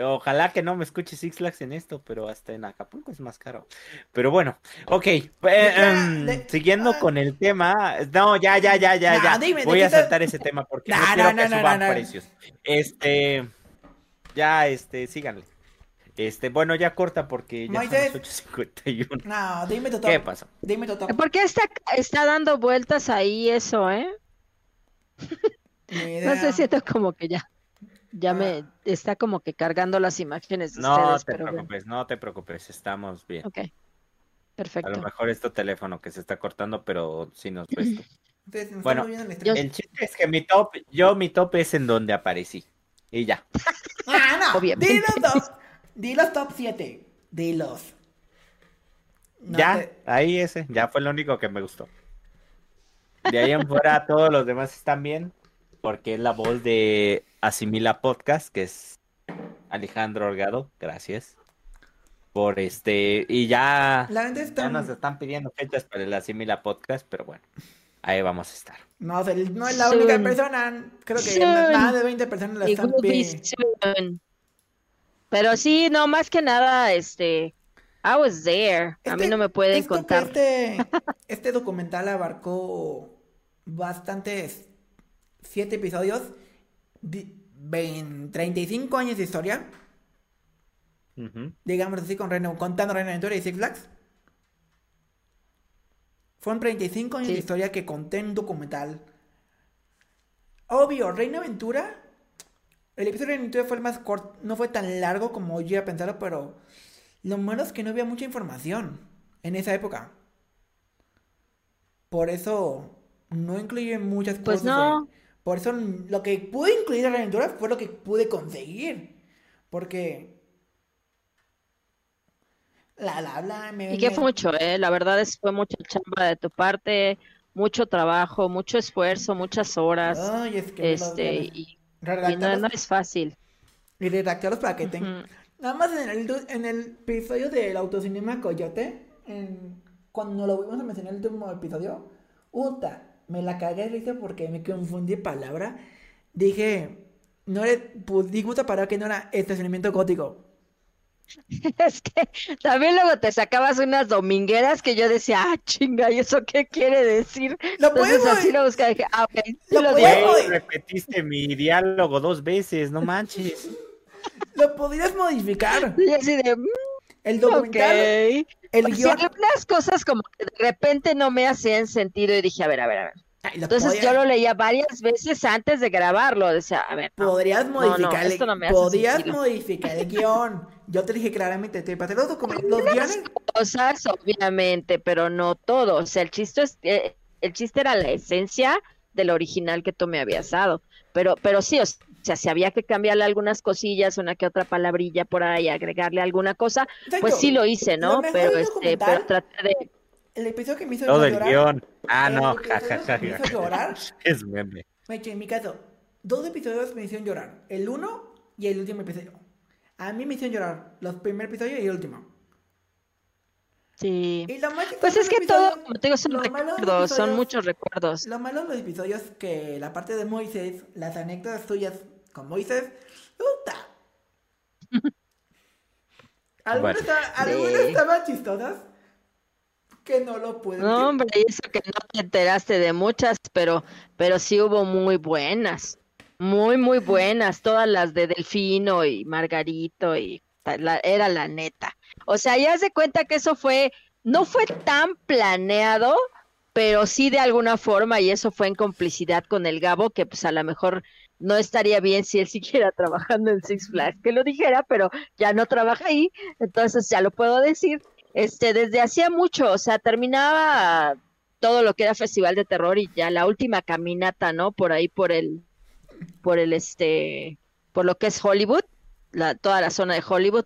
ojalá que no me escuche Six Flags en esto, pero hasta en Acapulco es más caro. Pero bueno, ok, eh, em, de- siguiendo ah. con el tema, no, ya, ya, ya, ya, ya, dime, ¿de voy a saltar ese tema porque No, quiero no, que no, suban precios. Este, ya, este, síganle. Este, bueno, ya corta porque ya Moisés. son las 8.51. No, dime tu top. ¿Qué pasó? Dime tu top. ¿Por qué está, está dando vueltas ahí eso, eh? [laughs] No sé, siento como que ya, ya me Ah. está como que cargando las imágenes de No ustedes, te pero bueno, preocupes, no te preocupes, estamos bien. ok, A lo perfecto. mejor es tu teléfono que se está cortando, pero sí nos ves tú. [clears throat] Bueno, el yo- stream. El chiste es que mi top, yo mi top es en donde aparecí. Y ya. [laughs] Ah, no. Obviamente. Di los top. [laughs] Di los top 7. Dilos. No ya, te- ahí ese, ya fue lo único que me gustó. De ahí en fuera todos los demás están bien, porque es la voz de Asimila Podcast, que es Alejandro Orgado, gracias. Por este, y ya, La ya nos están pidiendo fechas para el Asimila Podcast, pero bueno, ahí vamos a estar. No, o sea, no es la Soon. única persona. Creo que Soon. más de 20 personas la están pidiendo. Pero sí, no, más que nada, este, I was there. A mí Este- no me pueden contar. Este, [laughs] este documental abarcó bastantes. Siete episodios. Di- vein- 35 años de historia. Digamos así, con Reino, contando Reino Aventura y Six Flags. Fueron 35 años Sí. de historia que conté en un documental. Obvio, Reino Aventura. El episodio de Reino Aventura fue el más corto, no fue tan largo como yo iba a pensarlo, pero lo malo es que no había mucha información en esa época. Por eso no incluye muchas Pues cosas. no. de- Por eso lo que pude incluir en Reino Aventura fue lo que pude conseguir. Porque la la bla me Y que me- fue mucho, eh, la verdad es fue mucha chamba de tu parte, mucho trabajo, mucho esfuerzo, muchas horas, Ay, es que este, los- y, y no, no es fácil. y redactarlos para que tengan. Ujú. Nada más en el, en el episodio del autocinema Coyote, en- cuando lo vimos a mencionar el último episodio, Uta, me la cagué risa porque me confundí palabra. Dije, no era, pues di puta para que no era estacionamiento gótico. [laughs] Es que también luego te sacabas unas domingueras que yo decía, ah, chinga, ¿y eso qué quiere decir? Lo Entonces podemos- así lo buscaba y dije, ah, ok, sí Lo lo podemos- repetiste mi diálogo dos veces, no manches. [laughs] Lo podrías modificar. Y así de, mm, El ok. documental, el Pues sí, guion. algunas cosas como que de repente no me hacían sentido y dije, a ver, a ver, a ver. Entonces podías- yo lo leía varias veces antes de grabarlo. Decía, a ver, no, Podrías no, modificar, esto no me hace podrías sentido. modificar el guion. Yo te dije claramente, te pasé los documentos, los guiones. cosas, obviamente, pero no todo. O sea, el chiste es, eh, el chiste era la esencia del original que tú me habías dado. Pero, pero sí, o sea, si había que cambiarle algunas cosillas, una que otra palabrilla por ahí, agregarle alguna cosa, pues sí lo hice, Lo ¿no? mejor Pero este, pero traté de El episodio que me hizo Todo el llorar. guion. Ah, el no, episodio jajaja. que me hizo llorar. [laughs] Es meme. Meche, en mi caso, dos episodios me hicieron llorar. El uno y el último episodio. A mí me hicieron llorar los primeros episodios y el último. sí. Y lo más Pues es que todo, episodio- como te digo, son recuerdos, son episodios- muchos recuerdos. Lo malo de los episodios que la parte de Moisés, las anécdotas suyas con Moisés, puta, [laughs] Algunas, Bueno. esta- algunas Sí. estaban chistosas que no lo pueden No, hombre, y eso que no te enteraste de muchas, pero, pero sí hubo muy buenas, muy, muy buenas, todas las de Delfino y Margarito y la- era la neta. O sea, ya se cuenta que eso fue, no fue tan planeado, pero sí de alguna forma, y eso fue en complicidad con el Gabo, que pues a lo mejor no estaría bien si él [laughs] siguiera trabajando en Six Flags, que lo dijera, pero ya no trabaja ahí, entonces ya lo puedo decir. Este, desde hacía mucho, o sea, terminaba todo lo que era Festival de Terror y ya la última caminata, ¿no? Por ahí, por el, por el, este, por lo que es Hollywood, la, toda la zona de Hollywood,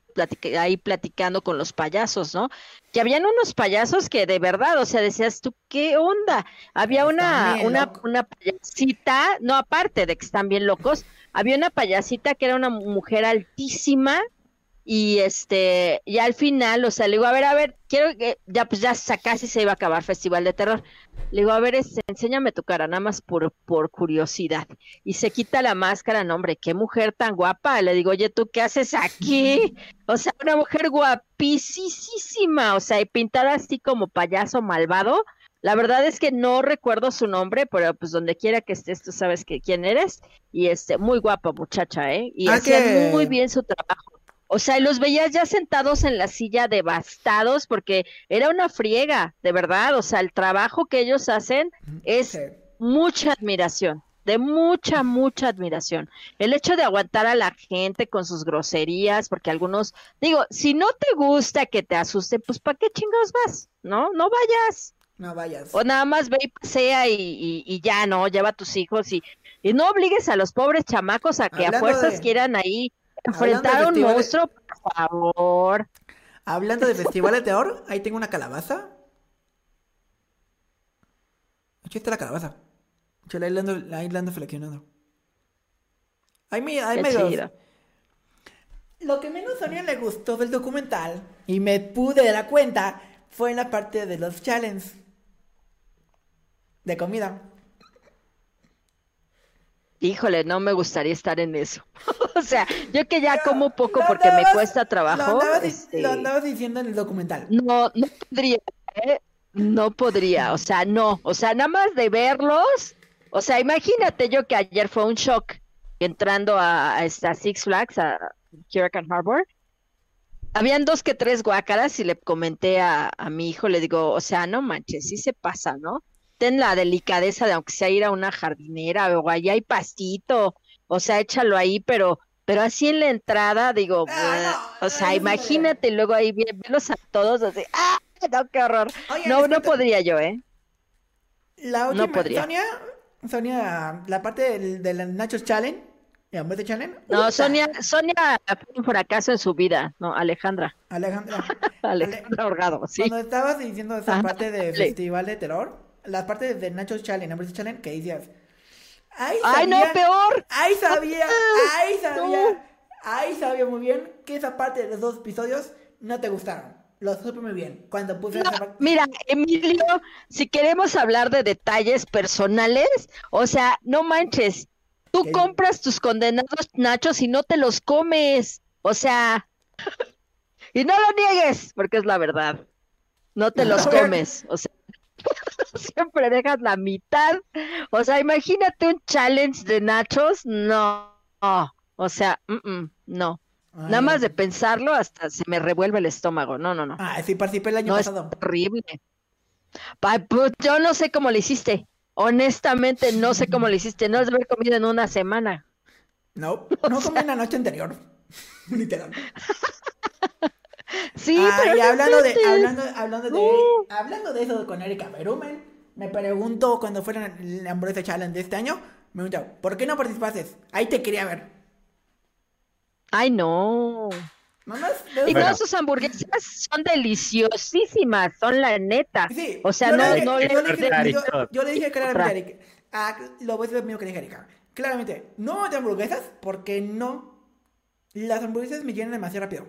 ahí platicando con los payasos, ¿no? Que habían unos payasos que de verdad, o sea, decías tú, ¿qué onda? Había una, una, una payasita, no aparte de que están bien locos, había una payasita que era una mujer altísima y este, y al final, o sea, le digo, a ver, a ver, quiero que, ya pues ya casi se iba a acabar Festival de Terror. Le digo, a ver, este, enséñame tu cara, nada más por, por curiosidad. Y se quita la máscara, no, hombre, qué mujer tan guapa. Le digo, oye, ¿tú qué haces aquí? O sea, una mujer guapísima, o sea, y pintada así como payaso malvado. La verdad es que no recuerdo su nombre, pero pues donde quiera que estés, tú sabes que quién eres. Y este, muy guapa muchacha, ¿eh? Y Ah, hacían que- muy bien su trabajo. O sea, y los veías ya sentados en la silla devastados porque era una friega, de verdad. O sea, el trabajo que ellos hacen es Sí. mucha admiración, de mucha, mucha admiración. El hecho de aguantar a la gente con sus groserías, porque algunos, digo, si no te gusta que te asusten, pues ¿para qué chingados vas? ¿No? No vayas. No vayas. O nada más ve y pasea y, y- y ya, ¿no? Lleva a tus hijos y, y no obligues a los pobres chamacos a que a fuerzas de- quieran ahí enfrentar a un monstruo, por favor. Hablando de festivales de oro, ahí tengo una calabaza. Aquí está la calabaza. Yo la ando, ahí la ando flexionando. Ahí me, ahí me. Lo que menos a Sonia le gustó del documental, y me pude dar cuenta, fue en la parte de los challenges. De comida. Híjole, no me gustaría estar en eso. [laughs] o sea, yo que ya como poco Lo porque me cuesta Lo trabajo. andabas, este, lo andabas diciendo en el documental. No, no podría, ¿eh? No podría, o sea, no, o sea, nada más de verlos, o sea, imagínate yo que ayer fue un shock entrando a, a esta Six Flags, a Hurricane Harbor. Habían dos que tres guácaras y le comenté a, a mi hijo, le digo, o sea, no manches, sí se pasa, ¿no? Ten la delicadeza de aunque sea ir a una jardinera o allá hay pastito, o sea, échalo ahí, pero, pero así en la entrada, digo, Ah, no, o sea, imagínate luego ahí ve- verlos a todos así, ¡ah! No, qué horror. Oye, No, no podría yo, ¿eh? La última, podría. Sonia, Sonia, la parte del, del Nachos Challenge, muerte challenge. No, Sonia, Sonia fue un fracaso en su vida, no, Alejandra, Alejandra. [laughs] Alejandra Orgado, sí. Cuando estabas diciendo esa Ajá, parte de festival de terror, la parte de Nachos Challenge, muerte challenge, que decías. Ay, ¡Ay, no, sabía- peor! Ay, sabía, Ah, ay, sabía, no. ay, sabía muy bien que esa parte de los dos episodios no te gustaron. Lo supe muy bien. Cuando puse No, esa parte. mira, Emilio, si queremos hablar de detalles personales, o sea, no manches, tú ¿Qué? compras tus condenados nachos y no te los comes, o sea, y no lo niegues, porque es la verdad, no te [laughs] los comes, o sea, [laughs] siempre dejas la mitad, o sea, imagínate un challenge de nachos, no, o sea, mm, mm, no, nada más de pensarlo hasta se me revuelve el estómago, no, no, no. Ah, sí, participé el año No, es pasado. terrible. Pa- pues, yo no sé cómo le hiciste. Honestamente, no sé cómo le hiciste. No has de haber comido en una semana. No, no comí en la noche anterior. [laughs] Literal. [laughs] Sí, Ah, pero y hablando de, hablando, hablando de, Uh. hablando de eso con Erika Berumen, me preguntó cuando fueron el Hamburguesa Challenge de este año, me preguntó, ¿por qué no participaste? Ahí te quería ver. Ay, no. Mamás, Y Bueno. todas sus hamburguesas son deliciosísimas, son la neta. Sí, O sea, yo no, le no yo le dije- yo- yo le dije claramente a. Erika, ah, lo voy a decir mismo que le dije a Erika, claramente, no de hamburguesas porque no, las hamburguesas me llenan demasiado rápido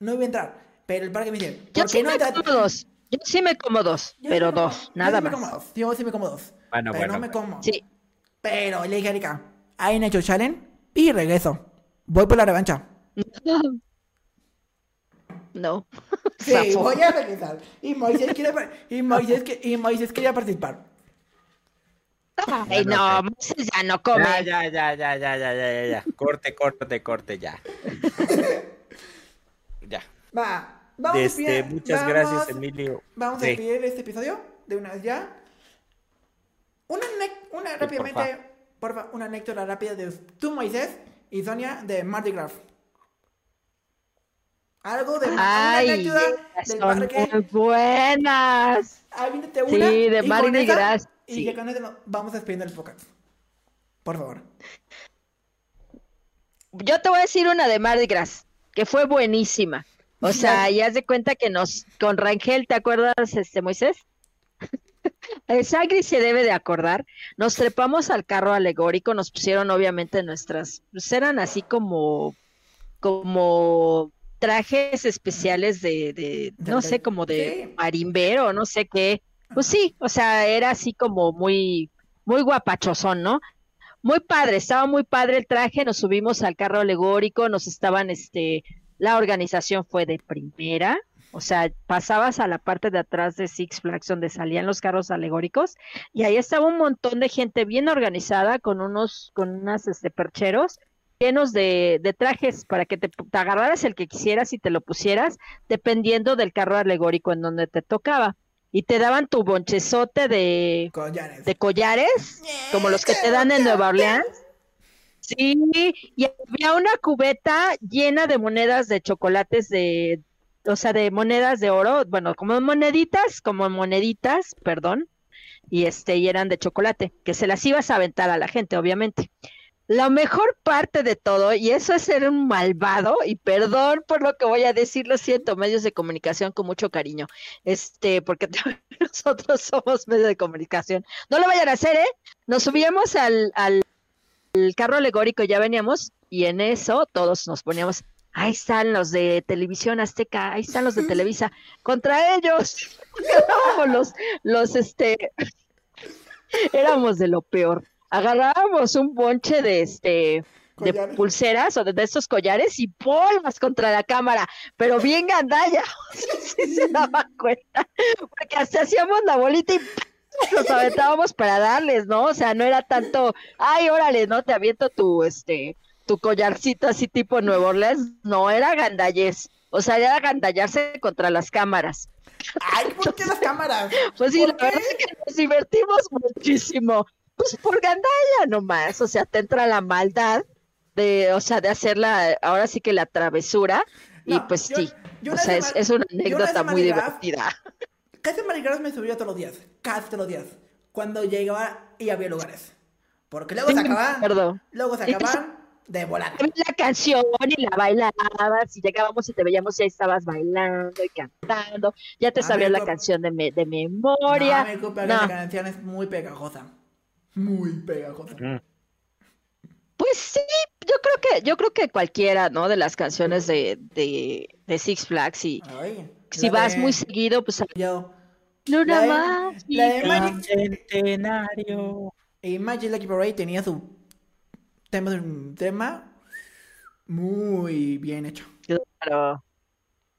no iba a entrar. Pero el parque me dice, yo sí me como dos. Yo sí me como dos, pero dos, nada más. Me como dos. Yo sí me como dos. Bueno, pero bueno. no me como. Sí. Pero le dije a Erika, hay Nacho Challenge y regreso. Voy por la revancha. [laughs] No. [laughs] Sí, voy a regresar. Y Moisés, quiere, y, Moisés, y Moisés quería participar. Ay, no, Moisés ya no come. Ya, ya, ya, ya, ya, ya, ya, ya. Corte, corte, corte, ya. [laughs] ya. Va, vamos a Este, despedir- muchas vamos- gracias, Emilio. Vamos a despedir este episodio de una vez ya. Una, una rápidamente, porfa, una anécdota rápida de tú, Moisés y Sonia de Mardi Gras. Algo de una Ay, anécdota del son parque. muy buenas. Una. Sí, de Mardi Gras, Y sí. que con eso vamos despidiendo el podcast. Por favor. Yo te voy a decir una de Mardi Gras, que fue buenísima. O [laughs] sea, ya haz de cuenta que nos, con Rangel, ¿te acuerdas, este Moisés? [laughs] Sagri se debe de acordar. Nos trepamos al carro alegórico, nos pusieron obviamente nuestras, pues eran así como, como trajes especiales de, de, no sé, como de marimbero, no sé qué. Pues sí, o sea, era así como muy, muy guapachosón, ¿no? Muy padre, estaba muy padre el traje, nos subimos al carro alegórico, nos estaban, este, la organización fue de primera, o sea, pasabas a la parte de atrás de Six Flags donde salían los carros alegóricos y ahí estaba un montón de gente bien organizada con unos, con unas, este, percheros llenos de, de trajes para que te, te agarraras el que quisieras y te lo pusieras dependiendo del carro alegórico en donde te tocaba. Y te daban tu bonchezote de, Collares. de collares, como los que te dan en Nueva Orleans. Sí, y había una cubeta llena de monedas de chocolates de, o sea, de monedas de oro, bueno, como moneditas, como moneditas, perdón, y este, y eran de chocolate, que se las ibas a aventar a la gente, obviamente. La mejor parte de todo, y eso es ser un malvado, y perdón por lo que voy a decir, lo siento, medios de comunicación con mucho cariño, este, porque [laughs] nosotros somos medios de comunicación. No lo vayan a hacer, ¿eh? Nos subíamos al, al, al carro alegórico, ya veníamos, y en eso todos nos poníamos, ahí están los de televisión azteca, ahí están los de Televisa, contra ellos, [laughs] éramos los, los, este, [laughs] éramos de lo peor. Agarrábamos un bonche de este de pulseras o de, de estos collares y polvas contra la cámara, pero bien gandalla, [laughs] si se daban cuenta, porque hasta hacíamos la bolita y [laughs] nos aventábamos para darles, ¿no? O sea, no era tanto, ay, órale, no, te aviento tu, este, tu collarcito así tipo Nueva Orleans, no, era gandallez, o sea, era gandallarse contra las cámaras. Ay, ¿por qué las [laughs] cámaras? Pues sí, ¿Por la qué? verdad es que nos divertimos muchísimo. Pues por gandalla nomás, o sea, te entra la maldad de, o sea, de hacer la, ahora sí que la travesura, y No, pues yo- sí, yo o sea, es, es una anécdota muy divertida. [laughs] Casi Mardi Gras me subía todos los días. Casi todos los días. Cuando llegaba y había lugares. Porque luego Sí, se acababan. acuerdo. Luego se se- acababan de volada. La canción y la bailabas, y llegábamos y te veíamos y ahí estabas bailando y cantando, ya te A sabías la canción de, me- de memoria. No, me culpa No. esa canción es muy pegajosa. Muy pegajosa. Mm. Pues sí, yo creo que, yo creo que cualquiera, ¿no? De las canciones de, de, de Six Flags y Ay, si vas de- muy seguido, pues Yo. Luna La de- más. la de Magic- Centenario. Y Magic Lucky Parade tenía su tema, un tema muy bien hecho. Claro.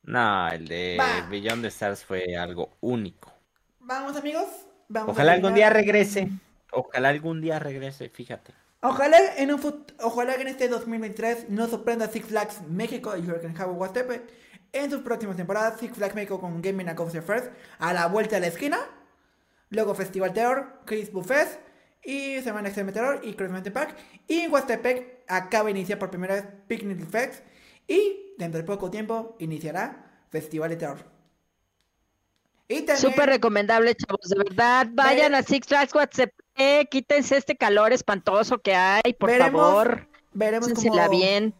No, el de. Beyond the Stars fue algo único. Vamos, amigos. Vamos a Ojalá algún día regrese. Ojalá algún día regrese, fíjate. Ojalá en un ojalá que en este 2023 nos sorprenda Six Flags México y Hurricane Harbor Huastepe en sus próximas temporadas. Six Flags México con Gaming and First a la vuelta de la esquina. Luego Festival Terror, Chris Buffet y Semana Extreme Terror y Christmas Mountain Park. Y en Huastepec acaba de iniciar por primera vez Picnic Effects y dentro de poco tiempo iniciará Festival de Terror. También... Súper recomendable, chavos, de verdad. Vayan a Six Flags Huatepec, quítense este calor espantoso que hay, por Veremos- favor. veremos cómo- bien.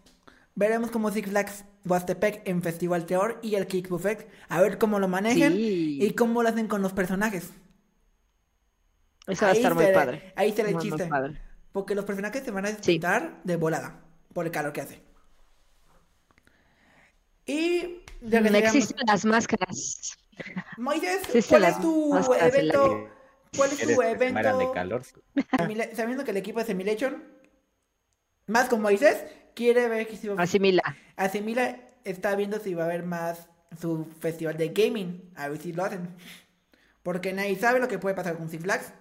Veremos cómo Six Flags Huastepec en Festival Terror y el Kick Buffet. A ver cómo lo manejan Sí. y cómo lo hacen con los personajes. Eso va a estar muy padre. ahí se le Muy, chiste. Porque los personajes se van a Sí. disfrutar de volada por el calor que hace. Y No existen las máscaras. Moisés, ¿cuál es tu evento? ¿Cuál es ¿Quieres tu mueran de evento? calor? [laughs] Sabiendo que el equipo de Simulation, más con Moisés, quiere ver que si va- Asimila. Asimila está viendo si va a haber más su festival de gaming. A ver si lo hacen. Porque nadie sabe lo que puede pasar con Six Flags.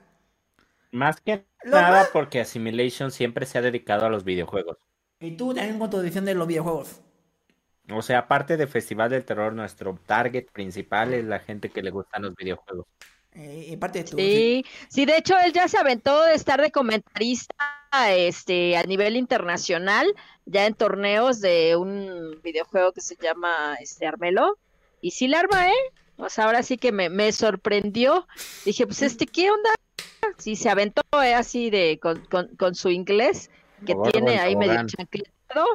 Más que Lo nada más- porque Assimilation siempre se ha dedicado a los videojuegos. Y tú también con tu edición de los videojuegos. O sea, aparte de Festival del Terror, nuestro target principal es la gente que le gustan los videojuegos. Eh, y parte de. Sí, sí, de hecho él ya se aventó de estar de comentarista este a nivel internacional, ya en torneos de un videojuego que se llama este Armelo, y sí la arma, ¿eh? O sea, ahora sí que me, me sorprendió. Dije, pues este, ¿qué onda? Sí, se aventó eh, así de con, con, con su inglés, que Como tiene en ahí medio tobogán. chancletado,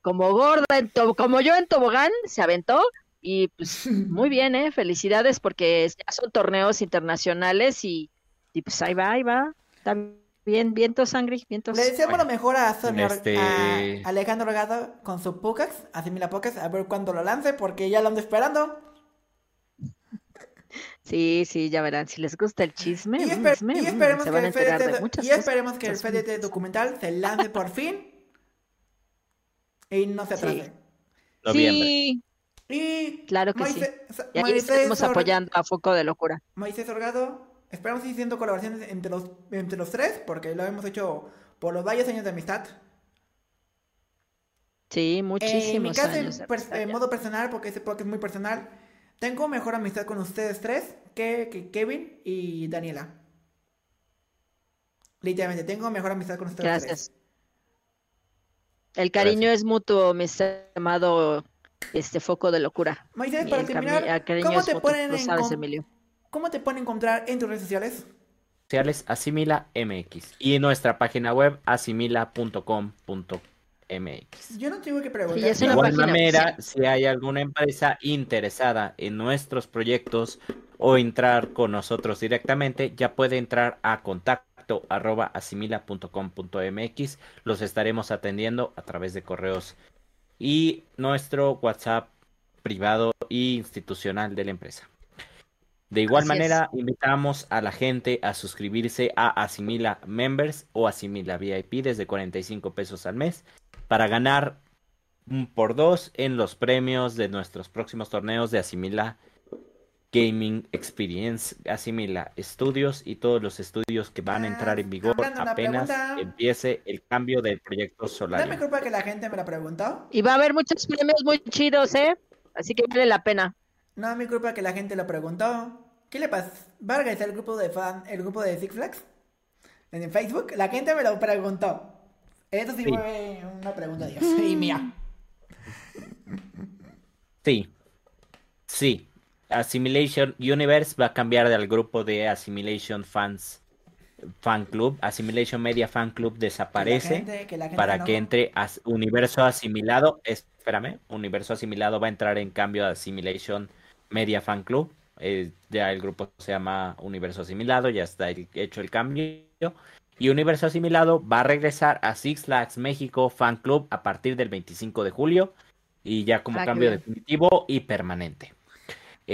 como gorda, en to- como yo en tobogán, se aventó. Y pues muy [laughs] bien, ¿eh? Felicidades porque ya son torneos internacionales y, y pues ahí va, ahí va. Está bien, vientos, sangre, vientos. Le deseamos lo mejor a, Sonia- Este- a Alejandro Regado con su Pocax, Asimila Pocax, a ver cuándo lo lance, porque ya lo ando esperando. Sí, sí, ya verán. Si les gusta el chisme, Y, mm, esper- chisme, y mm, esperemos se que van a el enterar de FDT, muchas y cosas. esperemos que el FDT documental se lance por fin y no se atrase. Noviembre. Sí, Y Claro que sí. Y ahí Or- apoyando a Foco de Locura. Moisés Orgado, esperamos ir haciendo colaboraciones entre los, entre los tres, porque lo hemos hecho por los varios años de amistad. Sí, en mi muchísimos caso, años. en, de per- amistad en modo personal, porque ese podcast es muy personal, tengo mejor amistad con ustedes tres que, que Kevin y Daniela. Literalmente, tengo mejor amistad con ustedes Gracias. tres. El cariño es mutuo, mi estimado este Foco de Locura. Y para terminar, ¿cómo te, en sabes, con- Emilio. ¿cómo te pueden encontrar en tus redes sociales? sociales Asimila MX y nuestra página web asimila.com.mx. Yo no tengo que preguntar. Sí, es De igual página manera, si hay alguna empresa interesada en nuestros proyectos o entrar con nosotros directamente, ya puede entrar a contacto arroba asimila.com.mx. Los estaremos atendiendo a través de correos y nuestro WhatsApp privado e institucional de la empresa. De igual Así manera, invitamos a la gente a suscribirse a Asimila Members o Asimila VIP desde 45 pesos al mes para ganar un por dos en los premios de nuestros próximos torneos de Asimila Gaming Experience, Asimila Estudios y todos los estudios que van a entrar en vigor apenas pregunta. empiece el cambio del proyecto solar. mi culpa que la gente me la preguntó. Y va a haber muchos premios muy chidos, ¿eh? Así que vale la pena. No mi culpa que la gente lo preguntó. ¿Qué le pasa? Vargas, el grupo de fan, el grupo de Six Flags. En Facebook, la gente me lo preguntó. Eso sí, Sí. fue una pregunta de Dios. Y mía. Sí, sí. Assimilation Universe va a cambiar del grupo de Assimilation Fans Fan Club. Assimilation Media Fan Club desaparece gente- que la gente para no- que entre as- Universo Asimilado. Espérame, Universo Asimilado va a entrar en cambio a Assimilation Media Fan Club. Eh, ya el grupo se llama Universo Asimilado, ya está el- hecho el cambio. Y Universo Asimilado va a regresar a Six Flags México Fan Club a partir del 25 de julio y ya como Ah, cambio definitivo y permanente.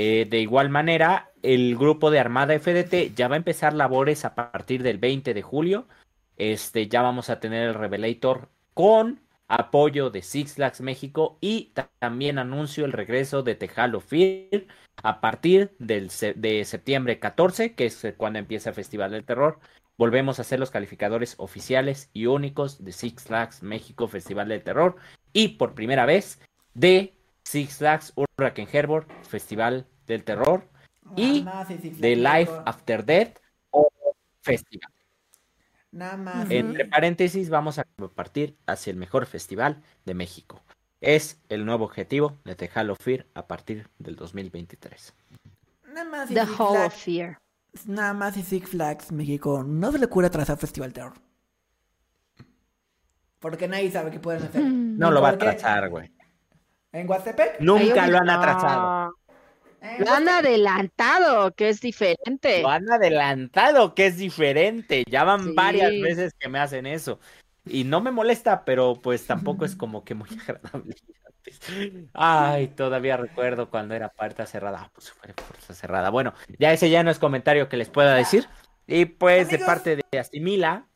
Eh, de igual manera, el grupo de Armada FDT ya va a empezar labores a partir del 20 de julio. Este, ya vamos a tener el Revelator con apoyo de Six Flags México y ta- también anuncio el regreso de Tejalo Fear a partir del de septiembre 14, que es cuando empieza el Festival del Terror. Volvemos a ser los calificadores oficiales y únicos de Six Flags México Festival del Terror y por primera vez de Six Flags Hurricane Harbor Festival del Terror y Nada Flags Life. After Death o Festival. Nada más. Entre paréntesis, vamos a partir hacia el mejor festival de México. Es el nuevo objetivo de Tejalo Fear a partir del 2023. Nada más y The Six Hall of Flags. Fear. Nada más y Six Flags México. No se le ocurre atrasar Festival Terror. Porque nadie sabe qué pueden hacer. No lo va a atrasar, güey. En Huastepec. Nunca lo han atrasado. Lo han adelantado, que es diferente. Lo han adelantado, que es diferente. Ya van Sí. varias veces que me hacen eso. Y no me molesta, pero pues tampoco es como que muy [laughs] agradable. Ay, todavía recuerdo cuando era puerta cerrada. Ah, pues fue puerta cerrada. Bueno, ya ese ya no es comentario que les pueda decir. Y pues de parte de Asimila,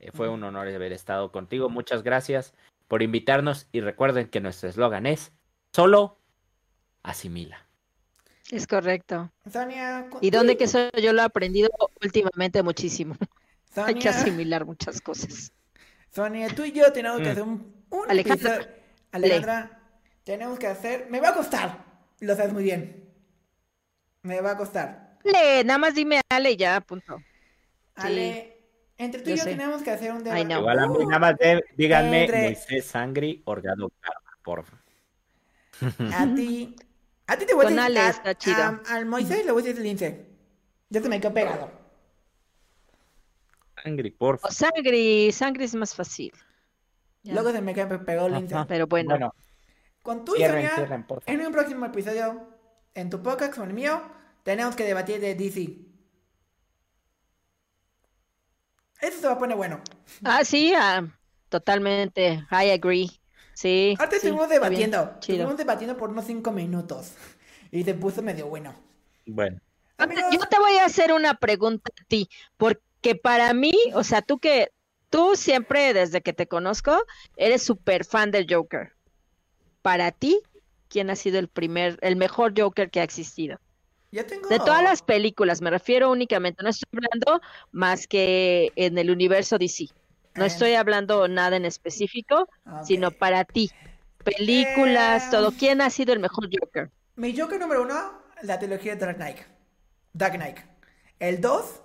eh, fue un honor haber estado contigo. Muchas gracias por invitarnos y recuerden que nuestro eslogan es solo asimila. Es correcto. Sonia. ¿Y dónde que eso yo lo he aprendido últimamente muchísimo? [laughs] Hay que asimilar muchas cosas. Sonia, tú y yo tenemos que Mm. hacer un, un Alejandra, episodio. Alejandra, tenemos que hacer. Me va a costar. Lo sabes muy bien. Me va a costar. Ale, nada más dime Ale y ya, punto. Sí. Entre tú y yo tenemos que hacer un debate. Igual a mí nada más de- díganme Entre- Moisés Sangri, Orgado Karma, por favor. [laughs] A ti. A ti te voy a Con decir. Ale a- está chido. a- al Moisés le voy a decir Lince. Ya se me quedó pegado. Sangri, por O favor. sangre, sangre es más fácil. Ya. Luego se me quedó pegado Lince. Ajá. Pero bueno, Bueno, Con y Cierren, en un próximo episodio, en tu podcast con el mío, tenemos que debatir de DC. Eso se va a poner bueno. ah, sí, ah, totalmente, I agree. Sí. Ahorita sí, estuvimos bien, debatiendo. Estuvimos debatiendo por unos 5 minutos. Y se puso medio bueno. bueno. Amigos, Yo te voy a hacer una pregunta a ti, porque para mí, o sea, tú que tú siempre desde que te conozco eres súper fan del Joker. Para ti, ¿quién ha sido el primer, el mejor Joker que ha existido? Ya tengo. De todas las películas, me refiero únicamente, no estoy hablando más que en el universo DC. No Eh. estoy hablando nada en específico, sino para ti. Películas, Eh. todo. ¿Quién ha sido el mejor Joker? Mi Joker número uno, la trilogía de Dark Knight. Dark Knight. El 2,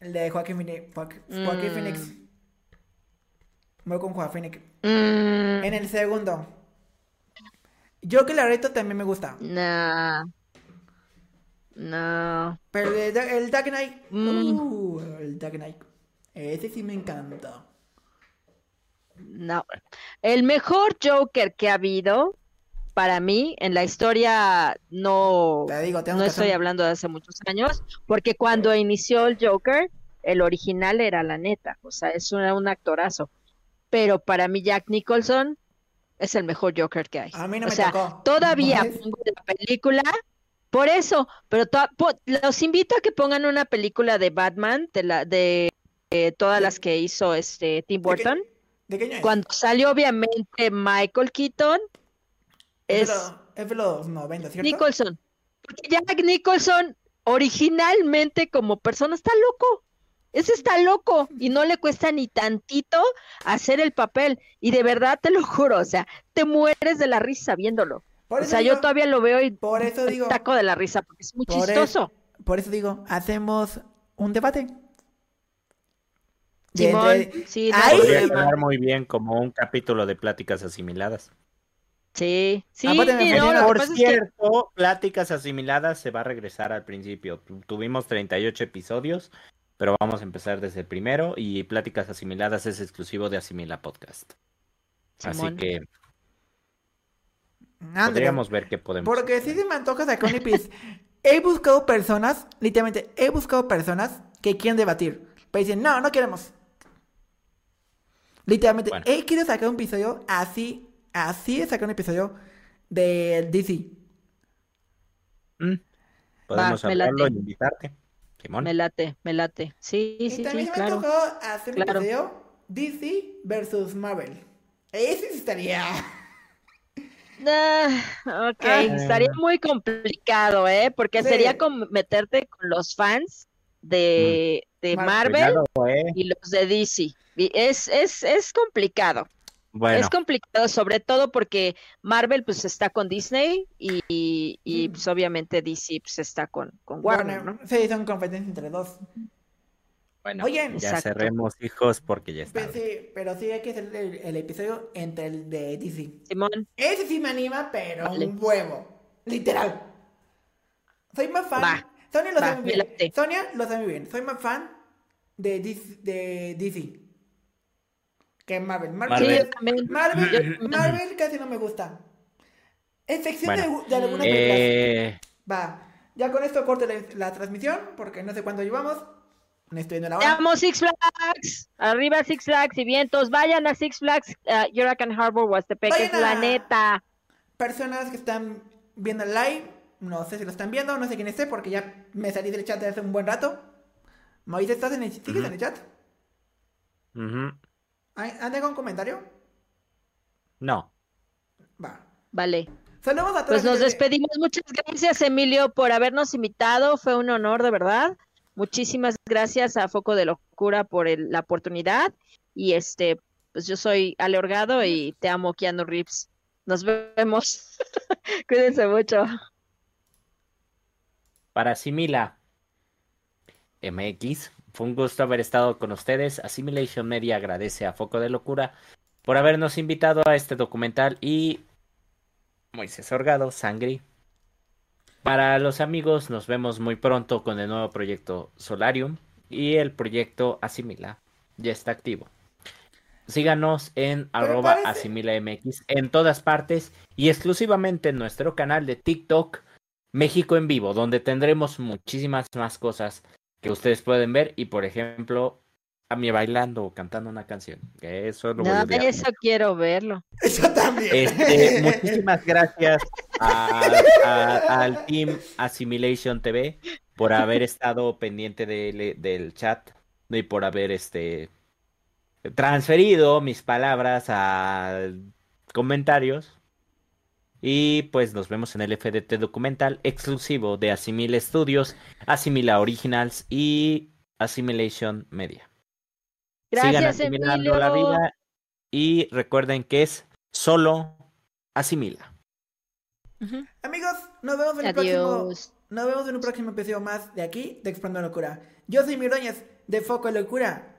el de Joaquín Phoenix. Joaquín Mm. Phoenix. Voy con Joaquín Phoenix. Mm, En el segundo. Joker Lareto también me gusta. nah. No. Pero el, el Dark Knight. Mm. Uh, el Dark Knight. Ese sí me encanta. No. El mejor Joker que ha habido, para mí, en la historia, no, Te digo, tengo no estoy hacer- hablando de hace muchos años, porque cuando inició el Joker, el original era la neta, o sea, es un, un actorazo. Pero para mí, Jack Nicholson es el mejor Joker que hay. A mí no o me sea, tocó. todavía ¿Ves? [laughs] pongo la película, por eso, pero to- po- los invito a que pongan una película de Batman, de la de eh, todas las que hizo este Tim ¿De qué- Burton. ¿De qué año? Cuando salió obviamente Michael Keaton, Es, de los 90, ¿cierto? Nicholson. Porque Jack Nicholson originalmente como persona está loco. Ese está loco y no le cuesta ni tantito hacer el papel. Y de verdad te lo juro, o sea, te mueres de la risa viéndolo. Por O sea, digo- yo todavía lo veo y Por eso me digo. taco de la risa porque es muy Por e- chistoso. Por eso digo, hacemos un debate. De Simón, entre- sí, no Ahí- hay Podría quedar muy bien como un capítulo de pláticas asimiladas. Sí, sí, me no, imagino- lo que Por pasa es que cierto, pláticas asimiladas se va a regresar al principio. Tu- Tuvimos 38 episodios, pero vamos a empezar desde el primero y pláticas asimiladas es exclusivo de Asimila Podcast. Así que Podríamos ver qué podemos. Porque si se me antoja sacar un EPIs. [laughs] He buscado personas, literalmente, he buscado personas que quieren debatir. Pero dicen, no, no queremos. Literalmente, Bueno. he querido sacar un episodio así, así de sacar un episodio de DC. Mm, Podemos Va, hablarlo late. y invitarte. Simón. me late, me late. Sí, y sí, también sí, se me claro. hacer un Claro. episodio DC versus Marvel. Ese estaría. [laughs] Ah, ok, Ah. estaría muy complicado, ¿eh? Porque Sí. sería como meterte con los fans de, de Mar- Marvel Cuidado, eh. y los de DC. Y es, es, es complicado. Bueno, Es complicado, sobre todo porque Marvel pues está con Disney y, y, y, Mm. pues obviamente DC pues está con, con Warner, Warner, ¿no? Sí, son competencias entre dos. Bueno, Oye, ya Exacto. cerremos, hijos, porque ya está. Pues sí, pero sí hay que hacer el, el episodio entre el de DC. Simón, Ese sí me anima, pero Vale. un huevo. Literal. Soy más fan. Va, Sonia lo va, sabe muy bien. Sonia lo sabe muy bien. Soy más fan de DC. De DC que Marvel. Marvel, sí, Marvel. yo también. Marvel, Yo- Marvel casi no me gusta. Excepción Bueno, de, de algunas películas. Eh, Va. Ya con esto corto la, la transmisión porque no sé cuánto llevamos. No estoy viendo la hora. ¡Vamos Six Flags! Arriba Six Flags y vientos, vayan a Six Flags, uh, Hurricane Harbor, Huastepec, es la neta. personas que están viendo el live, no sé si lo están viendo, no sé quién esté, porque ya me salí del chat desde hace un buen rato. Moisés, ¿estás en el, ¿sigues en el chat? ujú. ¿Hay- ¿Han dejado un comentario? No. Va. Vale. Saludos a todos. Pues nos despedimos. Muchas gracias, Emilio, por habernos invitado. Fue un honor, de verdad. Muchísimas gracias a Foco de Locura por la oportunidad. Y este, pues yo soy Ale Orgado y te amo, Keanu Reeves. Nos vemos. [laughs] Cuídense mucho. Para Asimila MX, fue un gusto haber estado con ustedes. Assimilation Media agradece a Foco de Locura por habernos invitado a este documental y Moisés Orgado, Sangri. Para los amigos, nos vemos muy pronto con el nuevo proyecto Solarium y el proyecto Asimila ya está activo. Síganos en arroba parece- AsimilaMX en todas partes y exclusivamente en nuestro canal de TikTok México en vivo, donde tendremos muchísimas más cosas que ustedes pueden ver y por ejemplo a mí bailando o cantando una canción. Que eso lo voy a odiar. eso quiero verlo. Eso también. Este, [laughs] muchísimas gracias a- a- al Team Assimilation TV por haber estado pendiente de- del chat y por haber este transferido mis palabras a comentarios. Y pues nos vemos en el FDT documental exclusivo de Assimila Studios, Assimila Originals y Assimilation Media. Sigan Gracias, asimilando Emilio. la vida y recuerden que es solo asimila. Amigos, nos vemos en el próximo. Adiós. Nos vemos en un próximo episodio más de aquí, de Explorando Locura. Yo soy Mirdóñez, de Foco Locura.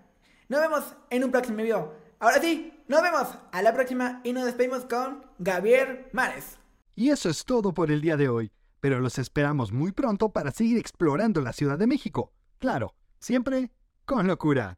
Nos vemos en un próximo video. Ahora sí, nos vemos a la próxima y nos despedimos con Gabriel Mares. Y eso es todo por el día de hoy, pero los esperamos muy pronto para seguir explorando la Ciudad de México. Claro, siempre con locura.